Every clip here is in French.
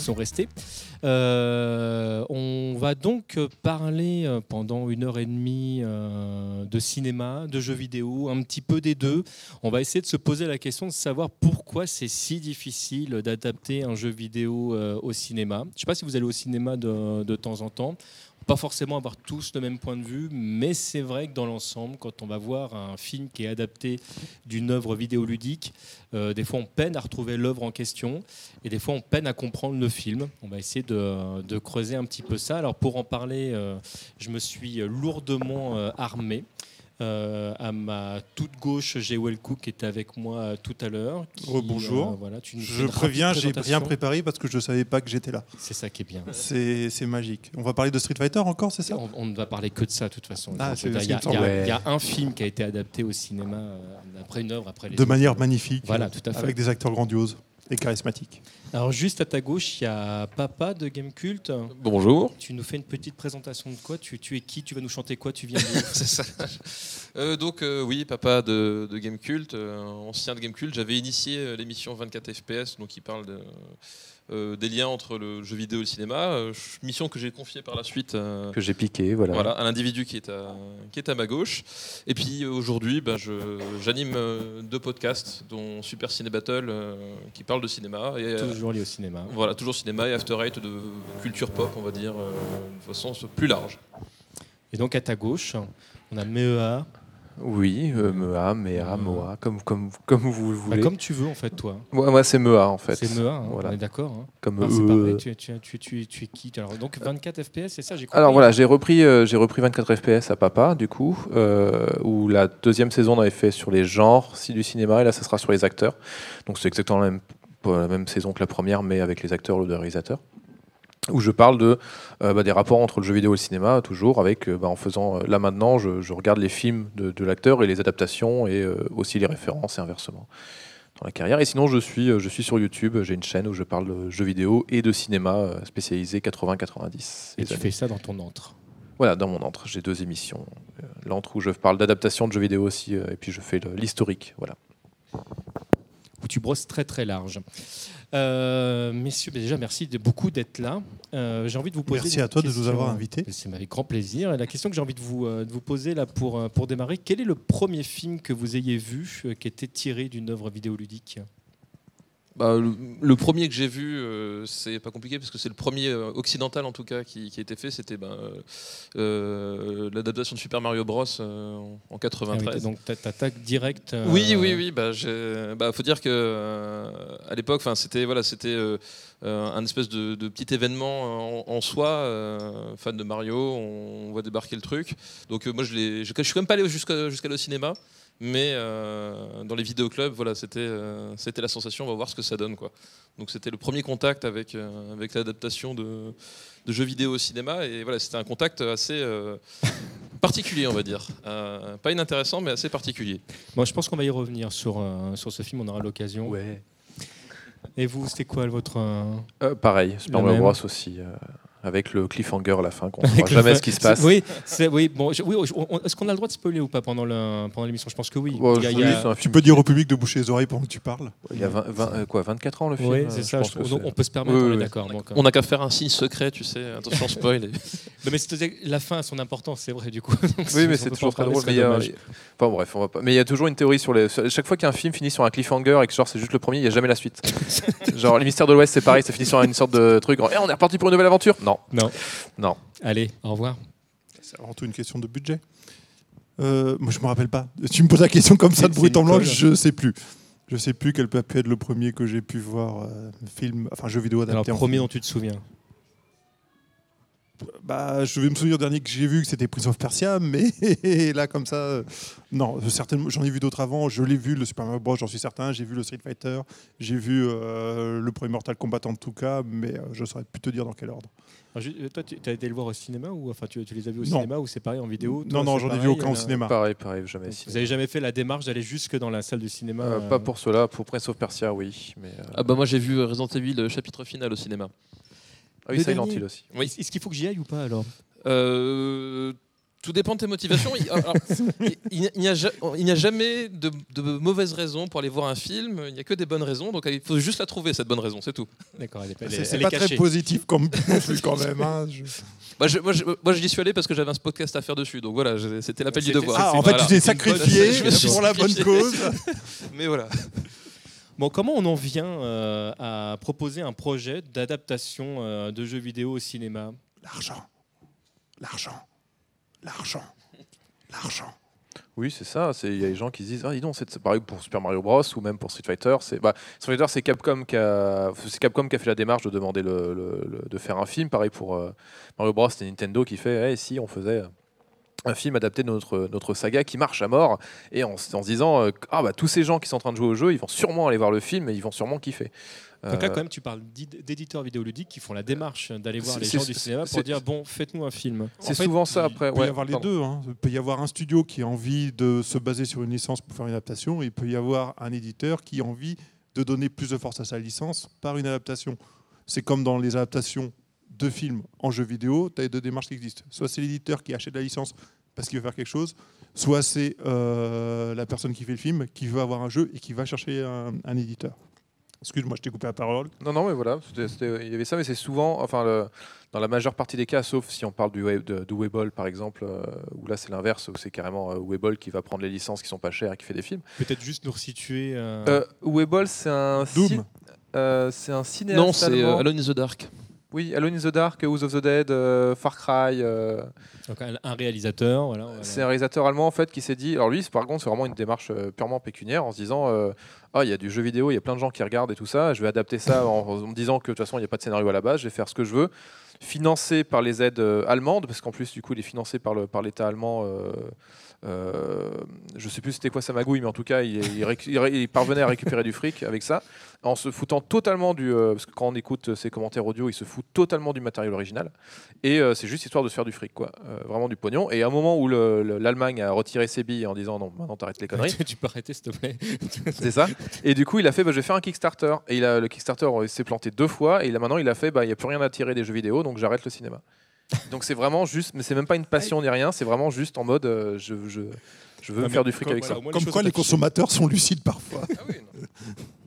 sont restés. Euh, on va donc parler euh, pendant une heure et demie euh, de cinéma, de jeux vidéo, un petit peu des deux. On va essayer de se poser la question de savoir pourquoi c'est si difficile d'adapter un jeu vidéo au cinéma. Je ne sais pas si vous allez au cinéma de, de temps en temps pas forcément avoir tous le même point de vue, mais c'est vrai que dans l'ensemble, quand on va voir un film qui est adapté d'une œuvre vidéoludique, euh, des fois on peine à retrouver l'œuvre en question, et des fois on peine à comprendre le film. On va essayer de, creuser un petit peu ça. Alors pour en parler, euh, je me suis lourdement euh, armé. Euh, à ma toute gauche, j'ai Cook qui était avec moi tout à l'heure. qui, Rebonjour. euh, voilà, tu Je préviens, j'ai rien préparé parce que je ne savais pas que j'étais là. C'est ça qui est bien. C'est magique. On va parler de Street Fighter encore, c'est ça? On, on ne va parler que de ça, de toute façon. Ah, Il y, a- y un film qui a été adapté au cinéma euh, après une œuvre, après les De autres. manière magnifique. Voilà, tout à fait. Avec des acteurs grandioses et charismatiques. Alors juste à ta gauche, il y a Papa de Game Cult. Bonjour. Tu nous fais une petite présentation de quoi tu, tu es qui Tu vas nous chanter quoi Tu viens C'est ça. Euh, donc euh, oui, papa de, de Game Cult, euh, ancien de Game Cult, j'avais initié l'émission 24 FPS, donc qui parle de, euh, des liens entre le jeu vidéo et le cinéma. euh, mission que j'ai confiée par la suite euh, que j'ai piqué, voilà. voilà, à l'individu qui, est à- qui est à ma gauche. Et puis aujourd'hui, ben, je- j'anime euh, deux podcasts, dont Super Ciné Battle, euh, qui parle de cinéma. Et, Toujours lié au cinéma. voilà, toujours cinéma et After Eight de culture pop, on va dire, euh, de façon plus large. Et donc à ta gauche, on a MEA. Oui, euh, Mea, Mea, Moa, comme, comme, comme vous le Bah, voulez. comme tu veux en fait, toi. Moi, moi, c'est Mea en fait. C'est MEA, hein, Voilà. on est d'accord. hein. Comme c'est euh, pareil, tu, es- tu, tu, tu, es- qui Alors, Donc 24 FPS, c'est ça j'ai compris. Alors voilà, j'ai repris, euh, j'ai repris 24 FPS à Papa, du coup, euh, où la deuxième saison on avait fait sur les genres si du cinéma, et là ça sera sur les acteurs. Donc c'est exactement la même, la même saison que la première, mais avec les acteurs le réalisateur. Où je parle de, euh, bah, des rapports entre le jeu vidéo et le cinéma, toujours avec, euh, bah, en faisant, euh, là maintenant, je, je regarde les films de, de l'acteur et les adaptations, et euh, aussi les références et inversement dans la carrière. Et sinon, je suis, je suis sur YouTube, j'ai une chaîne où je parle de jeux vidéo et de cinéma spécialisé 80-90. Et tu années. fais ça dans ton antre. Voilà, dans mon antre, j'ai deux émissions. L'antre où je parle d'adaptation de jeux vidéo aussi, et puis je fais l'historique. Voilà. où tu brosses très très large. Euh, messieurs, déjà merci de beaucoup d'être là. Euh, j'ai envie de vous poser. Merci à toi de nous avoir invités. C'est avec grand plaisir. Et la question que j'ai envie de vous, euh, de vous poser là pour, euh, pour démarrer, quel est le premier film que vous ayez vu qui était tiré d'une œuvre vidéoludique? Bah, le, le premier que j'ai vu, euh, c'est pas compliqué parce que c'est le premier euh, occidental en tout cas qui, qui a été fait. C'était ben, euh, l'adaptation de Super Mario Bros euh, en, en Ah oui, 93. Donc tu attaques direct. Oui, oui, oui. Bah, bah, faut dire que à l'époque, enfin, c'était voilà, c'était un espèce de, de petit événement en, en soi. fan de Mario, on, voit débarquer le truc. Donc moi, je, je, je suis quand même pas allé jusqu'à jusqu'à le cinéma, mais euh, dans les vidéoclubs, voilà, c'était euh, c'était la sensation. On va voir ce que ça donne, quoi. Donc c'était le premier contact avec euh, avec l'adaptation de, de jeux vidéo au cinéma, et voilà, c'était un contact assez euh, particulier, on va dire. Euh, pas inintéressant, mais assez particulier. Moi, je pense qu'on va y revenir sur, euh, sur ce film. On aura l'occasion. Ouais. Et vous, c'était quoi votre pareil, Super Le Mario même. Bros aussi, euh, avec le cliffhanger à la fin, qu'on ne saura jamais ce qui se passe. Oui, c'est oui. Bon, je- oui, on- on- est-ce qu'on a le droit de spoiler ou pas pendant le pendant l'émission? Je pense que oui. Bon, Il y a- je- il y a- oui, c'est un Tu film peux qui- dire au public de boucher les oreilles pendant que tu parles. Il y a 20, 20, euh, quoi, 24 ans le film Oui, euh, c'est je ça. je- on peut se permettre, Oui, on est d'accord. euh, On n'a qu'à faire un signe secret, tu sais. Attention, spoil. et- mais c'est- la fin a son importance, c'est vrai, du coup. Oui, mais c'est toujours très drôle. Mais il y a- Enfin, bref, on va pas. Mais il y a toujours une théorie sur les. Chaque fois qu'un film finit sur un cliffhanger et que genre c'est juste le premier, il n'y a jamais la suite. genre les mystères de l'Ouest, c'est pareil, ça finit sur une sorte de truc. Eh, on est reparti pour une nouvelle aventure. Non, Non. non. Allez, au revoir. C'est avant tout une question de budget. Euh, moi, je me rappelle pas. Tu me poses la question comme ça de brut en blanc, je sais plus. Je sais plus quel peut être le premier que j'ai pu voir euh, film, enfin jeu vidéo Alors, adapté. en premier film. dont tu te souviens. Bah, je vais me souvenir du dernier que j'ai vu, que c'était Prince of Persia, mais là, comme ça, euh, non, certainement, j'en ai vu d'autres avant. Je l'ai vu, le Super Mario Bros, j'en suis certain. J'ai vu le Street Fighter, j'ai vu euh, le premier Mortal Kombat en tout cas, mais euh, je saurais plus te dire dans quel ordre. Alors, ju- toi, tu as été le voir au cinéma ou enfin tu, tu les as vus au Non. cinéma ou c'est pareil en vidéo? Toi, non, non, j'en ai vu aucun au cinéma. Pareil, pareil, jamais. donc. Vous avez jamais fait la démarche d'aller jusque dans la salle du cinéma Euh, euh, Pas pour cela, pour Prince of Persia, oui. Mais, euh, Ah bah moi j'ai vu Resident Evil le chapitre final au cinéma. Ah oui, le Silent Hill aussi. Oui. Est-ce qu'il faut que j'y aille ou pas alors? Euh, Tout dépend de tes motivations. Il- alors, il- il n'y a, jamais de, de mauvaises raisons pour aller voir un film. Il n'y a que des bonnes raisons. Donc il faut juste la trouver, cette bonne raison, c'est tout. D'accord, elle est, elle est- C'est c'est elle est pas très positif comme quand même. hein. Je- Moi, je, moi, je, moi, j'y suis allé parce que j'avais un podcast à faire dessus. Donc voilà, c'était l'appel du C'était- devoir. Ah, en Voilà. fait, tu t'es bonne- sacrifié je me suis pour la bonne cause. Mais voilà. Bon, comment on en vient euh, à proposer un projet d'adaptation euh, de jeux vidéo au cinéma? L'argent, l'argent, l'argent, l'argent. Oui, c'est ça. Il y a des gens qui se disent, ah, dis donc, c'est pareil pour Super Mario Bros ou même pour Street Fighter. C'est bah, Street Fighter, c'est Capcom qui a, c'est Capcom qui a fait la démarche de demander le, le- le- de faire un film. Pareil pour euh, Mario Bros, c'est Nintendo qui fait, Eh, si on faisait un film adapté de notre, notre saga qui marche à mort et en, se disant, euh, ah bah tous ces gens qui sont en train de jouer au jeu, ils vont sûrement aller voir le film et ils vont sûrement kiffer. Donc là, Euh, quand même, tu parles d'éditeurs vidéoludiques qui font la démarche d'aller voir les gens du cinéma pour dire bon, faites-nous un film. c'est En fait, souvent ça il après. peut ouais, y avoir les deux. hein. Il peut y avoir un studio qui a envie de se baser sur une licence pour faire une adaptation. Et il peut y avoir un éditeur qui a envie de donner plus de force à sa licence par une adaptation. C'est comme dans les adaptations de films en jeu vidéo, tu as les deux démarches qui existent. Soit c'est l'éditeur qui achète la licence parce qu'il veut faire quelque chose, soit c'est euh, la personne qui fait le film qui veut avoir un jeu et qui va chercher un, un éditeur. Excuse-moi, je t'ai coupé la parole. Non, non, mais voilà, c'était- c'était- il y avait ça, mais c'est souvent, enfin, le- dans la majeure partie des cas, sauf si on parle du, Web- de, de Webull, par exemple, euh, où là c'est l'inverse, où c'est carrément euh, Webull qui va prendre les licences qui sont pas chères et qui fait des films. Peut-être juste nous resituer. euh, Euh, Webull, c'est un, Doom. ci- euh, c'est un cinéaste Non, c'est euh, Alone in the Dark. Oui, Alone in the Dark, House of the Dead, euh, Far Cry. euh, donc un réalisateur, voilà. voilà. C'est un réalisateur allemand en fait qui s'est dit. Alors lui, par contre, c'est vraiment une démarche euh, purement pécuniaire en se disant euh, ah il y a du jeu vidéo, il y a plein de gens qui regardent et tout ça. Je vais adapter ça en, en me disant que de toute façon il n'y a pas de scénario à la base. Je vais faire ce que je veux, financé par les aides allemandes parce qu'en plus du coup il est financé par le par l'État allemand. Euh, je sais plus c'était quoi sa magouille, mais en tout cas, il, parvenait à récupérer du fric avec ça, en se foutant totalement du. euh, parce que quand on écoute ses commentaires audio, il se fout totalement du matériel original. Et euh, c'est juste histoire de se faire du fric, quoi. Vraiment du pognon. Et à un moment où le- le- l'Allemagne a retiré ses billes en disant non, maintenant t'arrêtes les conneries, tu, peux arrêter, s'il te plaît. c'est ça. Et du coup, il a fait bah, je vais faire un Kickstarter. Et il a, le Kickstarter s'est planté deux fois. Et a, maintenant, il a fait bah, il n'y a plus rien à tirer des jeux vidéo, donc j'arrête le cinéma. Donc c'est vraiment juste, mais c'est même pas une passion ni rien, c'est vraiment juste en mode euh, je, je, je veux Ah, me faire du fric avec voilà, ça. Comme quoi les consommateurs sont lucides parfois. Ah oui, non.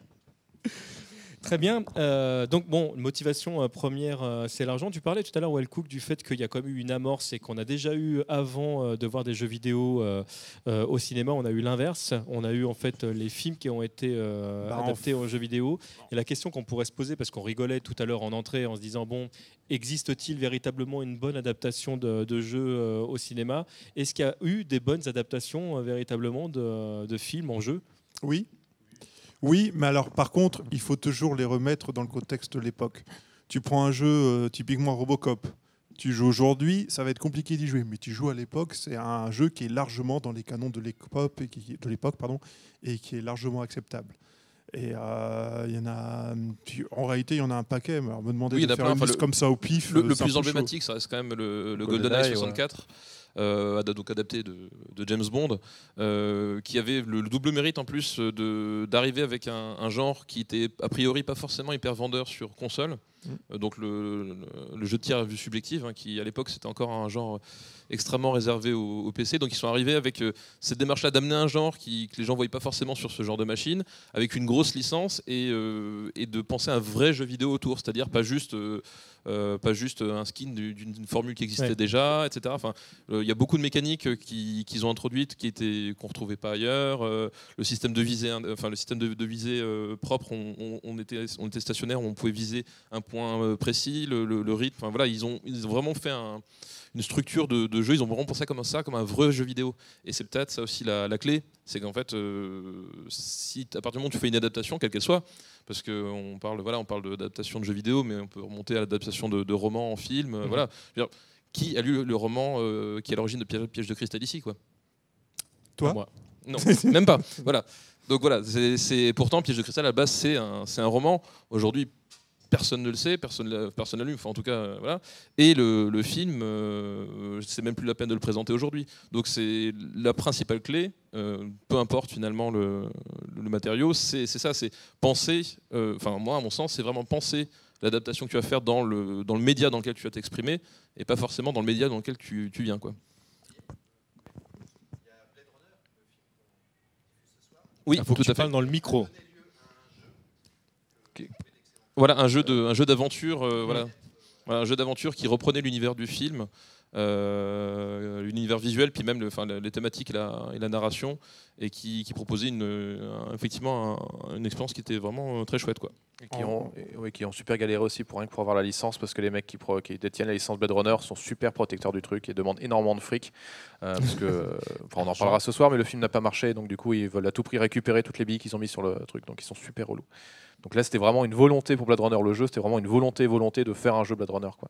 Très bien. Euh, donc, bon, motivation euh, première, euh, c'est l'argent. Tu parlais tout à l'heure, Wellcook, du fait qu'il y a quand même eu une amorce et qu'on a déjà eu, avant de voir des jeux vidéo euh, euh, au cinéma, on a eu l'inverse. On a eu en fait les films qui ont été Bah, en adaptés aux jeux vidéo. Et la question qu'on pourrait se poser, parce qu'on rigolait tout à l'heure en entrée en se disant, bon, existe-t-il véritablement une bonne adaptation de, de jeux au cinéma? Est-ce qu'il y a eu des bonnes adaptations véritablement de, de films en jeu? Oui. Oui, mais alors par contre, il faut toujours les remettre dans le contexte de l'époque. Tu prends un jeu euh, typiquement Robocop. Tu joues aujourd'hui, ça va être compliqué d'y jouer, mais tu joues à l'époque, c'est un jeu qui est largement dans les canons de l'époque et qui, de l'époque, pardon, et qui est largement acceptable. Et euh, il y en a, tu- en réalité, il y en a un paquet. Mais alors me demander Oui, il y de en a faire plein, une liste le- comme ça au pif, Le, euh, le plus emblématique, ça reste quand même le, le GoldenEye, GoldenEye ouais. 64, euh, donc adapté de, James Bond, euh, qui avait le, le double mérite en plus euh, d'arriver avec un, un genre qui était a priori pas forcément hyper vendeur sur console. Euh, donc le, le- le jeu de tir à vue subjective, hein, qui à l'époque c'était encore un genre extrêmement réservé au, au PC. Donc ils sont arrivés avec euh, cette démarche-là d'amener un genre qui, que les gens voyaient pas forcément sur ce genre de machine, avec une grosse licence et, euh, et de penser un vrai jeu vidéo autour, c'est-à-dire pas juste euh, pas juste un skin du- d'une formule qui existait Ouais. déjà, etc. Enfin, euh, il y a beaucoup de mécaniques qui- qu'ils ont introduites qui étaient qu'on retrouvait pas ailleurs. Euh, le système de visée, enfin le système de, de visée propre, on, on- on était on était stationnaire, on pouvait viser un euh, précis, le, le- le rythme. Enfin, voilà, ils ont ils ont vraiment fait un- une structure de, de jeu. Ils ont vraiment pensé comme ça, comme un vrai jeu vidéo. Et c'est peut-être ça aussi la, la clé, c'est qu'en fait, euh, si à partir du moment où tu fais une adaptation, quelle qu'elle soit, parce qu'on parle, voilà, on parle d'adaptation de jeux vidéo, mais on peut remonter à l'adaptation de, de romans en film. euh, Mhm. Voilà. Dire, qui a lu le roman euh, qui est à l'origine de Piège, de cristal ici, quoi? Toi? Moi. Non, même pas. Voilà. Donc voilà, c'est- pourtant Piège de cristal à la base c'est un, c'est un roman. Aujourd'hui, personne ne le sait, personne personne l'allume, en tout cas, euh, voilà. Et le, le film, euh, c'est même plus la peine de le présenter aujourd'hui. Donc c'est la principale clé, euh, peu importe finalement le, le matériau, c'est ça, c'est penser, euh, enfin moi à mon sens, c'est vraiment penser l'adaptation que tu vas faire dans le, dans le média dans lequel tu vas t'exprimer, et pas forcément dans le média dans lequel tu, tu viens. quoi. Oui, Il faut que tu à fait. dans le micro. Voilà, un jeu de, un jeu d'aventure, euh, voilà. Voilà, un jeu d'aventure qui reprenait l'univers du film, euh, l'univers visuel, puis même le, enfin, les thématiques et la, et la narration, et qui, qui proposait une, un- effectivement un- une expérience qui était vraiment euh, très chouette, quoi. Et qui, ont, et- oui, qui ont super galéré aussi pour rien que pour avoir la licence parce que les mecs qui, pro- qui détiennent la licence Blade Runner sont super protecteurs du truc et demandent énormément de fric. euh, parce que, euh, enfin, on en parlera ce soir, mais le film n'a pas marché donc du coup ils veulent à tout prix récupérer toutes les billes qu'ils ont mis sur le truc donc ils sont super relous. Donc là c'était vraiment une volonté pour Blade Runner le jeu, c'était vraiment une volonté volonté de faire un jeu Blade Runner quoi.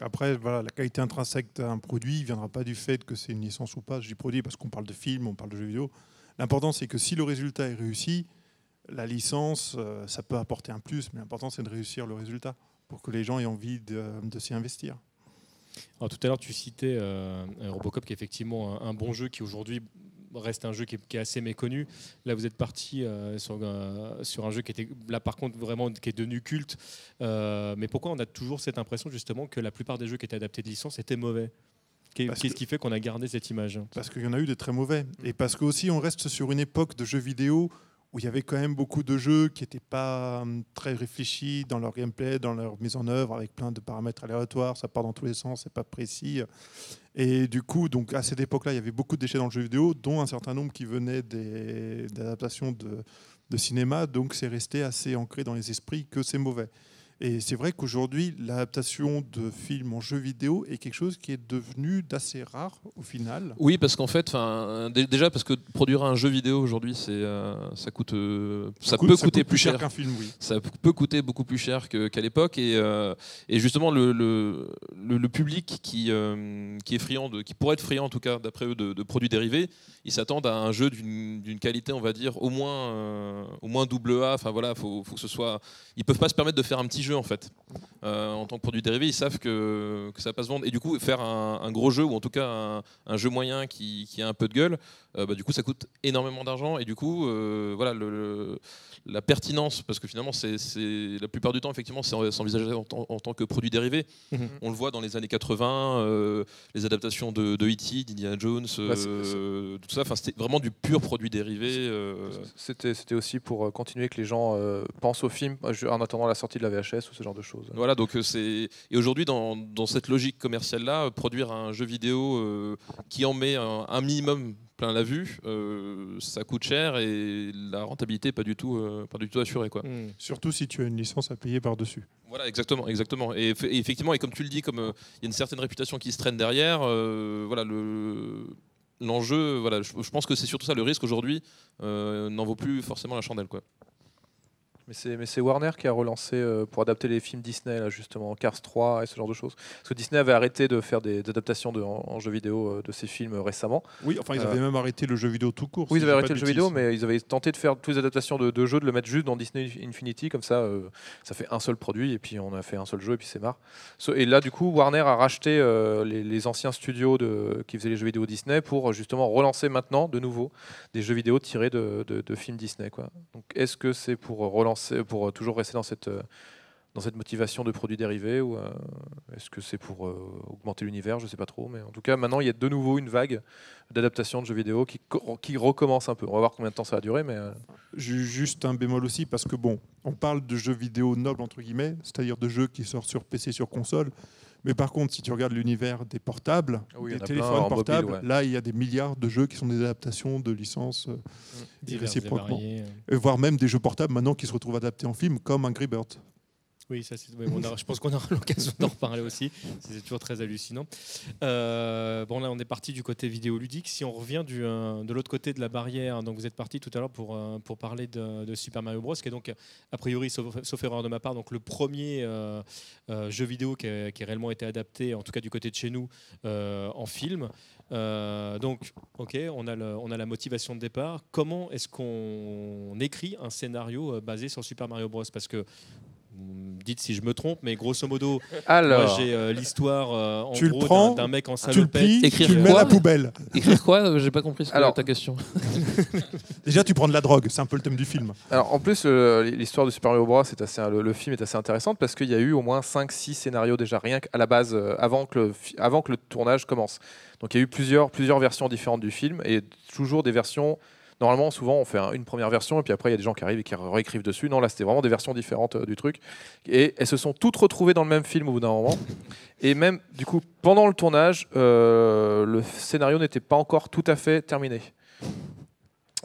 Après, voilà, la qualité intrinsèque d'un produit ne viendra pas du fait que c'est une licence ou pas. Je dis produit parce qu'on parle de film, on parle de jeux vidéo. L'important, c'est que si le résultat est réussi, la licence, euh, ça peut apporter un plus, mais l'important, c'est de réussir le résultat pour que les gens aient envie de, de s'y investir. Alors, tout à l'heure, tu citais euh, Robocop, qui est effectivement un, un bon jeu qui aujourd'hui reste un jeu qui est, qui est assez méconnu. Là, vous êtes parti euh, sur, euh, sur un jeu qui était là, par contre, vraiment qui est devenu culte. Euh, mais pourquoi on a toujours cette impression justement que la plupart des jeux qui étaient adaptés de licence étaient mauvais? Qu'est-ce que- qui fait qu'on a gardé cette image? Parce qu'il y en a eu des très mauvais. Et parce qu'aussi, on reste sur une époque de jeux vidéo où il y avait quand même beaucoup de jeux qui n'étaient pas hum, très réfléchis dans leur gameplay, dans leur mise en œuvre, avec plein de paramètres aléatoires, ça part dans tous les sens, c'est pas précis. Et du coup, donc à cette époque-là, il y avait beaucoup de déchets dans le jeu vidéo, dont un certain nombre qui venaient d'adaptations de cinéma, donc c'est resté assez ancré dans les esprits que c'est mauvais. Et c'est vrai qu'aujourd'hui, l'adaptation de films en jeu vidéo est quelque chose qui est devenu d'assez rare au final. Oui, parce qu'en fait, déjà parce que produire un jeu vidéo aujourd'hui, c'est, euh, ça coûte, euh, ça, coûte- peut coûter coûte plus cher. qu'un film, oui. ça peut coûter beaucoup plus cher qu'à l'époque et, euh, et justement le, le, le- le public qui, qui est friand de, qui pourrait être friand en tout cas d'après eux de, de produits dérivés ils s'attendent à un jeu d'une qualité on va dire au moins au moins double A enfin voilà faut, faut que ce soit ils peuvent pas se permettre de faire un petit jeu en fait. Euh, en tant que produit dérivé ils savent que, ça va pas se vendre. Et du coup faire un, gros jeu ou en tout cas un, jeu moyen qui, a un peu de gueule euh, bah, du coup ça coûte énormément d'argent. Et du coup euh, voilà le la pertinence, parce que finalement, c'est la plupart du temps, effectivement, c'est envisagé en, tant- en tant que produit dérivé. Mhm. On le voit dans les années 80, euh, les adaptations de, de E.T., d'Indiana Jones, Bah, euh, tout ça. Enfin, c'était vraiment du pur produit dérivé. euh, C'était c'était aussi pour continuer que les gens pensent au film en attendant la sortie de la VHS ou ce genre de choses. Voilà, donc c'est et aujourd'hui dans, dans cette logique commerciale là, euh, produire un jeu vidéo qui en met un, un minimum plein la vue, euh, ça coûte cher et la rentabilité est pas du tout euh, pas du tout assurée quoi. Hmm. Surtout si tu as une licence à payer par-dessus. Voilà, exactement, exactement. Et, eff- et effectivement, et comme tu le dis, comme euh, il y a une certaine réputation qui se traîne derrière, euh, voilà le l'enjeu, voilà, je, je pense que c'est surtout ça le risque aujourd'hui, euh, n'en vaut plus forcément la chandelle quoi. Mais c'est, Warner qui a relancé euh, pour adapter les films Disney, là, justement, Cars 3 et ce genre de choses. Parce que Disney avait arrêté de faire des, des adaptations de, en, en jeux vidéo euh, de ces films euh, récemment. Oui, enfin, ils avaient même arrêté le jeu vidéo tout court. Oui, si ils avaient arrêté le jeu vidéo, mais ils avaient tenté de faire toutes les adaptations de, de jeux, de le mettre juste dans Disney Infinity, comme ça, ça fait un seul produit, et puis on a fait un seul jeu, et puis c'est marre. Et là, du coup, Warner a racheté les, les anciens studios de, qui faisaient les jeux vidéo Disney pour justement relancer maintenant, de nouveau, des jeux vidéo tirés de, de- de films Disney. Quoi. Donc, est-ce que c'est pour relancer, pour euh, toujours rester dans cette euh, dans cette motivation de produits dérivés ou euh, est-ce que c'est pour augmenter l'univers? Je sais pas trop, mais en tout cas maintenant il y a de nouveau une vague d'adaptation de jeux vidéo qui, qui recommence un peu. On va voir combien de temps ça va durer, mais Ju- Juste un bémol aussi, parce que bon, on parle de jeux vidéo nobles, entre guillemets, c'est-à-dire de jeux qui sortent sur PC, sur console. Mais par contre, si tu regardes l'univers des portables, Ah oui, des téléphones portables, mobile, ouais. là, il y a des milliards de jeux qui sont des adaptations de licences, euh, Diverses et réciproquement. variées. et voire même des jeux portables maintenant qui se retrouvent adaptés en film, comme Angry Bird. Oui, ça, je pense qu'on aura l'occasion d'en reparler aussi. C'est toujours très hallucinant. Euh, bon, là, on est parti du côté vidéoludique. Si on revient euh, de l'autre côté de la barrière, donc vous êtes parti tout à l'heure pour, euh, pour parler de, Super Mario Bros, qui est donc, a priori, sauf, erreur de ma part, donc le premier jeu vidéo qui a, réellement été adapté, en tout cas du côté de chez nous, en film. Donc, ok, on a, on a la motivation de départ. Comment est-ce qu'on écrit un scénario basé sur Super Mario Bros? Parce que dites si je me trompe, mais grosso modo, moi alors j'ai euh, l'histoire euh, en Tu le gros prends, d'un- d'un mec en Tu le salopette. plies, écrire tu le mets à quoi la poubelle. Écrire quoi? J'ai pas compris ce que Alors- ta question. Déjà, tu prends de la drogue, c'est un peu le thème du film. Alors en plus, euh, l'histoire de Super Mario Bros, est assez, le, le film est assez intéressante parce qu'il y a eu au moins 5-6 scénarios déjà rien qu'à la base euh, avant, que le, fi- avant que le tournage commence. Donc il y a eu plusieurs, plusieurs versions différentes du film et toujours des versions Normalement, souvent, on fait un- une première version et puis après, il y a des gens qui arrivent et qui réécrivent dessus. Non, là, c'était vraiment des versions différentes euh, du truc. Et elles se sont toutes retrouvées dans le même film au bout d'un moment. Et même, du coup, pendant le tournage, euh, le scénario n'était pas encore tout à fait terminé.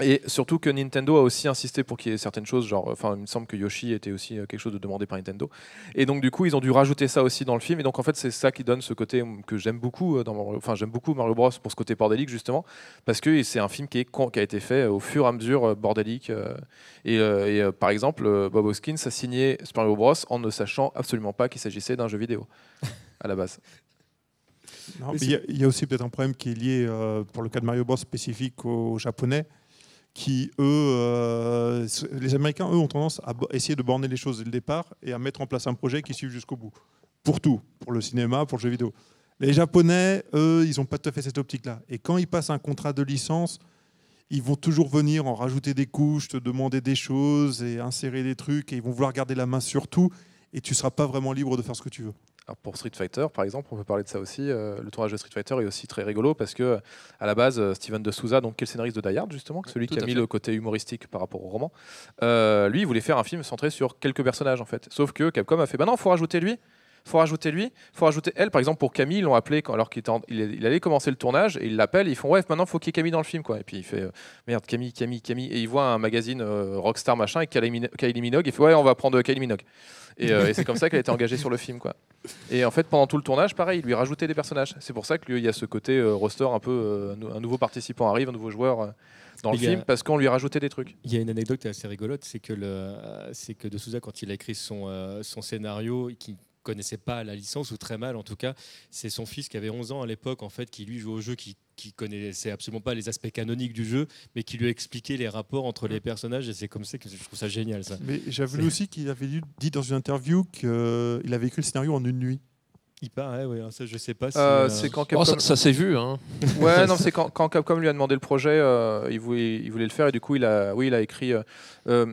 Et surtout que Nintendo a aussi insisté pour qu'il y ait certaines choses, genre, enfin, il me semble que Yoshi était aussi euh, quelque chose de demandé par Nintendo. Et donc, du coup, ils ont dû rajouter ça aussi dans le film. Et donc, en fait, c'est ça qui donne ce côté hum, que j'aime beaucoup. euh, Dans Mario- enfin, j'aime beaucoup Mario Bros pour ce côté bordélique, justement, parce que c'est un film qui, est, con- qui a été fait au fur et à mesure euh, bordélique. euh, et, euh, et, euh, par exemple, euh, Bob Hoskins a signé Super Mario Bros en ne sachant absolument pas qu'il s'agissait d'un jeu vidéo à la base. Il y, a- il y a aussi peut-être un problème qui est lié, euh, pour le cas de Mario Bros, spécifique aux Japonais, qui, eux, euh, les Américains, eux, ont tendance à essayer de borner les choses dès le départ et à mettre en place un projet qui suive jusqu'au bout. Pour tout, pour le cinéma, pour le jeu vidéo. Les Japonais, eux, ils n'ont pas tout à fait cette optique-là. Et quand ils passent un contrat de licence, ils vont toujours venir en rajouter des couches, te demander des choses et insérer des trucs, et ils vont vouloir garder la main sur tout, et tu ne seras pas vraiment libre de faire ce que tu veux. Alors pour Street Fighter, par exemple, on peut parler de ça aussi. euh, le tournage de Street Fighter est aussi très rigolo parce que, à la base, euh, Steven de Souza, donc qui est le scénariste de Die Hard, justement, celui tout qui a mis le côté humoristique par rapport au roman, euh, lui, il voulait faire un film centré sur quelques personnages, en fait. Sauf que Capcom a fait bah non, faut rajouter lui. Faut rajouter lui, faut rajouter elle. Par exemple, pour Camille, ils l'ont appelé quand, alors qu'il en- il, il allait commencer le tournage et ils l'appellent. Ils font ouais, maintenant faut qu'il y ait Camille dans le film, quoi. Et puis il fait euh, merde, Camille, Camille, Camille. Et il voit un magazine euh, Rockstar machin avec Kylie Min- Kylie Minogue. Il fait ouais, on va prendre Kylie Minogue. Et, euh, et c'est comme ça qu'elle a été engagée sur le film, quoi. Et en fait, pendant tout le tournage, pareil, il lui rajoutait des personnages. C'est pour ça qu'il y a ce côté euh, roster un peu. euh, un nouveau participant arrive, un nouveau joueur euh, dans le Il a- film, parce qu'on lui a rajouté des trucs. Il y a une anecdote assez rigolote, c'est que, le, c'est que De Souza, quand il a écrit son, euh, son scénario, qui connaissait pas la licence, ou très mal en tout cas, c'est son fils qui avait 11 ans à l'époque, en fait, qui lui jouait au jeu, qui, qui connaissait absolument pas les aspects canoniques du jeu, mais qui lui a expliqué les rapports entre les personnages, et c'est comme ça que je trouve ça génial, ça. Mais j'avais lu aussi qu'il avait dit dans une interview qu'il avait écrit le scénario en une nuit. Il paraît, ouais, ça je sais pas si... Euh, euh, c'est quand Oh, Capcom. ça ça s'est vu. Hein. Ouais, non, c'est quand, quand Capcom lui a demandé le projet, euh, il, voulait, il voulait le faire et du coup, il a, oui, il a écrit. euh,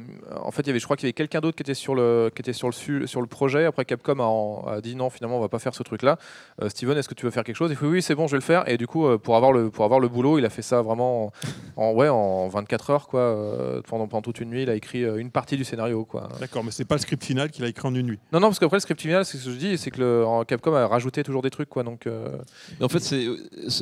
en fait, il y avait, je crois qu'il y avait quelqu'un d'autre qui était sur le, qui était sur le, su- sur le projet. Après, Capcom a, en- a dit non, finalement, on va pas faire ce truc-là. Euh, Steven, est-ce que tu veux faire quelque chose? Il fait oui, c'est bon, je vais le faire. Et du coup, pour avoir le, pour avoir le boulot, il a fait ça vraiment en, en- ouais, en 24 heures, quoi. pendant, pendant toute une nuit, il a écrit une partie du scénario, quoi. D'accord, mais c'est pas le script final qu'il a écrit en une nuit. Non, non, parce qu'après, le script final, c'est ce que je dis, c'est que le, en- Capcom a rajouté toujours des trucs, quoi. Donc, euh, en fait, c'est,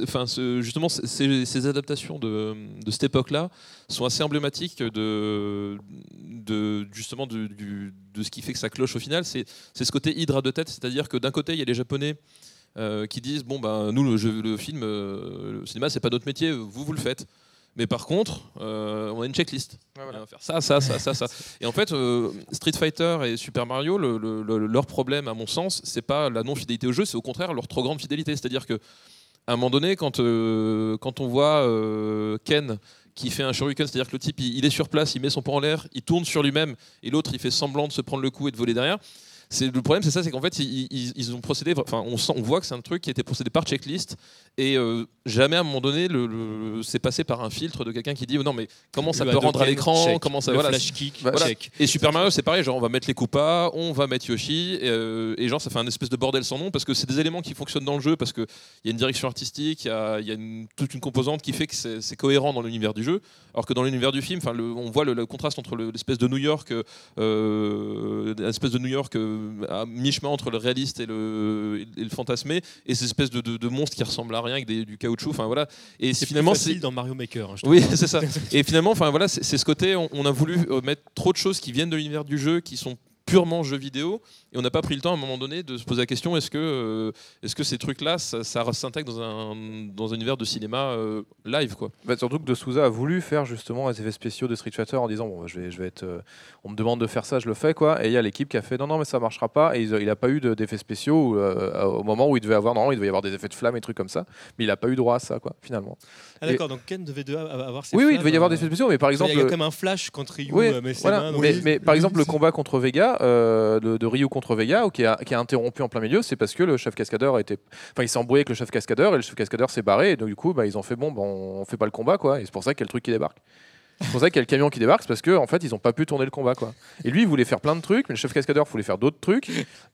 enfin, justement, ces, adaptations de, de cette époque-là sont assez emblématiques de, de justement de, de ce qui fait que ça cloche au final. C'est, ce côté hydre à deux têtes, c'est-à-dire que d'un côté, il y a les Japonais euh, qui disent bon ben nous le, jeu- le film, euh, le cinéma, c'est pas notre métier, vous vous le faites. Mais par contre, euh, on a une checklist. On va faire ça, ça, ça, ça, ça. Et en fait, euh, Street Fighter et Super Mario, le- le- le- leur problème, à mon sens, c'est pas la non-fidélité au jeu, c'est au contraire leur trop grande fidélité. C'est-à-dire que à un moment donné, quand, euh, quand on voit Ken qui fait un shuriken, c'est-à-dire que le type il, il est sur place, il met son poing en l'air, il tourne sur lui-même, et l'autre il fait semblant de se prendre le coup et de voler derrière. C'est le problème, c'est ça, c'est qu'en fait ils, ils- ils ont procédé. Enfin, on, sent, on voit que c'est un truc qui a été procédé par checklist et euh, jamais à un moment donné le, le- c'est passé par un filtre de quelqu'un qui dit oh non mais comment ça le peut rendre à l'écran, comment ça le voilà. flash kick, Voilà. check. Et Super Mario, c'est pareil, genre on va mettre les Koopas, on va mettre Yoshi, et, euh, et genre ça fait un espèce de bordel sans nom parce que c'est des éléments qui fonctionnent dans le jeu, parce qu'il y a une direction artistique, il y a, il y a une- toute une composante qui fait que c'est cohérent dans l'univers du jeu, alors que dans l'univers du film, enfin, on voit le, contraste entre le- l'espèce de New York, euh, l'espèce de New York euh, à mi-chemin entre le réaliste et le, et le fantasmé, et ces espèces de, de, de monstres qui ressemblent à rien avec des- du caoutchouc, enfin voilà. Et C'est finalement, c'est dans Mario Maker. hein, oui, c'est ça. Et finalement, enfin voilà, c'est c'est ce côté. On, on a voulu euh, mettre trop de choses qui viennent de l'univers du jeu, qui sont purement jeux vidéo, et on n'a pas pris le temps à un moment donné de se poser la question est-ce que, euh, est-ce que ces trucs-là, ça, ça s'intègre dans un, dans un univers de cinéma euh, live, quoi? Bah, surtout que De Souza a voulu faire justement les effets spéciaux de Street Fighter en disant bon, bah, je vais, je vais être, euh, on me demande de faire ça, je le fais quoi. Et il y a l'équipe qui a fait non non mais ça marchera pas. Et il n'a pas eu de- d'effets spéciaux euh, au moment où il devait avoir normalement il devait y avoir des effets de flammes et trucs comme ça, mais il n'a pas eu droit à ça quoi finalement. Ah, D'accord, donc Ken devait de- avoir ses oui oui il flammes, devait y avoir des effets spéciaux, mais par Il y exemple a quand même un flash quand Ryu Oui, met ses voilà. mains dans mais, mais par exemple, le combat contre Vega, euh, de, de Ryu contre Vega, qui a, qui a interrompu en plein milieu, c'est parce que le chef cascadeur. Enfin, il s'est embrouillé avec le chef cascadeur et le chef cascadeur s'est barré. Et donc, du coup, bah, ils ont fait bon, bah, on fait pas le combat, quoi. Et c'est pour ça qu'il y a le truc qui débarque. C'est pour ça qu'il y a le camion qui débarque, c'est parce qu'en en fait, ils ont pas pu tourner le combat, quoi. Et lui, il voulait faire plein de trucs, mais le chef cascadeur voulait faire d'autres trucs.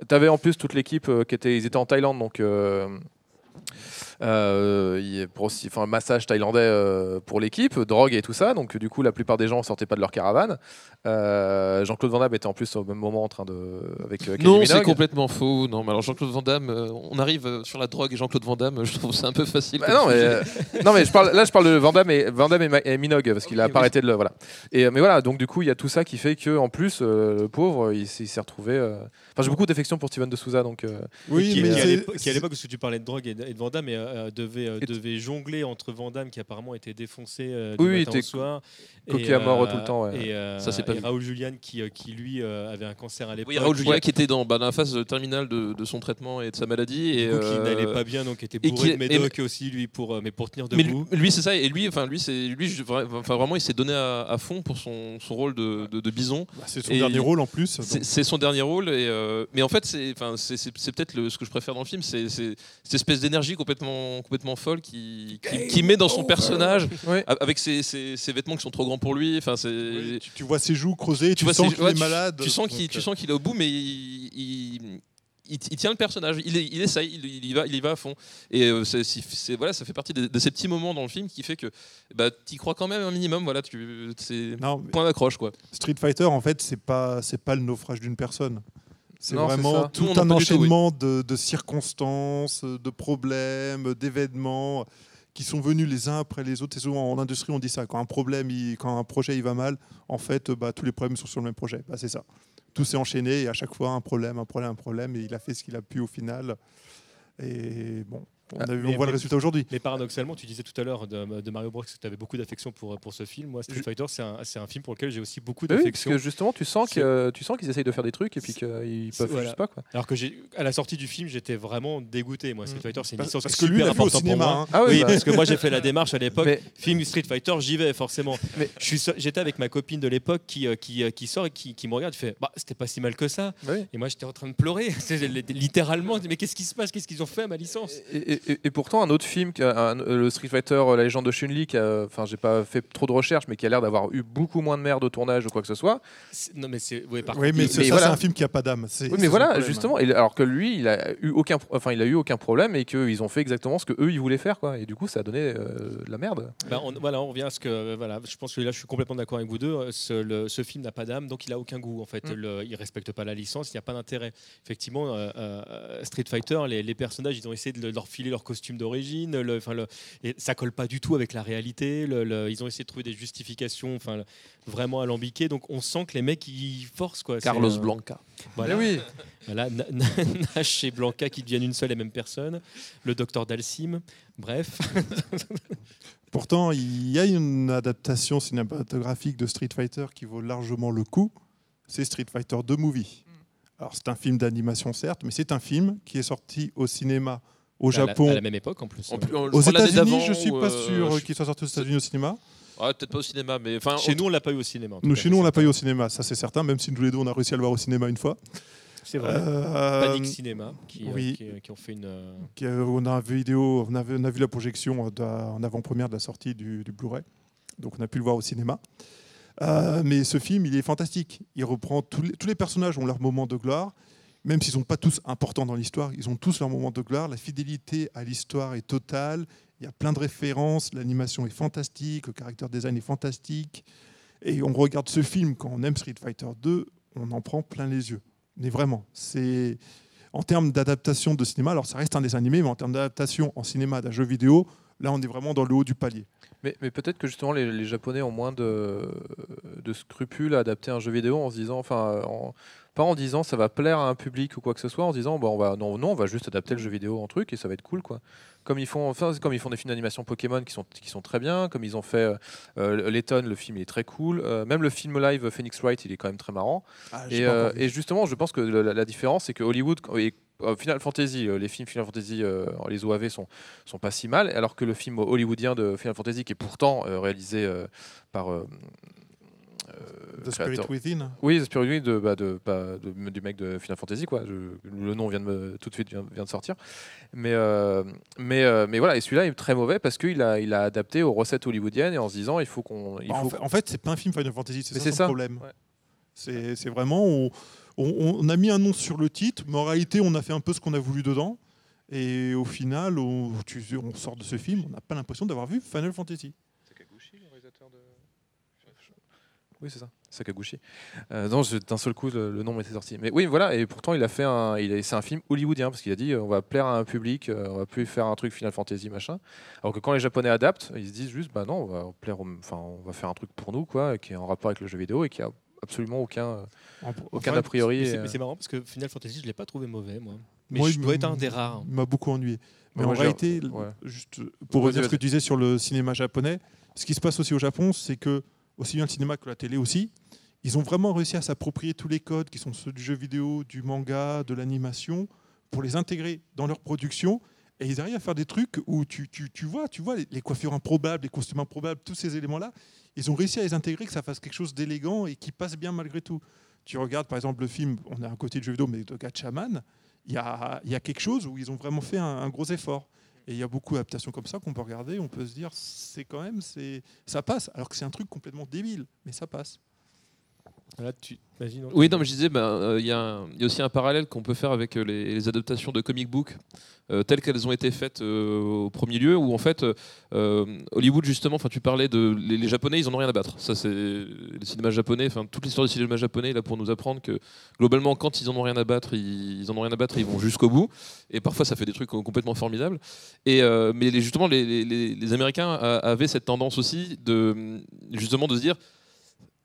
T'avais en plus toute l'équipe euh, qui était. Ils étaient en Thaïlande, donc. euh, Euh, pour aussi, enfin, massage thaïlandais euh, pour l'équipe, drogue et tout ça. Donc du coup, la plupart des gens sortaient pas de leur caravane. Euh, Jean-Claude Van Damme était en plus au même moment en train de avec euh, Non, c'est complètement faux. Non, mais alors Jean-Claude Van Damme, euh, on arrive sur la drogue et Jean-Claude Van Damme, je trouve c'est un peu facile. Bah non, mais, sujet. euh, non, mais je parle, là, je parle de Van Damme et, Van Damme et, Ma- et Minogue parce qu'il a Oui, pas oui. arrêté de le. Voilà. Et, mais voilà, donc du coup, il y a tout ça qui fait que en plus, euh, le pauvre, il, s'est il s'est retrouvé. euh, Enfin, j'ai beaucoup d'affection pour Steven de Souza, donc. euh, Oui, qui, mais qui à c'est- l'époque- qui à l'époque, parce que tu parlais de drogue et de, et de Van Damme, mais, euh, devait, euh, Et- devait jongler entre Van Damme, qui apparemment était défoncé euh, Oui, du oui, matin au soir, coquille et, à mort euh, tout le temps, ouais. Et, euh, Ça, c'est pas et. Raoul Julian, qui, euh, qui lui euh, avait un cancer à l'époque. Oui, Raoul Julia Ouais. qui était dans, bah, dans la phase terminale de, de son traitement et de sa maladie. Et, Du coup, qui n'allait pas bien, donc était et bourré qui- de et- médoc aussi, lui, pour, mais pour tenir Mais lui, debout. lui, c'est ça, et lui, enfin lui, c'est lui, je- enfin vraiment, il s'est donné à, à fond pour son, son rôle de, de- de bison. Bah, c'est son Et- dernier rôle en plus. C'est son dernier rôle, et, euh, mais en fait, c'est, enfin, c'est, peut-être le- ce que je préfère dans le film, c'est cette espèce d'énergie complètement, complètement folle qui, qui, qui met dans son personnage, Ouais. a- avec ses, ses- ses vêtements qui sont trop grands pour lui. Enfin, c'est, Oui, tu, tu vois ses joues creusées, tu, vois sens qu'il ouais, est malade. Tu sens qu'il, donc, tu sens qu'il est au bout, mais il, il- il- il tient le personnage. Il, est- il essaye, il, il y va, il y va à fond. Et euh, c'est, voilà, ça fait partie de, de ces petits moments dans le film qui fait que bah, tu crois quand même un minimum. Voilà, tu, c'est point d'accroche quoi. Street Fighter, en fait, c'est pas c'est pas le naufrage d'une personne. C'est vraiment tout Non, un tout, enchaînement de, de circonstances, de problèmes, d'événements qui sont venus les uns après les autres. Et souvent en industrie, on dit ça. Quand un problème, il- quand un projet il va mal, en fait, bah, tous les problèmes sont sur le même projet. Bah, c'est ça. Tout s'est enchaîné et à chaque fois un problème, un problème, un problème. Et il a fait ce qu'il a pu au final. Et bon, on, a mais- on voit le résultat aujourd'hui. Mais paradoxalement, tu disais tout à l'heure de, de Mario Bros que tu avais beaucoup d'affection pour, pour ce film. Moi, Street Fighter, c'est un, un film pour lequel j'ai aussi beaucoup Bah oui, parce d'affection. que justement, tu sens sens qu'ils essayent de faire des trucs et puis qu'ils peuvent voilà. juste pas quoi. Alors que à la sortie du film, j'étais vraiment dégoûté. Moi, Street Mm. Fighter, c'est une licence parce que super importante pour moi. hein. Ah Oui, bah. parce que moi j'ai fait la démarche à l'époque. Mais- Film Street Fighter, j'y vais forcément. J'étais avec ma copine de l'époque qui, euh, qui, euh, qui sort et qui, qui me regarde. Qui fait, bah, c'était pas si mal que ça. Bah oui. Et moi j'étais en train de pleurer, littéralement. Mais qu'est-ce qui se passe? Qu'est-ce qu'ils ont fait à ma licence? Et, et- et pourtant, un autre film, un- euh, le Street Fighter, euh, la légende de Chun-Li, qui a- enfin, j'ai pas fait trop de recherches, mais qui a l'air d'avoir eu beaucoup moins de merde au tournage ou quoi que ce soit. Non mais c'est, oui, par Oui, mais, c'est- ça, voilà. un film qui a pas d'âme. Oui, mais voilà, justement, et- alors que lui, il a eu aucun, enfin, il a eu aucun problème et qu'ils ont fait exactement ce que eux ils voulaient faire, quoi. Et du coup, ça a donné euh, de la merde. Bah, on, voilà, on revient à ce que voilà, je pense que là je suis complètement d'accord avec vous deux. Ce, le- ce film n'a pas d'âme, donc il a aucun goût en fait. Mm. Le- il respecte pas la licence, il n'y a pas d'intérêt. Effectivement, euh, euh, Street Fighter, les, les personnages, ils ont essayé de le- leur filer leur costume d'origine. le- Enfin, le, et ça colle pas du tout avec la réalité. le- le- ils ont essayé de trouver des justifications, enfin le- vraiment alambiquées. Donc on sent que les mecs ils forcent quoi. Carlos euh, Blanca. Voilà. Mais oui, Voilà, Na- Na- Nash et Blanca qui deviennent une seule et même personne. Le docteur Dalsim. Bref. Pourtant, il y a une adaptation cinématographique de Street Fighter qui vaut largement le coup. C'est Street Fighter 2 Movie. Alors, c'est un film d'animation, certes, mais c'est un film qui est sorti au cinéma au à la- Japon. à la même époque en plus. En plus, on- Aux États-Unis, je suis pas euh, sûr qu'il soit sorti aux États-Unis au cinéma. Ouais, peut-être pas au cinéma, mais enfin. Chez nous, on l'a pas eu au cinéma. Nous, cas, chez nous, on l'a pas eu au cinéma, ça c'est certain, même si nous les deux, on a réussi à le voir au cinéma une fois. C'est vrai. Euh, Panic Cinéma qui, euh, oui. qui, qui ont fait une. euh, qui, euh, on, a vu vidéo, on, a, vu- on a vu la projection en avant-première de la sortie du, du Blu-ray. Donc on a pu le voir au cinéma. Euh, mais ce film, il est fantastique. Il reprend tous les, tous les personnages ont leur moment de gloire, même s'ils ne sont pas tous importants dans l'histoire. Ils ont tous leur moment de gloire. La fidélité à l'histoire est totale. Il y a plein de références. L'animation est fantastique. Le caractère design est fantastique. Et on regarde ce film quand on aime Street Fighter 2, on en prend plein les yeux. Mais vraiment, c'est en termes d'adaptation de cinéma, alors ça reste un dessin animé, mais en termes d'adaptation en cinéma d'un jeu vidéo, là on est vraiment dans le haut du palier. Mais, mais peut-être que justement les, les Japonais ont moins de, de scrupules à adapter un jeu vidéo en se disant, enfin, en- pas en disant ça va plaire à un public ou quoi que ce soit, en se disant bah, on va non non on va juste adapter le jeu vidéo en truc et ça va être cool quoi. Comme ils font enfin comme ils font des films d'animation Pokémon qui sont qui sont très bien, comme ils ont fait euh, euh, Letton, le film il est très cool, Euh, même le film live Phoenix Wright il est quand même très marrant. Et, euh, et justement, je pense que la, la différence, c'est que Hollywood et Final Fantasy, euh, les films Final Fantasy, euh, les OAV sont, sont pas si mal, alors que le film hollywoodien de Final Fantasy, qui est pourtant euh, réalisé euh, par. euh, euh, The Spirit créateur- Within. Oui, The Spirit Within de, bah, de, bah, de- du mec de Final Fantasy, quoi. Je- le nom vient de me, tout de suite vient, vient de sortir. Mais, euh, mais, euh, mais voilà, et celui-là est très mauvais parce qu'il a, il a adapté aux recettes hollywoodiennes et en se disant il faut qu'on. Bah, en, fait, en fait, c'est pas un film Final Fantasy, c'est ça ça. problème. Ouais. C'est c'est vraiment, on, on- on a mis un nom sur le titre, mais en réalité, on a fait un peu ce qu'on a voulu dedans. Et au final, on, tu- on sort de ce film, on n'a pas l'impression d'avoir vu Final Fantasy. Sakaguchi, le réalisateur de. Oui, c'est ça. Sakaguchi. Euh, non, d'un seul coup, le, le nom m'était sorti. Mais oui, voilà. Et pourtant, il a fait un. C'est un film hollywoodien parce qu'il a dit euh, on va plaire à un public, euh, on va plus faire un truc Final Fantasy machin. Alors que quand les Japonais adaptent, ils se disent juste bah non, on va plaire, au- enfin, on va faire un truc pour nous quoi, qui est en rapport avec le jeu vidéo et qui a absolument aucun, euh, aucun Enfin, a priori. Mais c'est- euh, c'est marrant parce que Final Fantasy, je l'ai pas trouvé mauvais, moi. Mais Moi, je il dois être un des rares. Il m'a beaucoup ennuyé. Mais en j'ai- réalité, ouais. juste pour revenir à ce que tu disais sur le cinéma japonais, ce qui se passe aussi au Japon, c'est que aussi bien le cinéma que la télé aussi, ils ont vraiment réussi à s'approprier tous les codes qui sont ceux du jeu vidéo, du manga, de l'animation, pour les intégrer dans leur production. Et ils arrivent à faire des trucs où tu, tu, tu vois, tu vois les, coiffures improbables, les costumes improbables, tous ces éléments-là, ils ont réussi à les intégrer, que ça fasse quelque chose d'élégant et qui passe bien malgré tout. Tu regardes par exemple le film, on est à côté de jeu vidéo, mais de Gatchaman, il y a, y a quelque chose où ils ont vraiment fait un, un gros effort. Et il y a beaucoup d'adaptations comme ça qu'on peut regarder, on peut se dire, c'est quand même, ça passe, alors que c'est un truc complètement débile, mais ça passe. Là, tu... Vas-y, non, Oui, non, mais je disais, ben, euh, il y, a y aussi un parallèle qu'on peut faire avec euh, les, les adaptations de comic book euh, telles qu'elles ont été faites euh, au premier lieu, où en fait, Hollywood, justement, tu parlais de. Les, les Japonais, ils en ont rien à battre. Ça, c'est le cinéma japonais, enfin, toute l'histoire du cinéma japonais, là, pour nous apprendre que globalement, quand ils en ont rien à battre, ils, ils en ont rien à battre, ils vont jusqu'au bout. Et parfois, ça fait des trucs complètement formidables. Et, mais les- justement, les, les- les- les Américains a- avaient cette tendance aussi de, justement, de se dire.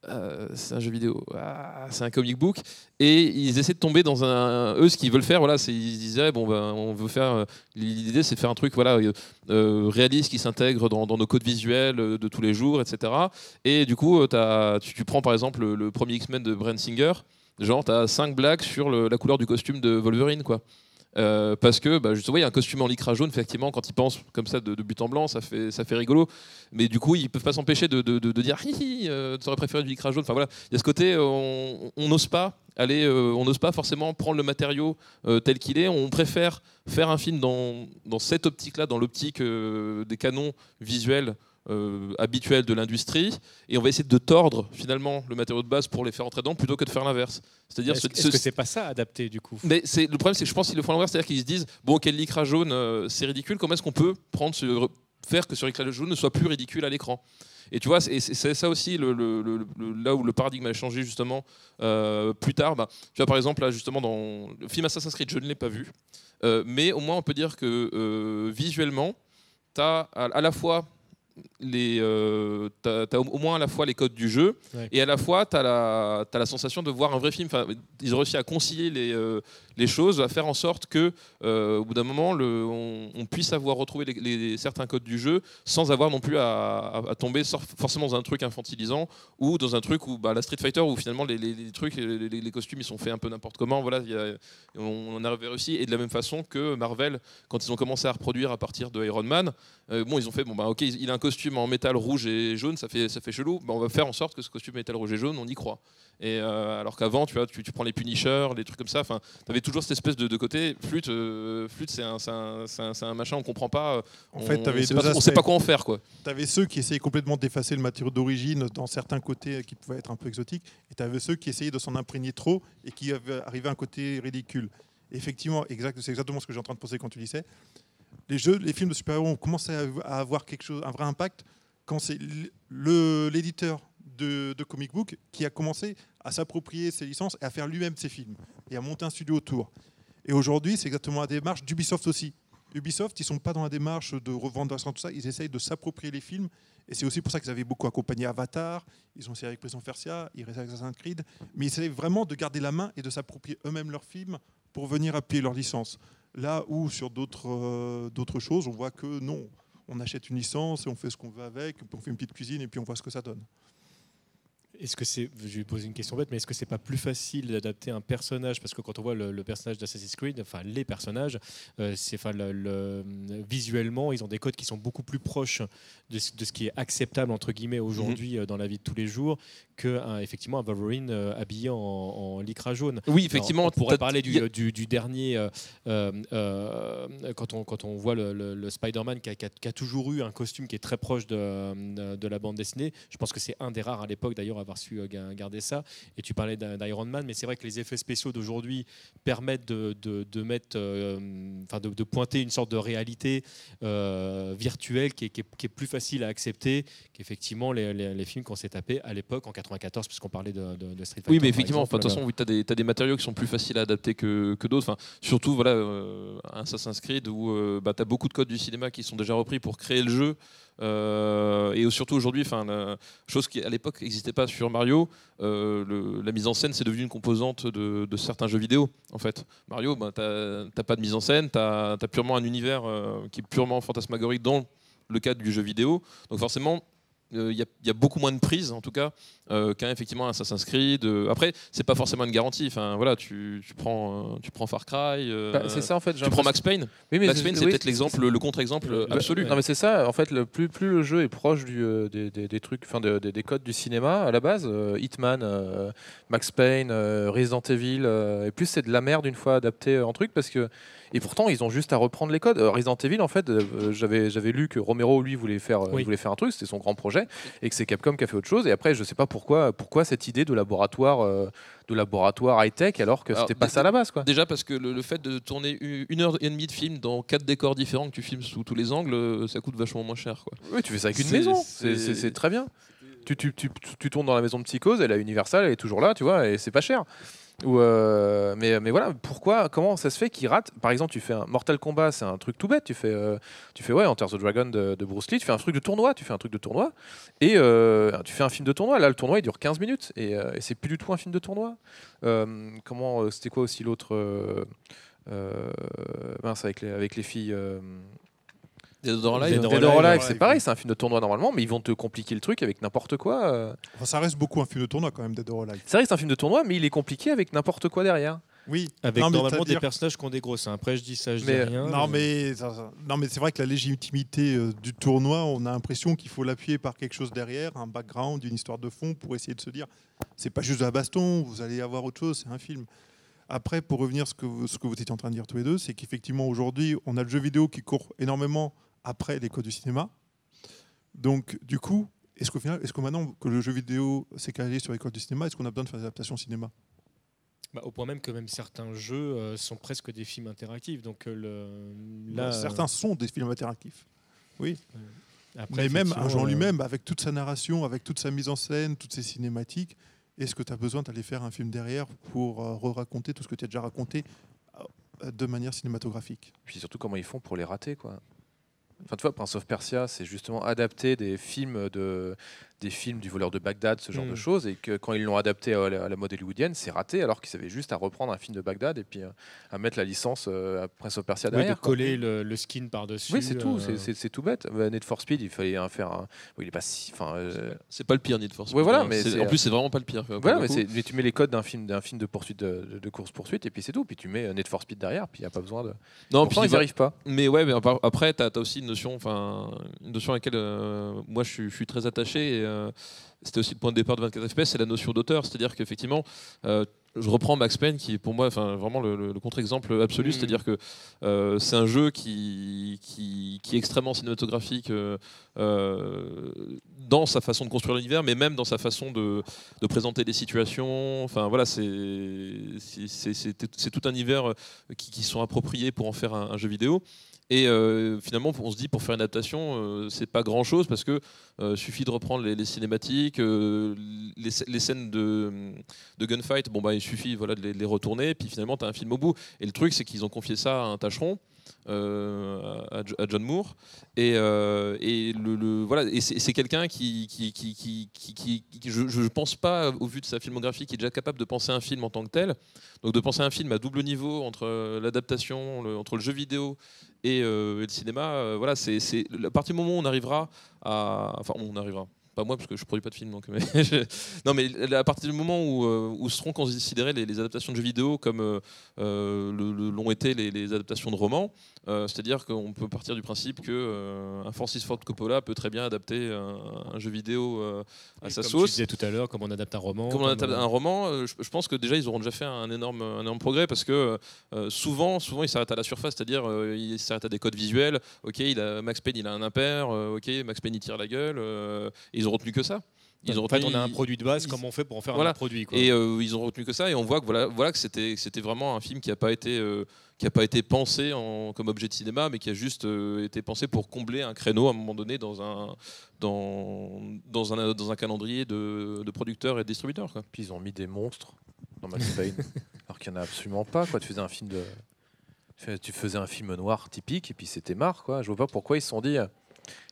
Euh, c'est un jeu vidéo, Ah, c'est un comic book, et ils essaient de tomber dans un. Eux, ce qu'ils veulent faire, voilà, c'est ils disaient bon ben, on veut faire. euh, L'idée, c'est de faire un truc, voilà, euh, euh, réaliste qui s'intègre dans, nos codes visuels euh, de tous les jours, etc. Et du coup, euh, tu, prends par exemple le, premier X-Men de Brent Singer, genre t'as cinq blagues sur la couleur du costume de Wolverine, quoi. Euh, parce que bah, justement il y a un costume en lycra jaune effectivement quand ils pensent comme ça de, but en blanc ça fait ça fait rigolo. Mais du coup ils peuvent pas s'empêcher de, dire hi euh, t'aurais préféré du lycra jaune. Enfin voilà. Il y a ce côté euh, on n'ose pas aller on n'ose pas forcément prendre le matériau tel qu'il est. On préfère faire un film dans, cette optique là dans l'optique des canons visuels euh, de l'industrie et on va essayer de tordre finalement le matériau de base pour les faire entrer dedans plutôt que de faire l'inverse c'est-à-dire Est-ce ce- est-ce que c'est pas ça adapté du coup mais c'est le problème, c'est que je pense qu'ils le font à l'envers, c'est-à-dire qu'ils se disent bon, quel lycra jaune, euh, c'est ridicule. Comment est-ce qu'on peut prendre ce- faire que ce lycra jaune ne soit plus ridicule à l'écran? Et tu vois, c'est ça aussi le, le- le- là où le paradigme a changé justement euh, plus tard. Bah, tu vois, par exemple, là justement dans le film Assassin's Creed, je ne l'ai pas vu, Euh, mais au moins on peut dire que visuellement, tu as à, à la fois les, euh, au au moins à la fois les codes du jeu Ouais. et à la fois tu as la, t'as la sensation de voir un vrai film. Enfin, ils ont réussi à concilier les, euh, les choses, à faire en sorte que euh, au bout d'un moment le, on, on puisse avoir retrouvé les, les- certains codes du jeu sans avoir non plus à, à- à tomber forcément dans un truc infantilisant ou dans un truc où bah, la Street Fighter où finalement les, trucs, les, costumes ils sont faits un peu n'importe comment. Voilà, il y a- on en a réussi et de la même façon que Marvel quand ils ont commencé à reproduire à partir de Iron Man, bon ils ont fait bon bah ok il a un costume en métal rouge et jaune, ça fait ça fait chelou. Bah, on va faire en sorte que ce costume métal rouge et jaune on y croit. Et euh, alors qu'avant, tu vois, tu, tu prends les Punishers, les trucs comme ça. Enfin, t'avais toujours cette espèce de, de côté. Flûte, euh, flûte, c'est un, un, un- un machin, on comprend pas. euh, En on, fait, avais on sait pas, on sait aspects. pas quoi en faire, quoi. Tu avais ceux qui essayaient complètement d'effacer le matériau d'origine dans certains côtés qui pouvaient être un peu exotiques, et tu avais ceux qui essayaient de s'en imprégner trop et qui arrivé à un côté ridicule. Effectivement, exact, c'est exactement ce que j'ai en train de penser quand tu disais. Les jeux, les films de super-héros ont commencé à avoir quelque chose, un vrai impact quand c'est l'éditeur de, de comic book qui a commencé à s'approprier ses licences et à faire lui-même ses films et à monter un studio autour. Et aujourd'hui, c'est exactement la démarche d'Ubisoft aussi. Ubisoft, ils sont pas dans la démarche de revendre tout ça, ils essayent de s'approprier les films. Et c'est aussi pour ça qu'ils avaient beaucoup accompagné Avatar, ils ont essayé avec Prison Fersia, ils restent avec Assassin's Creed, mais ils essayent vraiment de garder la main et de s'approprier eux-mêmes leurs films pour venir appuyer leur licence. Là où sur d'autres euh, d'autres choses, on voit que non, on achète une licence et on fait ce qu'on veut avec, on fait une petite cuisine et puis on voit ce que ça donne. Est-ce que c'est, je vais poser une question bête, mais est-ce que c'est pas plus facile d'adapter un personnage? Parce que quand on voit le, le personnage d'Assassin's Creed, enfin les personnages, euh, c'est, enfin le- le- visuellement, ils ont des codes qui sont beaucoup plus proches de, ce- de ce qui est acceptable entre guillemets aujourd'hui euh, dans la vie de tous les jours effectivement un Wolverine euh, habillé en, en lycra jaune. Oui, effectivement. Alors, on pourrait parler du, du- du dernier euh, euh, quand on quand on voit le, le- le Spider-Man qui a, qui a- qui a toujours eu un costume qui est très proche de, de la bande dessinée. Je pense que c'est un des rares à l'époque d'ailleurs à avoir su ga- garder ça. Et tu parlais d'I- d'Iron Man, mais c'est vrai que les effets spéciaux d'aujourd'hui permettent de, de- de mettre, euh, enfin de, de pointer une sorte de réalité euh, virtuelle qui est, qui est- qui est plus facile à accepter qu'effectivement les, les- les films qu'on s'est tapés à l'époque en 94, puisqu'on parlait de, de- de Street Fighter. Oui, mais effectivement, de toute façon, oui, tu as, des matériaux qui sont plus faciles à adapter que, que d'autres. Enfin, surtout, voilà, euh, Assassin's Creed, où euh, bah, tu as beaucoup de codes du cinéma qui sont déjà repris pour créer le jeu. Euh, et surtout aujourd'hui, enfin, chose qui à l'époque n'existait pas sur Mario, euh, le- la mise en scène c'est devenu une composante de, de certains jeux vidéo. En fait, Mario, bah, t'as t'as pas de mise en scène, tu as, purement un univers euh, qui est purement fantasmagorique dans le cadre du jeu vidéo. Donc forcément, il y, a- y a beaucoup moins de prises en tout cas euh, qu'un effectivement Assassin's Creed. Euh, après, c'est pas forcément une garantie. Enfin voilà, tu, tu prends, euh, tu prends Far Cry. euh, Bah, c'est ça en fait. j'ai Tu prends Max Payne. Oui, mais Max Payne, c'est oui, peut-être l'exemple, le contre-exemple Bah, absolu. Non mais c'est ça, en fait, le plus, plus le jeu est proche du, euh, des, des- des trucs, enfin de- des- des codes du cinéma à la base, euh, Hitman, euh, Max Payne, euh, Resident Evil, euh, et plus c'est de la merde une fois adapté euh, en truc parce que et pourtant ils ont juste à reprendre les codes. Euh, Resident Evil en fait, euh, j'avais j'avais lu que Romero lui voulait faire euh, Oui. voulait faire un truc, c'était son grand projet, et que c'est Capcom qui a fait autre chose. Et après je sais pas pourquoi pourquoi cette idée de laboratoire euh, de laboratoire high tech alors que c'était pas ça à la base quoi. Déjà parce que le, le fait de tourner une heure et demie de film dans quatre décors différents que tu filmes sous tous les angles, euh, ça coûte vachement moins cher. Quoi. Oui, tu fais ça avec une maison. c'est très bien. Tu, tu, tu, tu tournes dans la maison de Psychose, elle a Universal, elle est toujours là, tu vois, et c'est pas cher. Euh, mais, voilà, pourquoi, comment ça se fait qu'il rate? Par exemple, tu fais un Mortal Kombat, c'est un truc tout bête. Tu fais, euh, tu fais ouais, Enter the Dragon de, Bruce Lee, tu fais un truc de tournoi, tu fais un truc de tournoi, et euh, tu fais un film de tournoi. Là, le tournoi il dure 15 minutes, et, c'est plus du tout un film de tournoi. Comment, c'était quoi aussi l'autre mince, avec avec les filles. Dead or Alive, Dead or c'est pareil, c'est un film de tournoi normalement, mais ils vont te compliquer le truc avec n'importe quoi. euh. Enfin, ça reste beaucoup un film de tournoi quand même, Dead or Alive. C'est vrai que c'est un film de tournoi, mais il est compliqué avec n'importe quoi derrière. Oui. Avec Non, normalement des personnages qui ont des grosses. Après, je dis ça, je Mais- dis rien. Non mais, ça- ça- non, mais c'est vrai que la légitimité euh, du tournoi, on a l'impression qu'il faut l'appuyer par quelque chose derrière, un background, une histoire de fond pour essayer de se dire, c'est pas juste la baston, vous allez avoir autre chose, c'est un film. Après, pour revenir à ce que vous, ce que vous étiez en train de dire tous les deux, c'est qu'effectivement aujourd'hui, on a le jeu vidéo qui court énormément après les codes du cinéma. Donc du coup, est-ce qu'au final, est-ce que maintenant que le jeu vidéo s'est calé sur les codes du cinéma, est-ce qu'on a besoin de faire des adaptations cinéma? Bah, au point même que même certains jeux euh, sont presque des films interactifs. Donc euh, le, là, Certains sont des films interactifs. après, Mais même un genre euh, lui-même, avec toute sa narration, avec toute sa mise en scène, toutes ses cinématiques, est-ce que tu as besoin d'aller faire un film derrière pour euh, re-raconter tout ce que tu as déjà raconté euh, de manière cinématographique? Puis surtout comment ils font pour les rater, quoi? Enfin, tu vois, Prince of Persia, c'est justement adapter des films de des films du voleur de Bagdad, ce genre de choses, et que quand ils l'ont adapté à la, à la mode hollywoodienne, c'est raté, alors qu'ils avaient juste à reprendre un film de Bagdad et puis euh, à mettre la licence euh, à Prince of Persia oui, de derrière. coller le, le skin par-dessus. Oui, c'est tout, euh, c'est- tout bête. Euh, Need for Speed, il fallait en faire un. bon, il est pas si. Enfin, euh, C'est pas le pire Need for Speed. Ouais, voilà, hein. mais en plus c'est vraiment pas le pire. quoi, Voilà, mais, tu mets les codes d'un film, d'un film de poursuite de, de- de course poursuite et puis c'est tout. Puis tu mets Need for Speed derrière, puis il y a pas besoin de. Non, Pourtant, puis ils n'y va- arrivent pas. Mais ouais, mais après, tu as, aussi une notion, enfin, une notion à laquelle euh, moi je suis, je suis très attaché. Et, euh, c'était aussi le point de départ de 24 FPS, c'est la notion d'auteur. C'est-à-dire qu'effectivement, euh, je reprends Max Payne, qui est pour moi enfin, vraiment le, le- le contre-exemple absolu. Mhm. C'est-à-dire que euh, c'est un jeu qui, qui, qui est extrêmement cinématographique euh, euh, dans sa façon de construire l'univers, mais même dans sa façon de, de présenter des situations. Enfin voilà, c'est tout un univers euh, qui, qui sont appropriés pour en faire un, un jeu vidéo. Et euh, finalement, on se dit pour faire une adaptation, euh, c'est pas grand chose parce que euh, suffit de reprendre les, cinématiques, euh, les, sc- les scènes de, de gunfight. Bon bah il suffit voilà de les, de les retourner, puis finalement tu as un film au bout. Et le truc c'est qu'ils ont confié ça à un tâcheron. Euh, à, Jo- à John Moore. Et, euh, et le, voilà et c'est quelqu'un qui qui, qui, qui, je, je pense pas au vu de sa filmographie qui est déjà capable de penser un film en tant que tel. Donc de penser un film à double niveau entre euh, l'adaptation entre le jeu vidéo et, et le cinéma, voilà, c'est c'est- à partir du moment où on arrivera à, enfin on arrivera, moi parce que je produis pas de film donc mais non mais à partir du moment où, euh, où seront considérées les, adaptations de jeux vidéo comme euh, euh, l'ont été les adaptations de romans euh, c'est-à-dire qu'on peut partir du principe que euh, un Francis Ford Coppola peut très bien adapter un, un jeu vidéo euh, à sa Comme sauce tu disais tout à l'heure, comme on adapte un roman. comme on adapte euh, un roman, je, je pense que déjà ils auront déjà fait un énorme, un énorme progrès parce que souvent, souvent ils s'arrêtent à la surface, c'est-à-dire ils s'arrêtent à des codes visuels. Ok, il a, Max Payne il a un impair, ok, Max Payne il tire la gueule. ils ont retenu que ça. Ils ont en fait, on a un produit de base, ils- comment on fait pour en faire Voilà. un produit quoi. et euh, ils ont retenu que ça et on voit que voilà, voilà que c'était que c'était vraiment un film qui n'a pas été euh, qui a pas été pensé en, comme objet de cinéma, mais qui a juste euh, été pensé pour combler un créneau à un moment donné dans un dans, dans un dans un calendrier de, de producteurs et de distributeurs. Quoi. Puis ils ont mis des monstres dans Max Payne, alors qu'il n'y en a absolument pas. Quoi. Tu faisais un film de, tu faisais un film noir typique et puis c'était marre. Quoi. Je vois pas pourquoi ils se sont dit.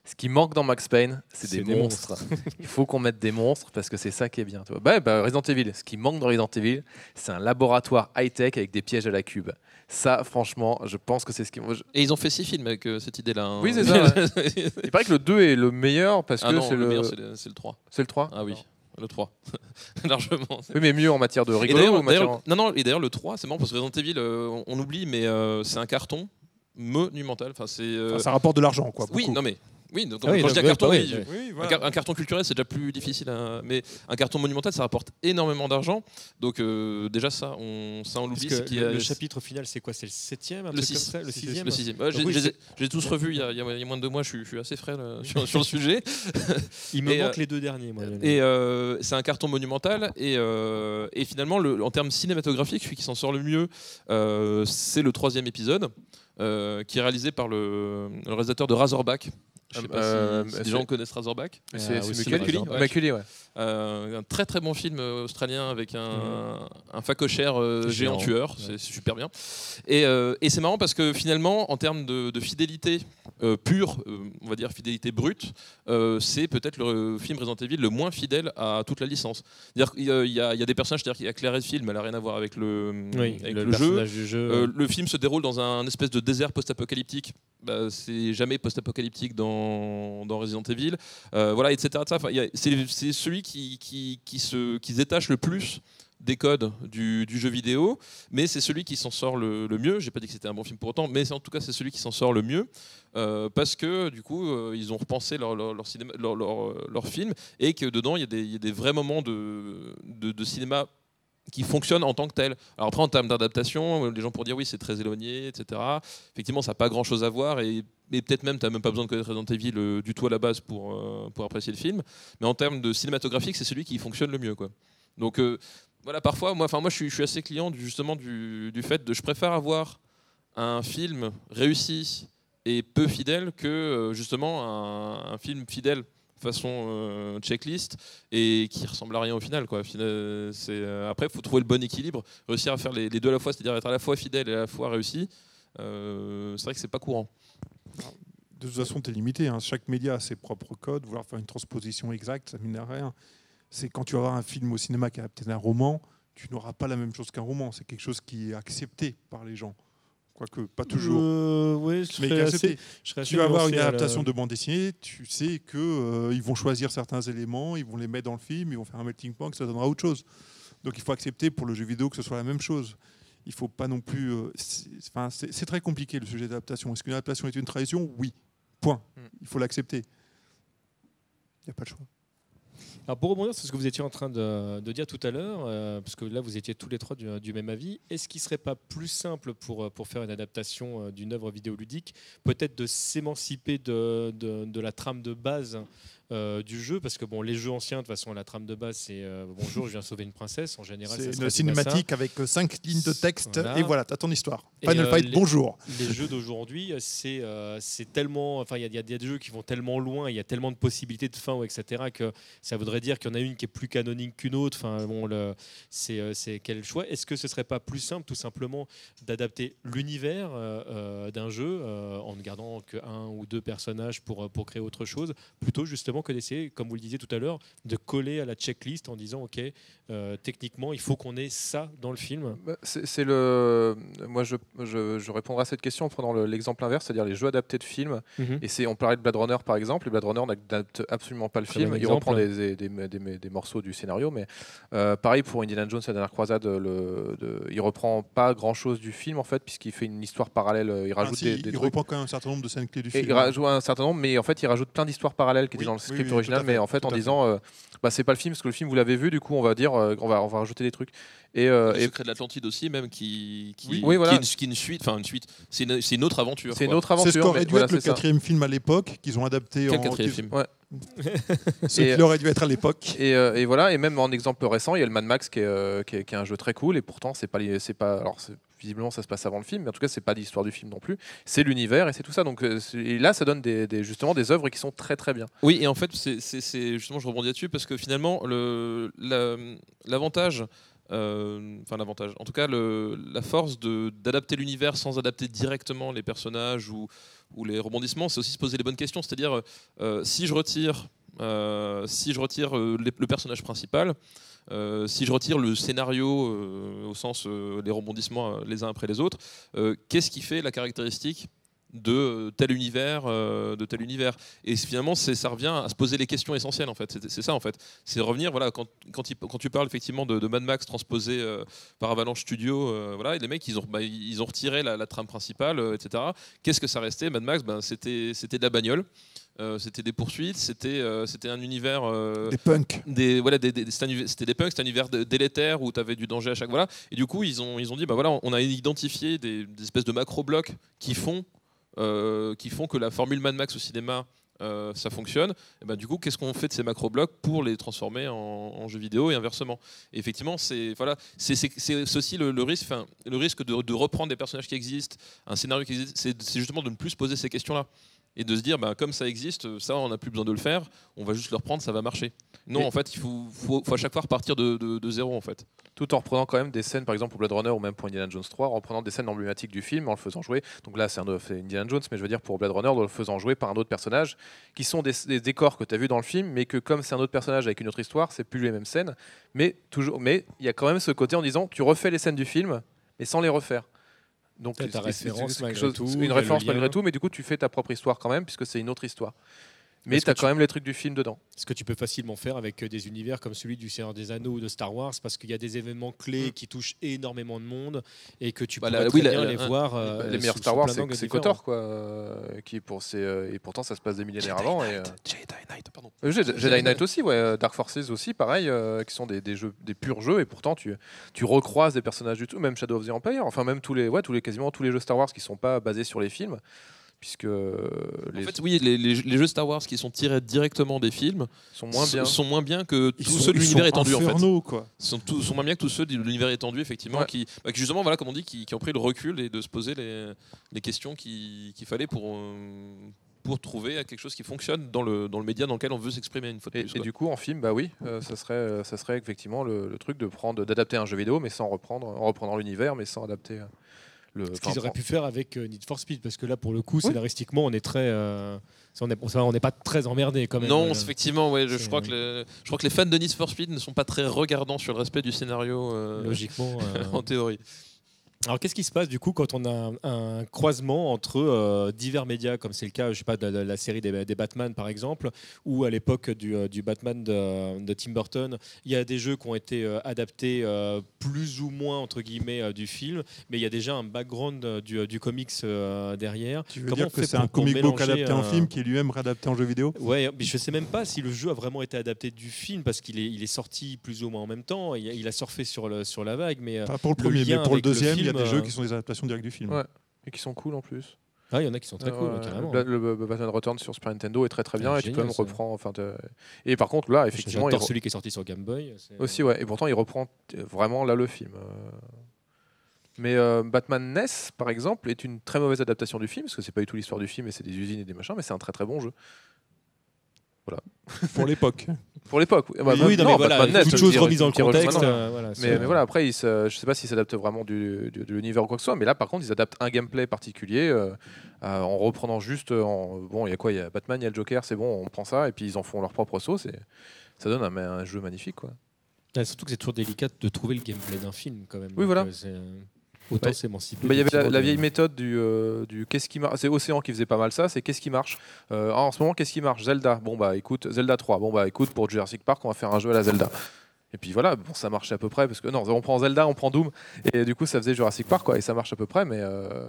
Ce qui manque dans Max Payne, c'est des, monstres. Il faut qu'on mette des monstres parce que c'est ça qui est bien. tu vois. Bah, bah, Resident Evil, ce qui manque dans Resident Evil, c'est un laboratoire high-tech avec des pièges à la cube. Ça, franchement, je pense que c'est ce qui. Et ils ont fait six films avec euh, cette idée-là. hein. Oui, c'est ça, Il paraît que le 2 est le meilleur parce ah que non, c'est le, le... meilleur, c'est le, c'est le 3. c'est le 3. Ah oui, le 3. Largement. Oui, mais mieux en matière de rigolo ou en matière- non, non, et d'ailleurs, le 3, c'est marrant parce que Resident Evil, euh, on, oublie, mais euh, c'est un carton monumental. Enfin, c'est. euh, Enfin, ça rapporte de l'argent, quoi. oui, non, mais. Oui, donc, Ah oui, quand donc, je dis un carton, oui, Oui, un, voilà. car- un carton culturel, c'est déjà plus difficile, à- mais un carton monumental, ça rapporte énormément d'argent. Donc, euh, déjà, ça, on, ça, on l'oublie. le, a- le chapitre final, c'est quoi? C'est le septième, un le truc 6. comme ça, le sixième? Le sixième. Ouais, j'ai- tous revus il y, a, il y a- il y a moins de deux mois, je suis, je suis assez frais là, sur, sur le sujet. Il me Et, manque euh, les deux derniers, moi. Et euh, c'est un carton monumental. Et, euh, et finalement, le- en termes cinématographiques, celui qui s'en sort le mieux, euh, c'est le troisième épisode, euh, qui est réalisé par le, le réalisateur de Razorback. Je sais pas Euh, si, si c'est- des gens connaissent super Back. C'est Ah, Macaulay Macaulay, ouais. Euh, un très très bon film euh, australien avec un, un facochère euh, géant géant, tueur, ouais. c'est super bien. Et, euh, et c'est marrant parce que finalement, en termes de, de fidélité euh, pure, euh, on va dire fidélité brute, euh, c'est peut-être le film Resident Evil le moins fidèle à toute la licence. C'est-à-dire qu'il y a- il y, a il y a des personnages, c'est-à-dire qu'il y a Claire Redfield, mais elle n'a rien à voir avec le, oui, avec le, le jeu. du jeu. Euh, le film se déroule dans un espèce de désert post-apocalyptique. Bah, c'est jamais post-apocalyptique dans, Resident Evil. Euh, voilà, etc. c'est celui qui, se, qui détache le plus des codes du, jeu vidéo, mais c'est celui qui s'en sort le, le mieux. J'ai pas dit que c'était un bon film pour autant, mais en tout cas c'est celui qui s'en sort le mieux euh, parce que du coup euh, ils ont repensé leur, film et que dedans il y, a des- vrais moments de cinéma qui fonctionnent en tant que tel. Alors après en termes d'adaptation, les gens pourraient dire oui c'est très éloigné, etc. Effectivement ça n'a pas grand chose à voir et, peut-être même tu n'as même pas besoin de connaître Resident Evil euh, du tout à la base pour, euh, pour apprécier le film. Mais en termes de cinématographique c'est celui qui fonctionne le mieux. Quoi. Donc euh, voilà, parfois, moi, moi je, suis, assez client du- justement du, fait de je préfère avoir un film réussi et peu fidèle que euh, justement un film fidèle façon euh, checklist et qui ressemble à rien au final quoi. Euh, après il faut trouver le bon équilibre, réussir à faire les, deux à la fois, c'est-à-dire être à la fois fidèle et à la fois réussi. Euh, c'est vrai que c'est pas courant. De toute façon, tu es limité. hein. Chaque média a ses propres codes. Vouloir faire une transposition exacte, ça mine à rien. C'est quand tu vas voir un film au cinéma qui a peut-être un roman, tu n'auras pas la même chose qu'un roman. C'est quelque chose qui est accepté par les gens. Quoique, pas toujours. Euh, oui, je mais serais assez- accepté. je serais assez Tu vas avoir une la- adaptation de bande dessinée, tu sais qu'ils ils vont choisir certains éléments, ils vont les mettre dans le film, ils vont faire un melting pot, que ça donnera autre chose. Donc il faut accepter pour le jeu vidéo que ce soit la même chose. Il faut pas non plus. euh, c'est- enfin, c'est c'est très compliqué le sujet d'adaptation. Est-ce qu'une adaptation est une trahison? Oui. Point. Mm. Il faut l'accepter. Il n'y a pas de choix. Alors pour rebondir sur ce que vous étiez en train de, dire tout à l'heure, euh, parce que là vous étiez tous les trois du, même avis, est-ce qu'il ne serait pas plus simple pour, euh, faire une adaptation euh, d'une œuvre vidéoludique, peut-être de s'émanciper de la trame de base euh, du jeu Parce que bon, les jeux anciens, de toute façon, la trame de base c'est euh, bonjour, je viens sauver une princesse. En général, C'est une cinématique avec 5 lignes de texte Voilà. et voilà, tu as ton histoire. Final euh, Fight, les- bonjour. les jeux d'aujourd'hui, c'est euh, c'est tellement. Enfin, il y, a- il y a des jeux qui vont tellement loin, il y a tellement de possibilités de fin, ou etc., que ça voudrait dire qu'il y en a une qui est plus canonique qu'une autre. Enfin, bon, le- c'est euh, c'est quel choix Est-ce que ce serait pas plus simple, tout simplement, d'adapter l'univers euh, euh, d'un jeu euh, en ne gardant que un ou deux personnages pour, pour créer autre chose, plutôt justement vraiment que d'essayer, comme vous le disiez tout à l'heure, de coller à la checklist en disant ok, euh, techniquement, il faut qu'on ait ça dans le film? Bah, c'est c'est le. Moi, je, je, je répondrai à cette question en prenant le- l'exemple inverse, c'est-à-dire les jeux adaptés de films. Mhm. Et c'est, on parlait de Blade Runner par exemple. Et Blade Runner n'adapte absolument pas le Très film. Il exemple. reprend des, des, des- des- des morceaux du scénario, mais euh, pareil pour Indiana Jones et la dernière croisade, le, de- il reprend pas grand-chose du film en fait, puisqu'il fait une histoire parallèle. Il Ah, rajoute si, des, il trucs. reprend quand même un certain nombre de scènes clés du Et film. il rajoute un certain nombre, mais en fait, il rajoute plein d'histoires parallèles qui Oui, étaient dans le script oui, original, mais en fait, tout en fait. disant, euh, bah, c'est pas le film, parce que le film, vous l'avez vu, du coup, on va dire, euh, on, va, on va rajouter des trucs. Et, euh, Le et secret de l'Atlantide aussi, même qui, qui, Oui. Oui, voilà. qui est une, qui est une suite, enfin une suite. C'est une, c'est une autre aventure. c'est une autre aventure. C'est ce qu'aurait mais dû voilà, être le quatrième film à l'époque, qu'ils ont adapté Quel en. quatrième film Ce Et- qu'il aurait dû être à l'époque. Et, euh, et voilà, et même en exemple récent, il y a le Mad Max qui est, euh, qui est, qui est un jeu très cool, et pourtant, c'est pas, les- c'est pas, alors visiblement, ça se passe avant le film, mais en tout cas, c'est pas l'histoire du film non plus. C'est l'univers et c'est tout ça. Donc, euh, et là, ça donne des, justement des œuvres qui sont très très bien. Oui, et en fait, c'est justement, je rebondis là-dessus parce que finalement, le- la- l'avantage, euh, enfin l'avantage, en tout cas, la force d'adapter l'univers sans adapter directement les personnages ou, les rebondissements, c'est aussi se poser les bonnes questions. C'est-à-dire, euh, si je retire, si je retire le personnage principal, si je retire le scénario euh, au sens euh, les rebondissements euh, les uns après les autres, euh, qu'est-ce qui fait la caractéristique de euh, tel univers, euh, de tel univers? Et finalement, ça revient à se poser les questions essentielles en fait. C'est ça en fait. C'est revenir, voilà, quand, tu parles effectivement de, Mad Max transposé euh, par Avalanche Studio, euh, voilà, et les mecs ils ont, bah, ils ont retiré la, la trame principale, euh, etc. Qu'est-ce que ça restait? Mad Max, ben, c'était de la bagnole. Euh, c'était des poursuites, c'était euh, c'était un univers euh, Des punks. des voilà des, des- c'était des punks c'était un univers délétère où tu avais du danger à chaque voilà. Et du coup ils ont ils ont dit bah voilà on a identifié des, des espèces de macro blocs qui font qui font que la formule Mad Max au cinéma euh, ça fonctionne. Et ben du coup qu'est-ce qu'on fait de ces macro blocs pour les transformer en, en jeux vidéo et inversement? Et effectivement c'est voilà c'est c'est- c'est aussi le, le risque le risque de, de reprendre des personnages qui existent un scénario qui existe c'est c'est justement de ne plus se poser ces questions là et de se dire bah, comme ça existe ça on n'a plus besoin de le faire on va juste le reprendre ça va marcher non Et- en fait il faut, faut, faut à chaque fois repartir de, de- de zéro en fait tout en reprenant quand même des scènes, par exemple pour Blade Runner ou même pour Indiana Jones 3, en reprenant des scènes emblématiques du film, en le faisant jouer. Donc là, c'est Indiana Jones, mais je veux dire pour Blade Runner, en le faisant jouer par un autre personnage, qui sont des, des décors que tu as vus dans le film, mais que comme c'est un autre personnage avec une autre histoire, c'est plus les mêmes scènes. Mais toujours, mais il y a quand même ce côté en disant, tu refais les scènes du film, mais sans les refaire. Donc ta référence malgré chose- tout, une référence malgré tout, mais du coup tu fais ta propre histoire quand même, puisque c'est une autre histoire. Mais tu as quand même les trucs du film dedans. Ce que tu peux facilement faire avec euh, des univers comme celui du Seigneur des Anneaux ou de Star Wars, parce qu'il y a des événements clés Mm. qui touchent énormément de monde et que tu Bah, la- très oui, bien la- les voir. euh, les meilleurs sous- Star Wars, c'est. Kotor, quoi. euh, qui pour ses, euh, et pourtant, ça se passe des millénaires avant. Et, euh, Jedi Knight pardon Jedi Jedi Knight aussi, ouais, Dark Forces aussi, pareil, qui sont des, des jeux, des purs jeux, et pourtant tu, tu recroises des personnages du tout, même Shadow of the Empire, enfin même tous les, ouais, tous les quasiment tous les jeux Star Wars qui sont pas basés sur les films, puisque euh, les En fait, oui, les, les- les jeux Star Wars qui sont tirés directement des films sont moins bien. sont moins bien que Ils tous sont- ceux de l'univers étendu en fait. quoi. Sont, moins bien que tous ceux de l'univers étendu effectivement Ouais. qui, bah, qui, justement voilà comme on dit qui, qui ont pris le recul et de se poser les, les questions qui- qu'il fallait pour euh, pour trouver quelque chose qui fonctionne dans le, dans le média dans lequel on veut s'exprimer une fois de Et, plus. et quoi. du coup, en film, bah oui, euh, ça serait, euh, ça serait effectivement le, le truc de prendre, d'adapter un jeu vidéo, mais sans reprendre, en reprenant l'univers, mais sans adapter euh, le. Ce qu'ils auraient pu faire avec euh, Need for Speed, parce que là, pour le coup, Oui. scénaristiquement, on est très, euh, on n'est pas très emmerdé quand même. Non, Euh, effectivement, ouais, je, crois que le- je crois que les fans de Need for Speed ne sont pas très regardants sur le respect du scénario euh, logiquement. en théorie. Alors, qu'est-ce qui se passe du coup quand on a un, un croisement entre euh, divers médias, comme c'est le cas, je sais pas, de, la- la série des, des Batman par exemple, ou à l'époque du, euh, du Batman de, de Tim Burton, il y a des jeux qui ont été euh, adaptés plus ou moins entre guillemets du film, mais il y a déjà un background du, du comics derrière. Tu veux Comment dire on que c'est un comic book adapté en film qui est lui-même réadapté en jeu vidéo? Ouais, mais je sais même pas si le jeu a vraiment été adapté du film parce qu'il est, il est sorti plus ou moins en même temps. Il a, il a surfé sur, le, sur la vague, mais Pas pour le le premier, mais pour le le deuxième, il y a des jeux euh, qui sont des adaptations directes du film. Ouais. Et qui sont cool en plus. ah, il y en a qui sont très cool, ouais, carrément. le, le- le Batman Return sur Super Nintendo est très très bien Ah, et tu peux génial, même ça. reprendre. Enfin, te- Et par contre, là, effectivement, il J'adore re- celui qui est sorti sur Game Boy. c'est- aussi, ouais. Et pourtant, il reprend euh, vraiment là le film. euh. Mais euh, Batman NES, par exemple, est une très mauvaise adaptation du film parce que c'est pas du tout l'histoire du film et c'est des usines et des machins, mais c'est un très très bon jeu. Pour l'époque. Pour l'époque. oui. Bah, Oui, Oui, non, non, mais voilà, Batman toute chose dire, remise dans le contexte. euh, voilà, Mais, mais voilà, après, ils se- je sais pas s'ils s'adaptent vraiment du, du- de l'univers ou quoi que ce soit, mais là, par contre, ils adaptent un gameplay particulier euh, euh, en reprenant juste. En, bon, il y a quoi Il y a Batman, il y a le Joker, c'est bon, on prend ça, et puis ils en font leur propre sauce, et ça donne un, un jeu magnifique, quoi. Surtout que c'est toujours délicat de trouver le gameplay d'un film quand même. Oui, voilà. C'est- Autant Ouais. s'émanciper. Bah, il y avait la, vieille méthode du, euh, du qu'est-ce qui marche. C'est Océan qui faisait pas mal ça. C'est qu'est-ce qui marche. Euh, ah, en ce moment, qu'est-ce qui marche? Zelda. Bon bah écoute, Zelda 3. Bon bah écoute, pour Jurassic Park, on va faire un jeu à la Zelda. Et puis voilà, bon, ça marchait à peu près parce que non, on prend Zelda, on prend Doom, et du coup ça faisait Jurassic Park quoi, et ça marche à peu près, mais euh,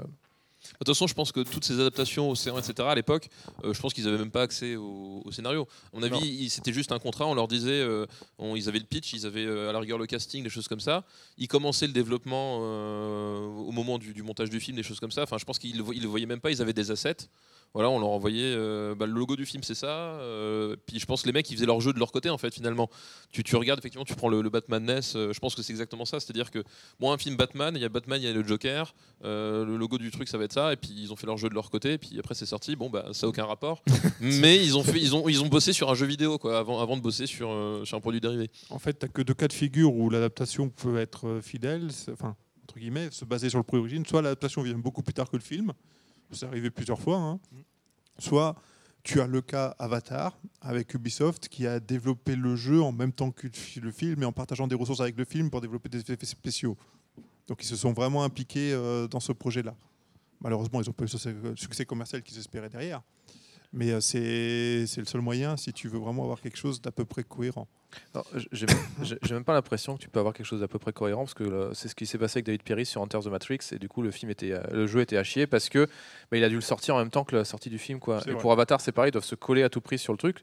De toute façon, je pense que toutes ces adaptations, Océan, etc., à l'époque, euh, je pense qu'ils n'avaient même pas accès au, au scénario. À mon avis, c'était juste un contrat. On leur disait, euh, on- ils avaient le pitch, ils avaient euh, à la rigueur le casting, des choses comme ça. Ils commençaient le développement au moment du, du montage du film, des choses comme ça. Enfin, je pense qu'ils ne le voyaient même pas. Ils avaient des assets. Voilà, on leur envoyait euh, bah, le logo du film, c'est ça. euh, puis je pense que les mecs, ils faisaient leur jeu de leur côté, en fait, finalement. Tu, tu regardes, effectivement, tu prends le, le Batman NES. euh, je pense que c'est exactement ça. C'est-à-dire que, bon, un film Batman, il y a Batman, il y a le Joker. euh, le logo du truc, ça va être ça. Et puis ils ont fait leur jeu de leur côté. Et puis après, c'est sorti. Bon, bah, ça n'a aucun rapport. Mais ils ont, fait, ils, ont, ils ont bossé sur un jeu vidéo, quoi, avant, avant de bosser sur, sur un produit dérivé. En fait, tu n'as que deux cas de figure où l'adaptation peut être fidèle, enfin, entre guillemets, se baser sur le pré-origine. Soit l'adaptation vient beaucoup plus tard que le film, c'est arrivé plusieurs fois. hein. Soit tu as le cas Avatar avec Ubisoft qui a développé le jeu en même temps que le fi- le film et en partageant des ressources avec le film pour développer des effets spéciaux. Donc ils se sont vraiment impliqués euh, dans ce projet-là. Malheureusement, ils n'ont pas eu le succès commercial qu'ils espéraient derrière. Mais euh, c'est le seul moyen si tu veux vraiment avoir quelque chose d'à peu près cohérent. Non, j'ai même pas l'impression que tu peux avoir quelque chose d'à peu près cohérent parce que c'est ce qui s'est passé avec David Perry sur Enter the Matrix et du coup le film était, le jeu était à chier parce que bah, il a dû le sortir en même temps que la sortie du film quoi. C'est Et vrai. pour Avatar c'est pareil, ils doivent se coller à tout prix sur le truc.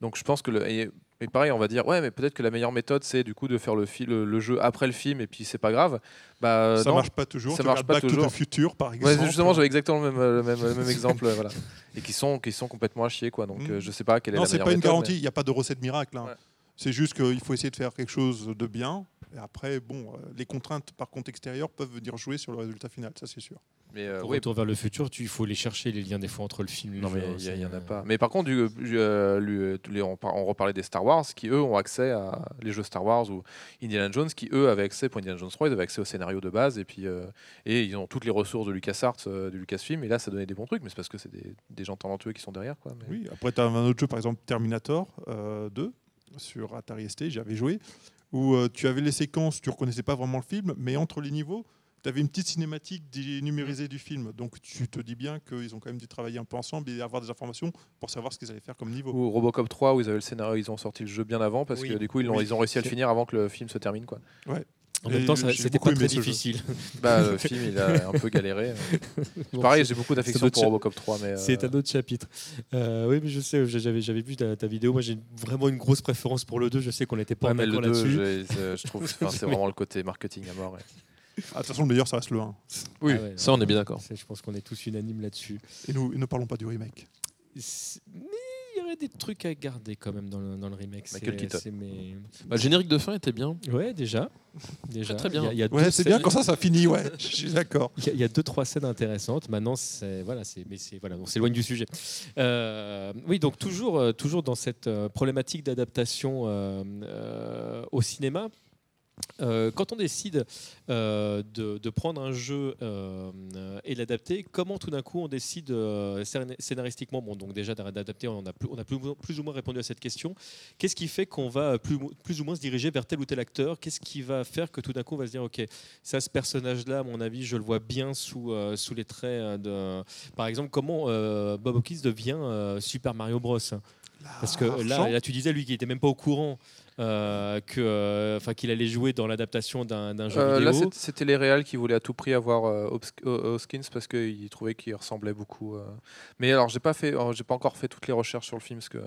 Donc je pense que le, et, et pareil on va dire ouais mais peut-être que la meilleure méthode c'est du coup de faire le, le, le jeu après le film et puis c'est pas grave. Bah ça non. marche pas toujours. ça Tu marche pas Back to toujours. the Future, par Ouais, exemple. justement, j'avais exactement le même, le même, le même exemple, voilà. Et qui sont, qui sont complètement à chier, quoi. Donc, Mm. euh, je sais pas quelle est non, la c'est meilleure pas une garantie. mais- Il n'y a pas de recette miracle. hein. Ouais. C'est juste qu'il faut essayer de faire quelque chose de bien. Et après, bon, euh, les contraintes par contre extérieures peuvent venir jouer sur le résultat final, ça c'est sûr. Mais euh, Pour oui, Retour vers le futur, tu, il faut les chercher les liens des fois entre le film et le non, mais jeu, il y, a- c'est, il y en a euh, pas. Mais par contre, du, du, euh, lui, tous les- on, par- on reparlait des Star Wars, qui eux ont accès à les jeux Star Wars ou Indiana Jones, qui eux avaient accès pour Indiana Jones 3, ils avaient accès au scénario de base et puis euh, et ils ont toutes les ressources de LucasArts, euh, de Lucasfilm. Et là, ça donnait des bons trucs, mais c'est parce que c'est des, des gens talentueux qui sont derrière, quoi. mais- Oui, après, tu as un autre jeu, par exemple Terminator euh, 2 sur Atari ST, j'avais joué, où euh, tu avais les séquences, tu reconnaissais pas vraiment le film, mais entre les niveaux, tu avais une petite cinématique dénumérisée du film. Donc tu te dis bien qu'ils ont quand même dû travailler un peu ensemble et avoir des informations pour savoir ce qu'ils allaient faire comme niveau. Ou Robocop 3 où ils avaient le scénario, ils ont sorti le jeu bien avant parce Oui. que du coup ils, Oui. ils ont réussi à le finir avant que le film se termine quoi. En même temps, c'était pas très difficile. Bah le film il a un peu galéré. Bon, Pareil, j'ai beaucoup d'affection pour Robocop 3 mais euh, C'est un autre chapitre. Euh, oui, mais je sais, j'avais, vu ta, ta vidéo. Moi, j'ai vraiment une grosse préférence pour le 2. Je sais qu'on n'était pas ouais, en mais le accord 2 là-dessus. je trouve enfin, c'est vraiment le côté marketing à mort. Ah, De toute façon, le meilleur, ça reste le 1. Oui, Ah ouais, ça, on est bien d'accord. Je pense qu'on est tous unanimes là-dessus. Et nous, et ne parlons pas du remake. Des trucs à garder quand même dans le, dans le remake. Michael Keaton. mes- Bah, le générique de fin était bien. Ouais, déjà. déjà. très bien. Il y a- y a Ouais, deux c'est scènes- bien quand ça, ça finit, ouais, je suis d'accord. Il y, a- il y a deux trois scènes intéressantes. Maintenant, c'est voilà, c'est mais c'est voilà, on s'éloigne du sujet. Euh, oui, donc toujours euh, toujours dans cette euh, problématique d'adaptation euh, euh, au cinéma. Euh, quand on décide euh, de, de prendre un jeu euh, et l'adapter, comment tout d'un coup on décide euh, scén- scénaristiquement Bon, donc déjà d'adapter, on a, plus, on a plus, plus ou moins répondu à cette question. Qu'est-ce qui fait qu'on va plus, plus ou moins se diriger vers tel ou tel acteur? Qu'est-ce qui va faire que tout d'un coup on va se dire, ok, ça, ce personnage-là, à mon avis, je le vois bien sous, sous les traits de. Par exemple, comment Bob Hawkins devient Super Mario Bros. Parce que là, là, tu disais, lui, qui était même pas au courant euh, que, euh, enfin, qu'il allait jouer dans l'adaptation d'un jeu Euh, là vidéo. c'est- c'était les réals qui voulaient à tout prix avoir euh, Hoskins parce qu'ils trouvaient qu'il ressemblait beaucoup. euh. Mais alors j'ai pas fait, j'ai pas encore fait toutes les recherches sur le film parce que,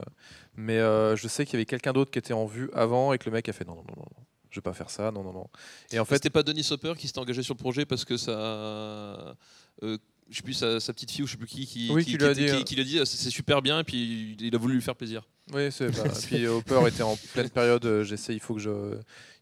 mais euh, je sais qu'il y avait quelqu'un d'autre qui était en vue avant et que le mec a fait non non non non, non, je vais pas faire ça non non non. Et en fait, c'était pas Denis Hopper qui s'était engagé sur le projet parce que ça. euh, je sais plus sa, sa petite fille ou je sais plus qui qui, Oui, qui, qui lui a dit, qui- qui lui a dit, c'est c'est super bien et puis il a voulu lui faire plaisir. Oui, c'est. bah, puis Hopper était en pleine période. euh, J'essaie, il faut que je,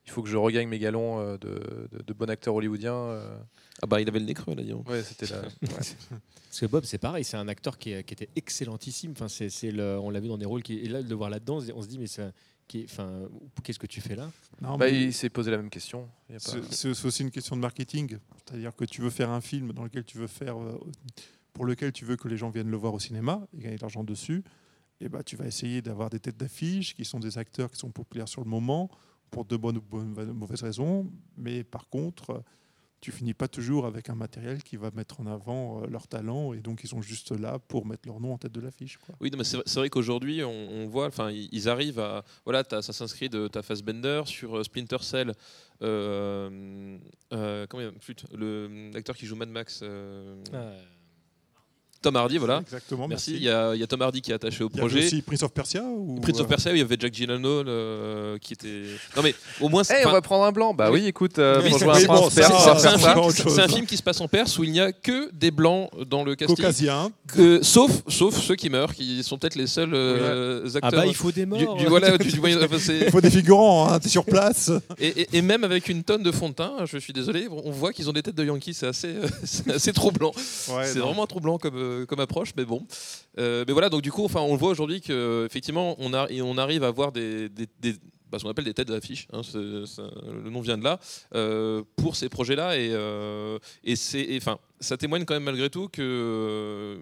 il faut que je regagne mes galons euh, de, de- de bon acteur hollywoodien. euh. Ah bah il avait le nez creux là, disons. Ouais, c'était la- Parce que Bob, c'est pareil, c'est un acteur qui, est- qui était excellentissime. Enfin, c'est, c'est le, on l'a vu dans des rôles qui. Et là, de le voir là-dedans, on se dit, mais c'est, qui est- enfin, qu'est-ce que tu fais là? Non, Bah, mais il s'est posé la même question. Il y a pas- c'est c'est- c'est aussi une question de marketing. C'est-à-dire que tu veux faire un film dans lequel tu veux faire, euh, pour lequel tu veux que les gens viennent le voir au cinéma et gagner de l'argent dessus. Et bah, tu vas essayer d'avoir des têtes d'affiche qui sont des acteurs qui sont populaires sur le moment pour de bonnes ou bonnes- mauvaises raisons. Mais par contre, tu finis pas toujours avec un matériel qui va mettre en avant euh, leur talent et donc ils sont juste là pour mettre leur nom en tête de l'affiche. Oui, non, mais c'est c'est vrai qu'aujourd'hui, on, on voit, enfin, ils arrivent à, voilà, t'as Assassin's Creed, euh, t'as Fassbender sur euh, Splinter Cell. euh, euh, comment il flûte, le l'acteur qui joue Mad Max, euh, Tom Hardy, voilà. Exactement. Merci. Merci. Il y, a, il y a Tom Hardy qui est attaché au Il y avait projet. aussi Prince of Persia ou Prince of euh, Persia, il y avait Jack Gyllenhaal euh, qui était. Non mais au moins. c'est- Eh, on va prendre un blanc. Bah Oui. écoute, euh, Oui, c'est- un bon, film- un qui se passe en Perse où il n'y a que des blancs dans le casting, caucasien. que- sauf, sauf ceux qui meurent, qui sont peut-être les seuls euh, Ah acteurs. bah, il faut des morts. du, du- voilà, du- du moyen- enfin, c'est- Il faut des figurants, hein, t'es sur place. Et, et- et même avec une tonne de fond de teint, je suis désolé, on voit qu'ils ont des têtes de Yankees, c'est assez, euh, c'est assez troublant. Ouais, c'est vraiment troublant comme, euh, comme approche, mais bon. Euh, mais voilà, donc du coup, enfin, on voit aujourd'hui qu'effectivement, on, a, et on arrive à voir des, bah, ce qu'on appelle des têtes d'affiche, hein, le nom vient de là, euh, pour ces projets-là. Et, euh, et, et, ça témoigne quand même malgré tout que, euh,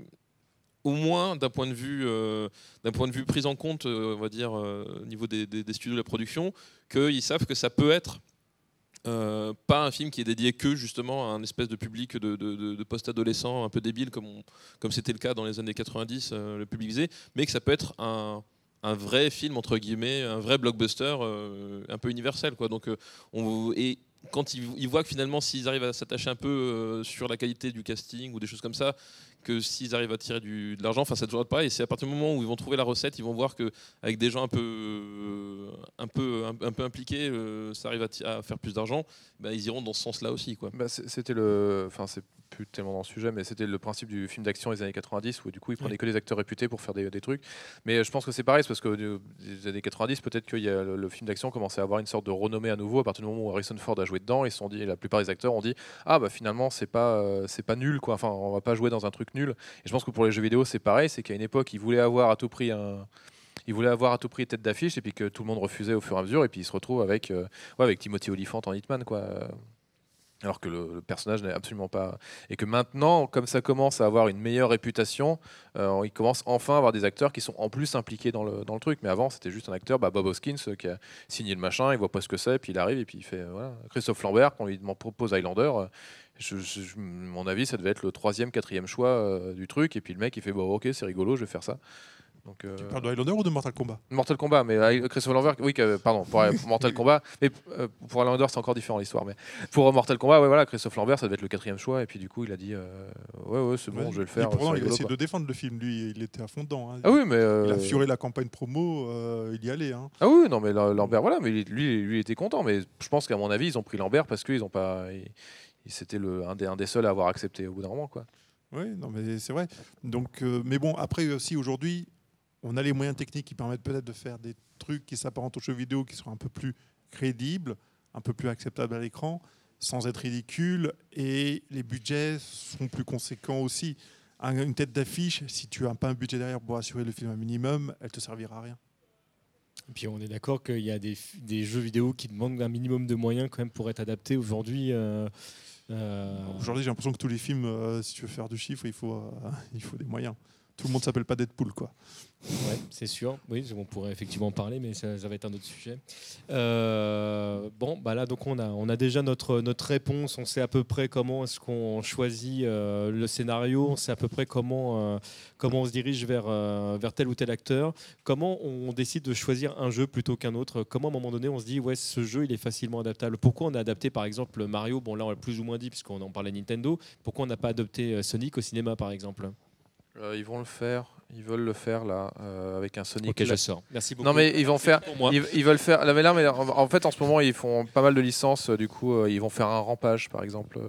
au moins d'un point de vue, euh, point de vue prise en compte, euh, on va dire, euh, au niveau des, des- des studios de la production, qu'ils savent que ça peut être euh, pas un film qui est dédié que justement à un espèce de public de, de, post-adolescents un peu débile comme comme c'était le cas dans les années 90, euh, le public visé, mais que ça peut être un, un vrai film entre guillemets, un vrai blockbuster euh, un peu universel quoi. Donc euh, on, et quand ils, ils voient que finalement s'ils arrivent à s'attacher un peu sur la qualité du casting ou des choses comme ça, que s'ils arrivent à tirer de l'argent, enfin ça toujours pareil. Et c'est à partir du moment où ils vont trouver la recette, ils vont voir que avec des gens un peu, un peu, un, peu impliqués, euh, ça arrive à, faire plus d'argent. Bah, ils iront dans ce sens-là aussi, quoi. Bah, c'était le, enfin c'est plus tellement dans le sujet, mais c'était le principe du film d'action des années 90 où du coup ils prenaient que des acteurs réputés pour faire des, des trucs. Mais euh, je pense que c'est pareil, parce que euh, des années 90, peut-être que le, le film d'action commençait à avoir une sorte de renommée à nouveau à partir du moment où Harrison Ford a joué dedans. Ils sont dit, la plupart des acteurs ont dit, ah bah finalement c'est pas, euh, c'est pas nul quoi. Enfin, on va pas jouer dans un truc nul. Et je pense que pour les jeux vidéo c'est pareil, c'est qu'à une époque ils voulaient avoir à tout prix un ils voulaient avoir à tout prix tête d'affiche et puis que tout le monde refusait au fur et à mesure et puis ils se retrouvent avec euh, ouais, avec Timothy Olyphant en Hitman quoi alors que le, personnage n'est absolument pas et que maintenant comme ça commence à avoir une meilleure réputation euh, il commence enfin à avoir des acteurs qui sont en plus impliqués dans le, dans le truc. Mais avant c'était juste un acteur bah, Bob Hoskins euh, qui a signé le machin il voit pas ce que c'est puis il arrive et puis il fait euh, Christophe Lambert quand on lui propose Highlander euh, mon avis ça devait être le troisième quatrième choix du truc et puis le mec il fait bon ok c'est rigolo je vais faire ça donc euh, Tu parles de Highlander ou de Mortal Kombat Mortal Kombat, mais euh, Christopher Lambert, oui, que- pardon, pour, pour Mortal Kombat, mais euh, pour Highlander c'est encore différent l'histoire, mais pour euh, Mortal Kombat, ouais, voilà, Christophe Lambert, ça devait être le quatrième choix, et puis du coup il a dit, euh, ouais, ouais, c'est bon, Ouais. je vais le Et faire. pourtant, il a essayé de défendre le film, lui, il était à fond dedans. hein. Ah oui, mais euh, Il a fioré la campagne promo, euh, il y allait. hein. ah oui, non, mais la- Lambert, voilà, mais lui, lui, il était content, mais je pense qu'à mon avis, ils ont pris Lambert parce qu'ils ont pas, c'était le un des, un des seuls à avoir accepté au bout d'un moment, quoi. Oui, non, mais c'est vrai. Donc, euh, mais bon, après aussi aujourd'hui, on a les moyens techniques qui permettent peut-être de faire des trucs qui s'apparentent aux jeux vidéo, qui sont un peu plus crédibles, un peu plus acceptables à l'écran, sans être ridicules, et les budgets sont plus conséquents aussi. Un- Une tête d'affiche, si tu n'as pas un budget derrière pour assurer le film un minimum, elle te servira à rien. Et puis on est d'accord qu'il y a des, des jeux vidéo qui demandent un minimum de moyens quand même pour être adaptés aujourd'hui. euh, euh, Aujourd'hui, j'ai l'impression que tous les films, euh, si tu veux faire du chiffre, il faut, il faut des moyens. Tout le monde s'appelle pas Deadpool, quoi. Ouais, c'est sûr. Oui, on pourrait effectivement en parler, mais ça, va être un autre sujet. Euh, bon, bah là, donc on a, on a déjà notre, notre réponse. On sait à peu près comment est-ce qu'on choisit euh, le scénario. On sait à peu près comment, euh, comment on se dirige vers, vers tel ou tel acteur. Comment on décide de choisir un jeu plutôt qu'un autre? Comment à un moment donné on se dit ouais, ce jeu il est facilement adaptable? Pourquoi on a adapté par exemple Mario? Bon là on l'a plus ou moins dit puisqu'on en parlait Nintendo. Pourquoi on n'a pas adopté Sonic au cinéma par exemple? Ils vont le faire. Ils veulent le faire là euh, avec un Sonic. Ok, je sors. Merci beaucoup. Non mais ils vont faire. Ils, ils veulent faire. Là, mais là, mais en, fait, en ce moment, ils font pas mal de licences. euh, Du coup, euh, ils vont faire un rampage, par exemple,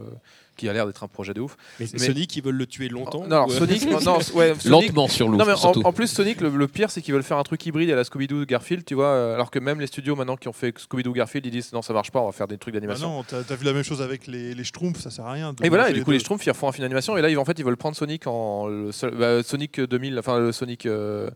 qui a l'air d'être un projet de ouf. Mais, mais- Sonic, ils veulent le tuer longtemps non, ou, euh, Sonic, non, non, ouais, Sonic- Lentement sur l'eau. En, plus Sonic le, le pire c'est qu'ils veulent faire un truc hybride à la Scooby-Doo Garfield tu vois euh, alors que même les studios maintenant qui ont fait Scooby-Doo Garfield ils disent non ça marche pas on va faire des trucs Bah d'animation non, t'as as vu la même chose avec les, les Schtroumpfs, ça sert à rien. de et voilà et du coup les. Schtroumpfs ils refont un film d'animation et là ils, en fait ils veulent prendre Sonic en le seul- bah, Sonic 2000 enfin le Sonic euh,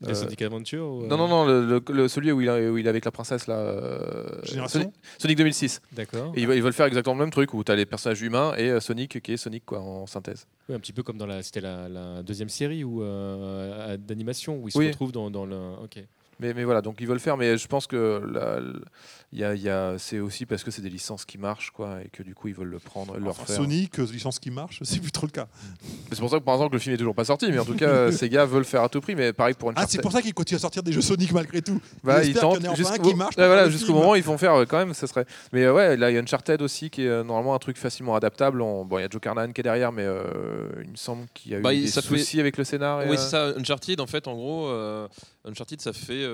les euh, Sonic Adventure ou, euh, non non non le, le- le- celui où il, a- où il est avec la princesse là euh, Génération Sonic, Sonic 2006 D'accord. ils, veulent- ils veulent faire exactement le même truc où tu as les personnages humains et euh, Sonic qui est Sonic quoi en synthèse Oui, un petit peu comme dans la, c'était la, la deuxième série ou euh, d'animation où ils se retrouvent dans, dans le. Ok. Mais, mais voilà, donc ils veulent faire, mais je pense que la- y a, il y a- c'est aussi parce que c'est des licences qui marchent, quoi, et que du coup ils veulent le prendre et le Enfin, refaire. Sonic, licence qui marche, c'est plus trop le cas. C'est pour ça que par exemple le film est toujours pas sorti, mais en tout cas ces gars veulent faire à tout prix, mais pareil pour une Ah, c'est pour ça qu'ils continuent à sortir des jeux Sonic malgré tout. Bah, Ils ils tentent jusqu'au un qui marche voilà, faire le jusqu'au moment ils vont faire euh, quand même, ça serait. Mais euh, ouais, là il y a Uncharted aussi qui est euh, normalement un truc facilement adaptable. On- Bon, il y a Joe Carnahan qui est derrière, mais euh, il me semble qu'il y a eu Bah, des ça fait- soucis avec le scénar. et, Oui, euh, c'est ça. Uncharted, en fait, en gros, euh, Uncharted, ça fait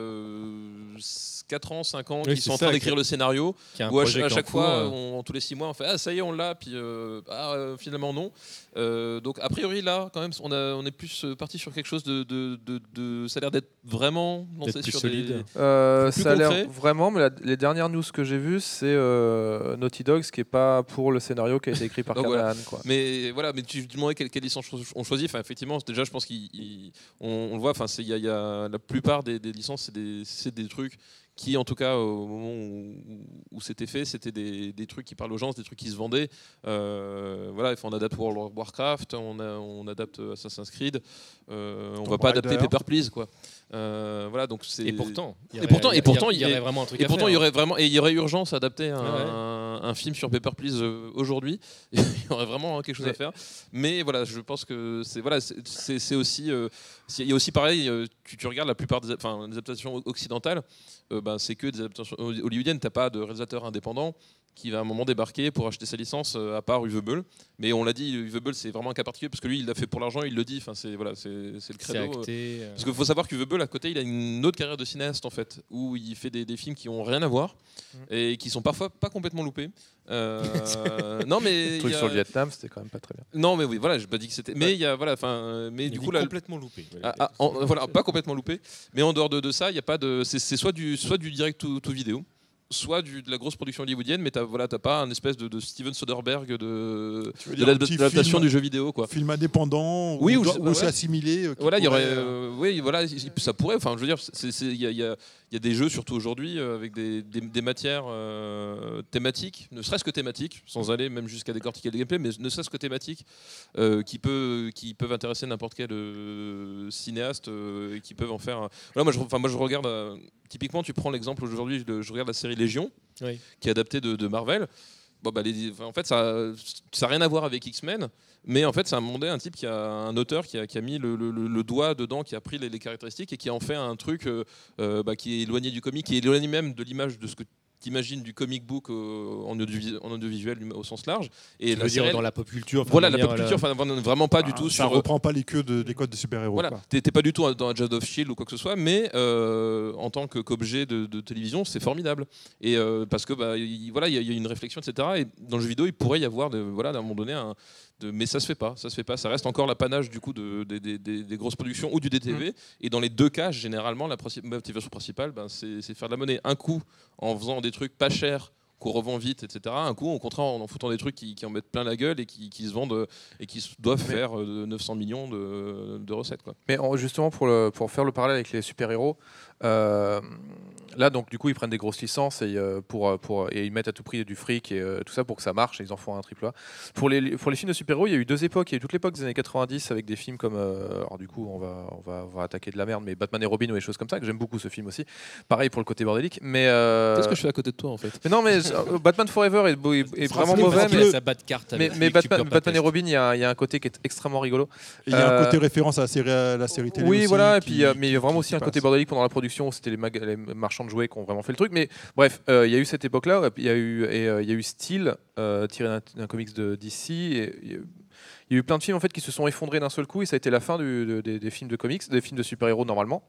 4 ans, 5 ans qu'ils sont en train d'écrire le scénario. Où à, ch- chaque fois, euh, on- tous les 6 mois, on fait Ah, ça y est, on l'a, puis euh, ah, euh, finalement non. Euh, donc, a priori, là, quand même, on, a, on est plus parti sur quelque chose de. de, de- de- ça a l'air d'être vraiment lancé plus sur solide. des. Euh, Plus ça a l'air vraiment, mais la- les dernières news que j'ai vues, c'est euh, Naughty Dog, ce qui est pas pour le scénario qui a été écrit par Donc voilà. Quoi. Mais voilà, mais tu demandais quelle, quelle licence on choisit. Enfin, effectivement, déjà, je pense qu'on on le voit. Enfin, c'est- il y, a- il y a la plupart des, des licences, c'est des, c'est des trucs qui, en tout cas, au moment où, où c'était fait, c'était des, des trucs qui parlent aux gens, des trucs qui se vendaient. Euh, voilà, on adapte World of Warcraft, on, a- on adapte Assassin's Creed. euh, on va pas adapter Paper Please, quoi. Euh, voilà, donc c'est. Et pourtant, il y Et aurait- pourtant- et pourtant, il y aurait vraiment un truc Et à pourtant, il y aurait vraiment, et il y aurait urgence à adapter un, Ouais. un film sur Paper Please euh, aujourd'hui. il y aurait vraiment quelque chose à faire. Mais voilà, je pense que c'est voilà, c'est- aussi, euh, il y a aussi pareil. tu, tu regardes la plupart des, enfin, adaptations occidentales, euh, ben, c'est que des adaptations hollywoodiennes. T'as pas de réalisateur indépendant qui va à un moment débarquer pour acheter sa licence, euh, à part Uwe Boll. Mais on l'a dit, Uwe Boll, c'est vraiment un cas particulier parce que lui, il l'a fait pour l'argent, il le dit. Enfin, c'est voilà, c'est le credo. euh, acté. euh, parce qu'il faut savoir que Vebeul, à côté, il a une autre carrière de cinéaste, en fait, où il fait des, des films qui ont rien à voir Mm. et qui sont parfois pas complètement loupés. Euh, non, mais. Le truc a- sur le Vietnam, c'était quand même pas très bien. Non, mais oui, voilà, j'ai pas dit que c'était. Mais il y a. Voilà, enfin. Mais il du coup, là. complètement loupé. ah, ah, en- voilà, pas complètement loupé. Mais en dehors de, de ça, il y a pas de. C'est soit du, soit du direct to, to vidéo, soit du, de la grosse production hollywoodienne, mais t'as voilà, pas un espèce de, de Steven Soderbergh de, de l'adaptation du jeu vidéo, quoi. Film indépendant, Oui, ou ouais. c'est assimilé. euh, Voilà, il y aurait, pourrait, euh, oui, voilà, il- ça pourrait. Enfin, je veux dire, c'est- c'est- il y a, il y a- il y a des jeux, surtout aujourd'hui, euh, avec des, des- des matières euh, thématiques, ne serait-ce que thématiques, sans aller même jusqu'à décortiquer le gameplay, mais ne serait-ce que thématiques, euh, qui, peut, qui peuvent intéresser n'importe quel euh, cinéaste, et qui peuvent en faire. Voilà, moi, je, enfin, moi, je regarde. typiquement, tu prends l'exemple aujourd'hui, je, regarde la série Légion, Oui. qui est adaptée de, de Marvel. Bon, bah, les- en fait, ça n'a rien à voir avec X-Men, mais en fait, ça a demandé un type qui a un auteur qui a, qui a mis le, le- le- le doigt dedans, qui a pris les, les caractéristiques et qui a en fait un truc euh, euh, bah, qui est éloigné du comic, qui est éloigné même de l'image de ce que tu imagines du comic book euh, en, audiovisuel, en audiovisuel au sens large. Et la dire série, dans la pop culture. voilà, la pop culture, enfin, vraiment pas du Ah, tout ça sur. reprend pas les queues de- des codes de super-héros. Voilà, t'es pas du tout dans Agent of Shield ou quoi que ce soit, mais euh, en tant qu'objet de, de télévision, c'est formidable. Et euh, parce que bah, voilà, il y, a- il y a une réflexion, etc. Et dans le jeu vidéo, il pourrait y avoir, de, voilà, à un moment donné, un, de, mais ça se fait pas, ça se fait pas. Ça reste encore l'apanage du coup de, des- des- des- des grosses productions ou du DTV. Et dans les deux cas, généralement, la motivation principale, ben, c'est faire de la monnaie. Un coup, en faisant des trucs pas chers qu'on revend vite, etc. Un coup, au contraire, en en foutant des trucs qui, qui en mettent plein la gueule et qui, qui se vendent euh, et qui doivent Mais- faire euh, 900 millions de, de recettes. Quoi. Mais en- justement, pour, le- pour faire le parallèle avec les super-héros, euh, là, donc, du coup, ils prennent des grosses licences et, euh, pour, euh, pour, et ils mettent à tout prix du fric et euh, tout ça pour que ça marche et ils en font un triple A. Pour les, pour les films de super-héros, il y a eu deux époques. Il y a eu toute l'époque des années 90 avec des films comme. euh, alors, du coup, on va, on, va, on va attaquer de la merde, mais Batman et Robin ou des choses comme ça, que j'aime beaucoup ce film aussi. Pareil pour le côté bordélique. Mais, euh, Qu'est-ce que je fais à côté de toi en fait mais non, mais euh, Batman Forever est, vraiment mauvais, mais. sa carte Mais, Batman, et. Robin, il y, a, il y a un côté qui est extrêmement rigolo. Il y a un Euh, côté référence à la série, à la série télé. Oui, aussi voilà, et puis, euh, mais il y a vraiment aussi un côté bordélique pendant la production c'était les, marchands de jouets qui ont vraiment fait le truc. Mais bref, euh, il y a eu cette époque-là, il y a eu, et, euh, il y a eu Steel, euh, tiré d'un- comics de DC. Et, et Il y a eu plein de films en fait qui se sont effondrés d'un seul coup et ça a été la fin du- de- des, des films de comics, des films de super-héros normalement,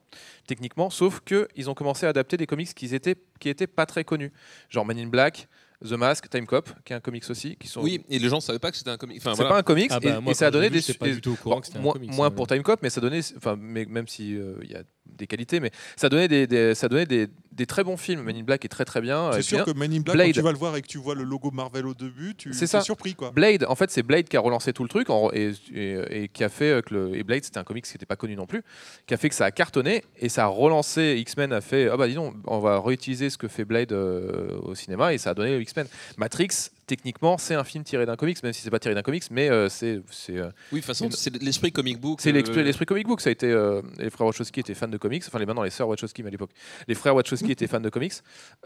techniquement, sauf que ils ont commencé à adapter des comics qui étaient qui étaient pas très connus, genre Man in Black, The Mask, Time Cop, qui est un comics aussi, qui sont. Oui, et les gens savaient pas que c'était un comic. Enfin, c'est voilà. pas un comics Ah et, bah, moi, et ça a donné vu, des pas et- du tout au courant bon, que c'était un moins, comics, moins hein. pour Time Cop, mais ça donnait, enfin, mais même si euh, il y a des qualités, mais ça donnait des, des- ça donnait des, des très bons films. Man in Black est très très bien. C'est et sûr bien. que Man in Black, Blade. quand tu vas le voir et que tu vois le logo Marvel au début, tu C'est es ça. surpris quoi. Blade, en fait, c'est Blade qui a relancé tout le truc en- et, et- et qui a fait euh, que le et Blade, c'était un comics qui n'était pas connu non plus, qui a fait que ça a cartonné et ça a relancé. X-Men a fait ah bah dis donc, on va réutiliser ce que fait Blade euh, au cinéma et ça a donné X-Men. Matrix, techniquement, c'est un film tiré d'un comics, même si c'est pas tiré d'un comics, mais euh, c'est c'est euh, Oui, de toute façon, C'est- l'esprit comic book. c'est euh, l'esprit comic book. Ça a été euh, les frères Wachowski étaient fans de comics, enfin les maintenant les sœurs Wachowski mais à l'époque. Les frères Wachowski étaient fans de comics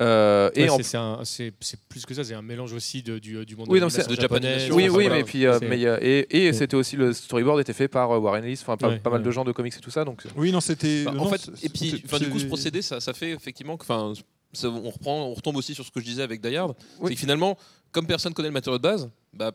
Euh, et Ouais, c'est- plus que ça, c'est un mélange aussi de- du, du monde Oui, de non, c'est- l'animation de japonisation, Oui, Enfin, oui, voilà. mais puis, euh, et, et Ouais. c'était aussi le storyboard était fait par Warren Ellis, enfin pas, Ouais, pas mal de gens de comics et tout ça, donc Oui, non, c'était. Bah, en fait, et puis, du coup, ce procédé, ça, ça fait effectivement que, enfin, ça- on reprend, on retombe aussi sur ce que je disais avec Die Hard, Oui. c'est que finalement, comme personne connaît le matériau de base, bah,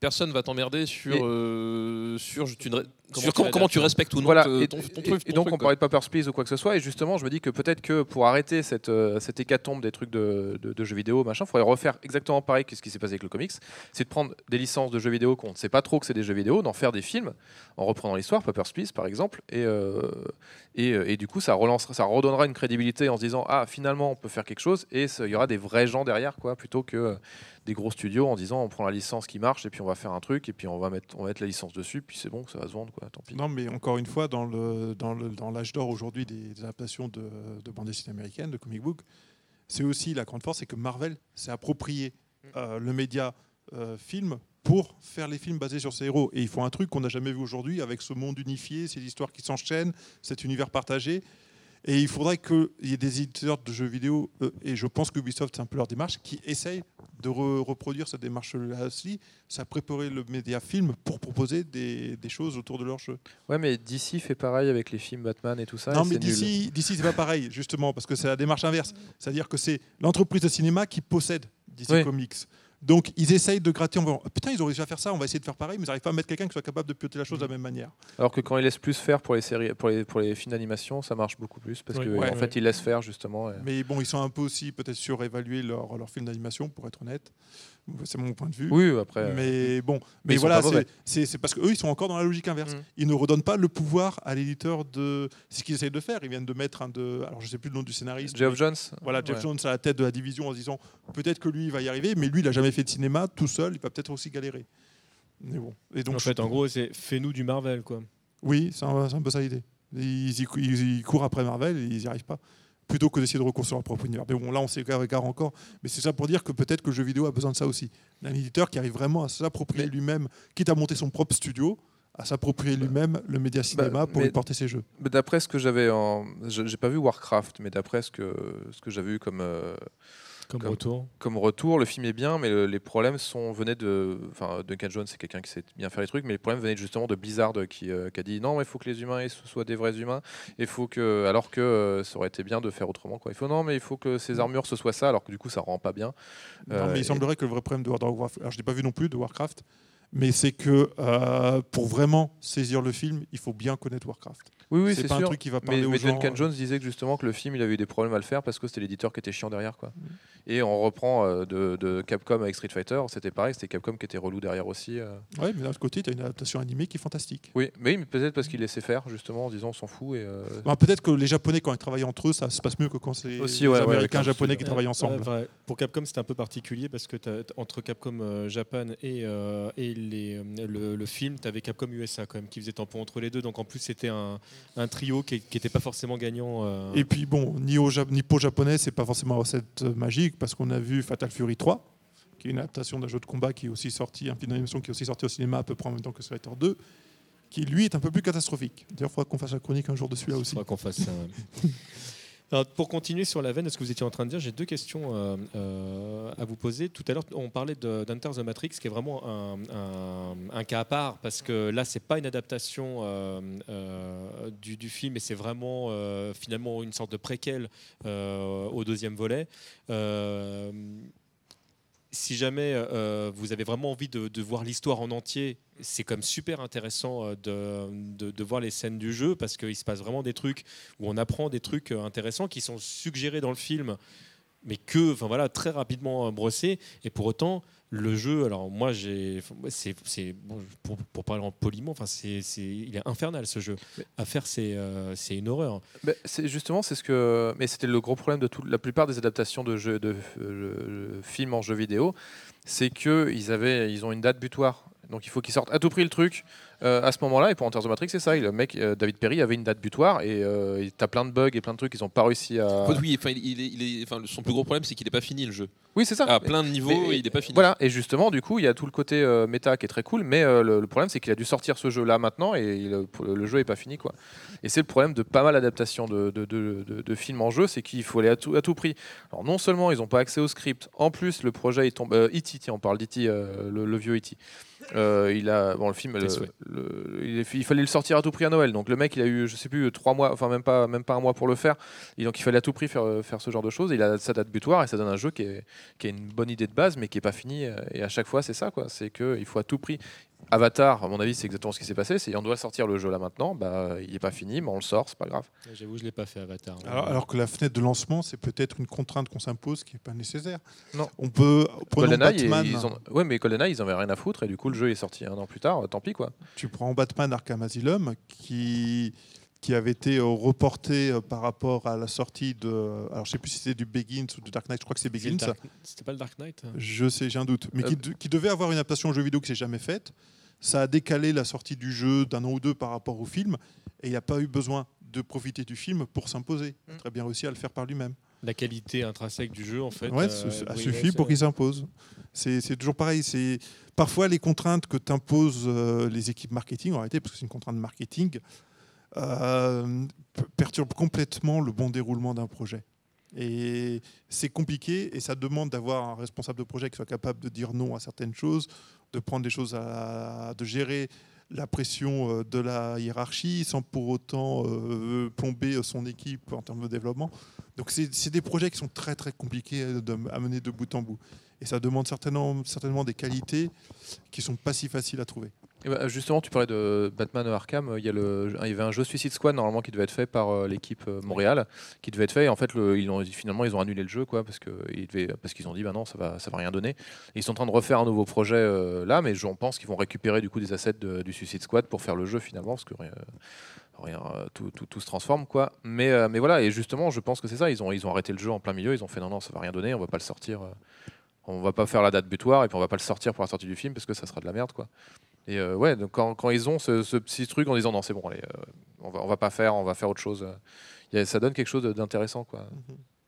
personne va t'emmerder sur, euh, sur, tu ne- Comment sur tu comment, comment tu respectes ou non Voilà, te- et, ton, ton et- truc. et donc truc, on parlait de Papers, Please ou quoi que ce soit, et justement je me dis que peut-être que pour arrêter cette, euh, cette hécatombe des trucs de, de- de jeux vidéo, machin, il faudrait refaire exactement pareil que ce qui s'est passé avec le comics, c'est de prendre des licences de jeux vidéo qu'on ne sait pas trop que c'est des jeux vidéo, d'en faire des films, en reprenant l'histoire, Papers, Please par exemple, et, euh, et, et du coup ça, relancera, ça redonnera une crédibilité en se disant ah finalement on peut faire quelque chose, et il y aura des vrais gens derrière, quoi, plutôt que des gros studios en disant on prend la licence qui marche, et puis on va faire un truc, et puis on va mettre, on va mettre la licence dessus, puis c'est bon, ça va se vendre, quoi, tant pis. Non, mais encore une fois, dans le dans le dans l'âge d'or aujourd'hui des, des adaptations de, de bande dessinée américaine, de comic book, c'est aussi la grande force, c'est que Marvel s'est approprié euh, le média euh, film pour faire les films basés sur ces héros. Et ils font un truc qu'on n'a jamais vu aujourd'hui avec ce monde unifié, ces histoires qui s'enchaînent, cet univers partagé. Et il faudrait qu'il y ait des éditeurs de jeux vidéo, euh, et je pense que Ubisoft, c'est un peu leur démarche, qui essayent de re- reproduire cette démarche-là aussi. Ça préparer le média film pour proposer des, des choses autour de leur jeu. Ouais, mais DC fait pareil avec les films Batman et tout ça. non, mais d'ici, d'ici c'est pas pareil, justement, parce que c'est la démarche inverse. C'est-à-dire que c'est l'entreprise de cinéma qui possède DC Oui. Comics. Donc, ils essayent de gratter en disant Putain, ils ont réussi à faire ça, on va essayer de faire pareil, mais ils n'arrivent pas à mettre quelqu'un qui soit capable de piloter la chose de la même manière. Alors que quand ils laissent plus faire pour les séries, pour les, pour les films d'animation, ça marche beaucoup plus parce Oui. que Ouais. en fait ils laissent faire justement. et- Mais bon, ils sont un peu aussi peut-être surévalués leur, leur film d'animation, pour être honnête. C'est mon point de vue. Oui, après. euh, Mais bon, mais, voilà, c'est- parce qu'eux, ils sont encore dans la logique inverse. Mm. Ils ne redonnent pas le pouvoir à l'éditeur de. C'est ce qu'ils essayent de faire. Ils viennent de mettre un de. Alors, je sais plus le nom du scénariste. Mais- Jones. Voilà, Jeff Ouais. Jones à la tête de la division en se disant peut-être que lui, il va y arriver, mais lui, il a jamais fait de cinéma tout seul, il va peut-être aussi galérer. Mais bon. Et donc, en fait, en gros, c'est fais-nous du Marvel, quoi. oui, c'est un, un peu ça l'idée. Ils, ils- ils courent après Marvel et ils n'y arrivent pas. Plutôt que d'essayer de reconstruire leur propre univers. Mais bon, là, on s'égare encore. Mais c'est ça pour dire que peut-être que le jeu vidéo a besoin de ça aussi. D'un éditeur qui arrive vraiment à s'approprier lui-même, quitte à monter son propre studio, à s'approprier lui-même le média cinéma pour y porter ses jeux. Mais D'après ce que j'avais en, je- j'ai pas vu Warcraft, mais d'après ce que ce que j'avais eu comme euh, Comme, Comme- retour. comme retour, le film est bien, mais le- les problèmes sont venaient de, enfin Duncan Jones c'est quelqu'un qui sait bien faire les trucs, mais les problèmes venaient justement de Blizzard qui, euh, qui a dit non, mais il faut que les humains soient des vrais humains, il faut que, alors que euh, ça aurait été bien de faire autrement quoi. Il faut non, mais il faut que ces armures ce soit ça, alors que du coup ça rend pas bien. Non, Euh, mais il et- semblerait que le vrai problème de Warcraft, alors je n'ai pas vu non plus de Warcraft, mais c'est que euh, pour vraiment saisir le film, il faut bien connaître Warcraft. Oui, oui, c'est pas un sûr. truc qui va parler Mais, aux mais gens. Duncan euh. Jones disait que justement que le film, il avait eu des problèmes à le faire parce que c'était l'éditeur qui était chiant derrière. Quoi. Mm. Et on reprend euh, de, de Capcom avec Street Fighter, c'était pareil, c'était Capcom qui était relou derrière aussi. euh. Ouais, mais d'un autre côté, tu as une adaptation animée qui est fantastique. Oui, mais, oui, mais peut-être parce qu'il laissait faire justement en disant on s'en fout. Et, euh, Bah, Peut-être que les Japonais, quand ils travaillent entre eux, ça se passe mieux que quand c'est Aussi, les ouais, ouais, Américains, avec un Japonais qui travaillent Ouais, ensemble. Pour Capcom, c'est un peu particulier parce que entre Capcom euh, Japan et, euh, et les, le, le film, tu avais Capcom USA quand même qui faisait tampon entre les deux. Donc en plus, c'était un, un trio qui n'était pas forcément gagnant. euh. Et puis bon, Nippo Nippo japonais, c'est pas forcément une recette euh, magique parce qu'on a vu Fatal Fury 3, qui est une adaptation d'un jeu de combat qui est aussi sorti, un film d'animation qui est aussi sorti au cinéma à peu près en même temps que Fighter 2, qui lui est un peu plus catastrophique. D'ailleurs, il faudra qu'on fasse la chronique un jour dessus là Il aussi. faudra qu'on fasse ça. pour continuer sur la veine de ce que vous étiez en train de dire, j'ai deux questions euh, euh, à vous poser. Tout à l'heure, on parlait de- d'Enter the Matrix, qui est vraiment un, cas à part, parce que là, c'est pas une adaptation euh, du, film, mais c'est vraiment finalement une sorte de préquel au deuxième volet. Euh, si jamais euh, vous avez vraiment envie de, voir l'histoire en entier, c'est comme super intéressant euh, de, de- voir les scènes du jeu parce qu'il se passe vraiment des trucs où on apprend des trucs euh, intéressants qui sont suggérés dans le film, mais que, enfin voilà, très rapidement euh, brossés. Et pour autant, le jeu, alors moi, j'ai, c'est, c'est- bon, pour, pour parler en poliment, enfin, c'est, c'est- il est infernal ce jeu. Mais- À faire, c'est, euh, c'est une horreur. C'est justement c'est ce que mais c'était le gros problème de toute la plupart des adaptations de jeux de euh, films en jeux vidéo, c'est que ils avaient ils ont une date butoir. Donc il faut qu'ils sortent à tout prix le truc euh, à ce moment-là. Et pour Enter the Matrix, c'est ça. Le mec, euh, David Perry, avait une date butoir et euh, t'as plein de bugs et plein de trucs qu'ils n'ont pas réussi à. Oui, enfin, il, il est, il est- enfin, son plus gros problème, c'est qu'il n'est pas fini le jeu. Oui, c'est ça. À plein de niveaux, Mais- il n'est pas fini. Voilà, et justement, du coup, il y a tout le côté méta qui est très cool, mais le, le problème, c'est qu'il a dû sortir ce jeu-là maintenant et il- le, jeu est pas fini. quoi. Et c'est le problème de pas mal d'adaptations de, de, de- de- de films en jeu, c'est qu'il faut aller à tout, à tout prix. Alors, non seulement ils n'ont pas accès au script, en plus, le projet, il tombe. E.T., tiens, on parle d'E.T., le, le vieux E.T. Euh, il a bon le film le-. Il, fallait le sortir à tout prix à Noël. Donc le mec il a eu je sais plus trois mois enfin même pas même pas un mois pour le faire. Et donc il fallait à tout prix faire, faire ce genre de choses. Il a sa date butoir et ça donne un jeu qui est, qui une bonne idée de base mais qui est pas fini euh, et à chaque fois c'est ça quoi. C'est que il faut à tout prix Avatar à mon avis c'est exactement ce qui s'est passé c'est on doit sortir le jeu là maintenant bah il est pas fini mais on le sort c'est pas grave J'avoue, je l'ai pas fait Avatar. Alors, alors que la fenêtre de lancement, c'est peut-être une contrainte qu'on s'impose qui n'est pas nécessaire. Non. On peut. Prenons ils- ont... ouais mais GoldenEye ils en avaient rien à foutre et du coup le jeu est sorti un an plus tard tant pis quoi Tu prends Batman Arkham Asylum qui qui avait été euh, reporté euh, par rapport à la sortie de. Alors, je sais plus si c'était du Begins ou du Dark Knight. Je crois que c'est Begins. C'était pas le Dark Knight hein Je sais, j'ai un doute. Mais Euh, qui, qui devait avoir une adaptation au jeu vidéo qui s'est jamais faite. Ça a décalé la sortie du jeu d'un an ou deux par rapport au film. Et il n'y a pas eu besoin de profiter du film pour s'imposer. Il a Mm. très bien réussi à le faire par lui-même. La qualité intrinsèque du jeu, en fait. Ouais, euh, suffit sur- pour qu'il s'impose. C'est c'est toujours pareil. C'est parfois les contraintes que t'imposent euh, les équipes marketing, en réalité, parce que c'est une contrainte marketing, euh, p- perturbent complètement le bon déroulement d'un projet. Et c'est compliqué et ça demande d'avoir un responsable de projet qui soit capable de dire non à certaines choses, de prendre des choses à, de gérer la pression euh, de la hiérarchie sans pour autant euh, plomber son équipe en termes de développement. Donc c'est des projets qui sont très très compliqués à, mener de bout en bout. Et ça demande certainement, certainement des qualités qui sont pas si faciles à trouver. Bah, justement, tu parlais de Batman Arkham. Il y, a le, il y avait un jeu Suicide Squad normalement qui devait être fait par euh, l'équipe euh, Montréal, qui devait être fait. Et en fait, ils ont, finalement, ils ont annulé le jeu, quoi, parce qu'ils ont dit, bah non, ça va, ça va rien donner. Ils sont en train de refaire un nouveau projet euh, là, mais je pense qu'ils vont récupérer du coup des assets du Suicide Squad pour faire le jeu finalement, parce que euh, tout, se transforme, quoi. Mais, euh, voilà, et justement, je pense que c'est ça. Ils ont, ils ont arrêté le jeu en plein milieu. Ils ont fait, non, non, ça va rien donner. On va pas le sortir. euh, on va pas faire la date butoir et puis on va pas le sortir pour la sortie du film parce que ça sera de la merde, quoi. Et euh, ouais, donc quand, quand ils ont ce, ce petit truc en disant non, c'est bon, allez, euh, on, va, on va pas faire, on va faire autre chose, euh, y a- ça donne quelque chose d'intéressant. Quoi.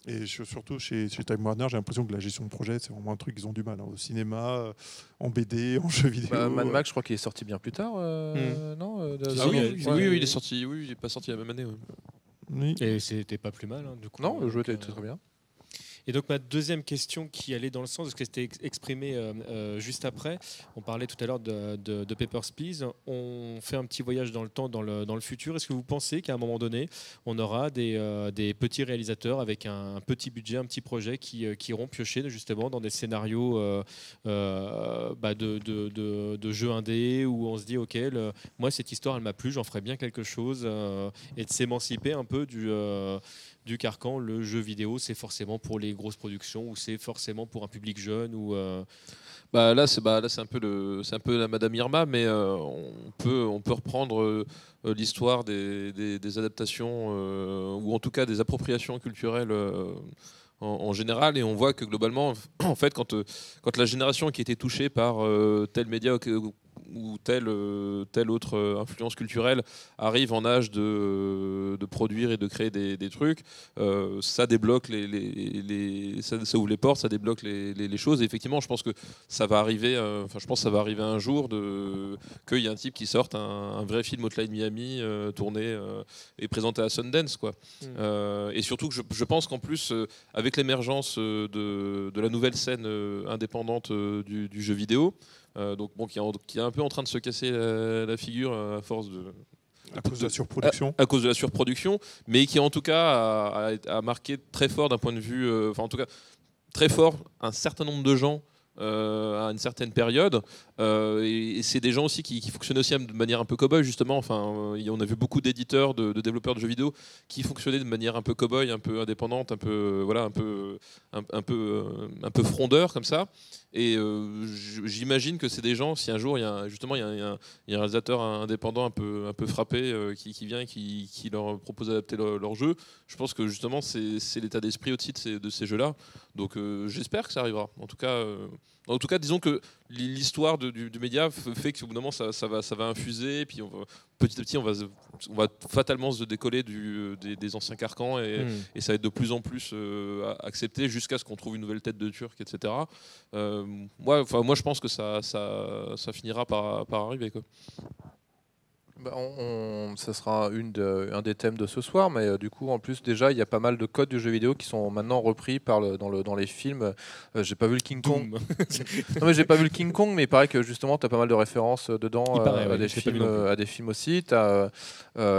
Et je- surtout chez, chez Time Warner, j'ai l'impression que la gestion de projet, c'est vraiment un truc qu'ils ont du mal. hein. Au cinéma, en BD, en jeux vidéo. Bah, Mad Max, je crois qu'il est sorti bien plus tard, euh, non Ah oui, ouais, oui, il est sorti. Oui, il est pas sorti la même année. ouais. oui. Et c'était pas plus mal, hein, du coup. Non, le jeu était euh, très bien. Et donc ma deuxième question qui allait dans le sens de ce qui c'était ex- exprimé euh, euh, juste après, on parlait tout à l'heure de, de, Papers, Please, on fait un petit voyage dans le temps, dans le, futur. Est-ce que vous pensez qu'à un moment donné, on aura des, euh, petits réalisateurs avec un, petit budget, un petit projet qui, iront piocher justement dans des scénarios bah, de, de, de- jeux indés où on se dit, ok, moi cette histoire elle m'a plu, j'en ferai bien quelque chose, et de s'émanciper un peu du... du carcan, le jeu vidéo, c'est forcément pour les grosses productions ou c'est forcément pour un public jeune ou euh, Bah là, c'est bah là, c'est un peu le, c'est un peu la Madame Irma, mais euh, on peut, reprendre euh, l'histoire des, adaptations ou en tout cas des appropriations culturelles. en, général, et on voit que globalement, en fait, quand, quand la génération qui été touchée par tel média ou, telle, euh, telle autre euh, influence culturelle arrive en âge de, de produire et de créer des, des trucs, euh, ça débloque les, les, les- ça, ça ouvre les portes, ça débloque les, les- choses. Et effectivement, je pense que ça va arriver. euh, Enfin, je pense que ça va arriver un jour de qu'il y a un type qui sorte un, un vrai film Hotline Miami euh, tourné euh, et présenté à Sundance, quoi. Mm. Euh, et surtout que je, je pense qu'en plus, euh, avec l'émergence euh, de, de la nouvelle scène euh, indépendante euh, du, du jeu vidéo. Euh, donc bon, qui est, en- qui est un peu en train de se casser la, la figure euh, à force de, à cause de la surproduction. à cause de la surproduction, mais qui en tout cas a, a- a marqué très fort d'un point de vue, euh, enfin en tout cas très fort un certain nombre de gens euh, à une certaine période. Euh, et, et c'est des gens aussi qui, qui fonctionnaient aussi de manière un peu cow-boy justement. Enfin, euh, on a vu beaucoup d'éditeurs, de, de développeurs de jeux vidéo qui fonctionnaient de manière un peu cow-boy, un peu indépendante, un peu euh, voilà, un peu un, un peu euh, un peu frondeur comme ça. Et euh, j'imagine que c'est des gens. Si un jour il y a justement il y a, un- réalisateur indépendant un peu un peu frappé euh, qui, qui vient et qui, leur propose d'adapter leur, jeu, je pense que justement c'est l'état d'esprit aussi de ces, de ces jeux-là. Donc euh, j'espère que ça arrivera. En tout cas, en tout cas, disons que l'hi- l'histoire du, du média fait qu'au bout d'un moment, ça, ça va, ça va infuser, et puis on va- petit à petit, on va, se- on va fatalement se décoller du, des, des anciens carcans, et, Hmm. et ça va être de plus en plus euh, accepté jusqu'à ce qu'on trouve une nouvelle tête de Turc, etc. Euh, moi, moi, je pense que ça, ça, ça finira par, par arriver. Quoi. Bah, on, on- ça sera une de- un des thèmes de ce soir, mais euh, du coup, en plus, déjà, il y a pas mal de codes du jeu vidéo qui sont maintenant repris par le, dans, le, dans les films. Euh, j'ai pas vu le King Kong. Non, mais j'ai pas vu le King Kong, mais il paraît que justement, tu as pas mal de références euh, dedans paraît, euh, à, des films, à des films aussi. Tu as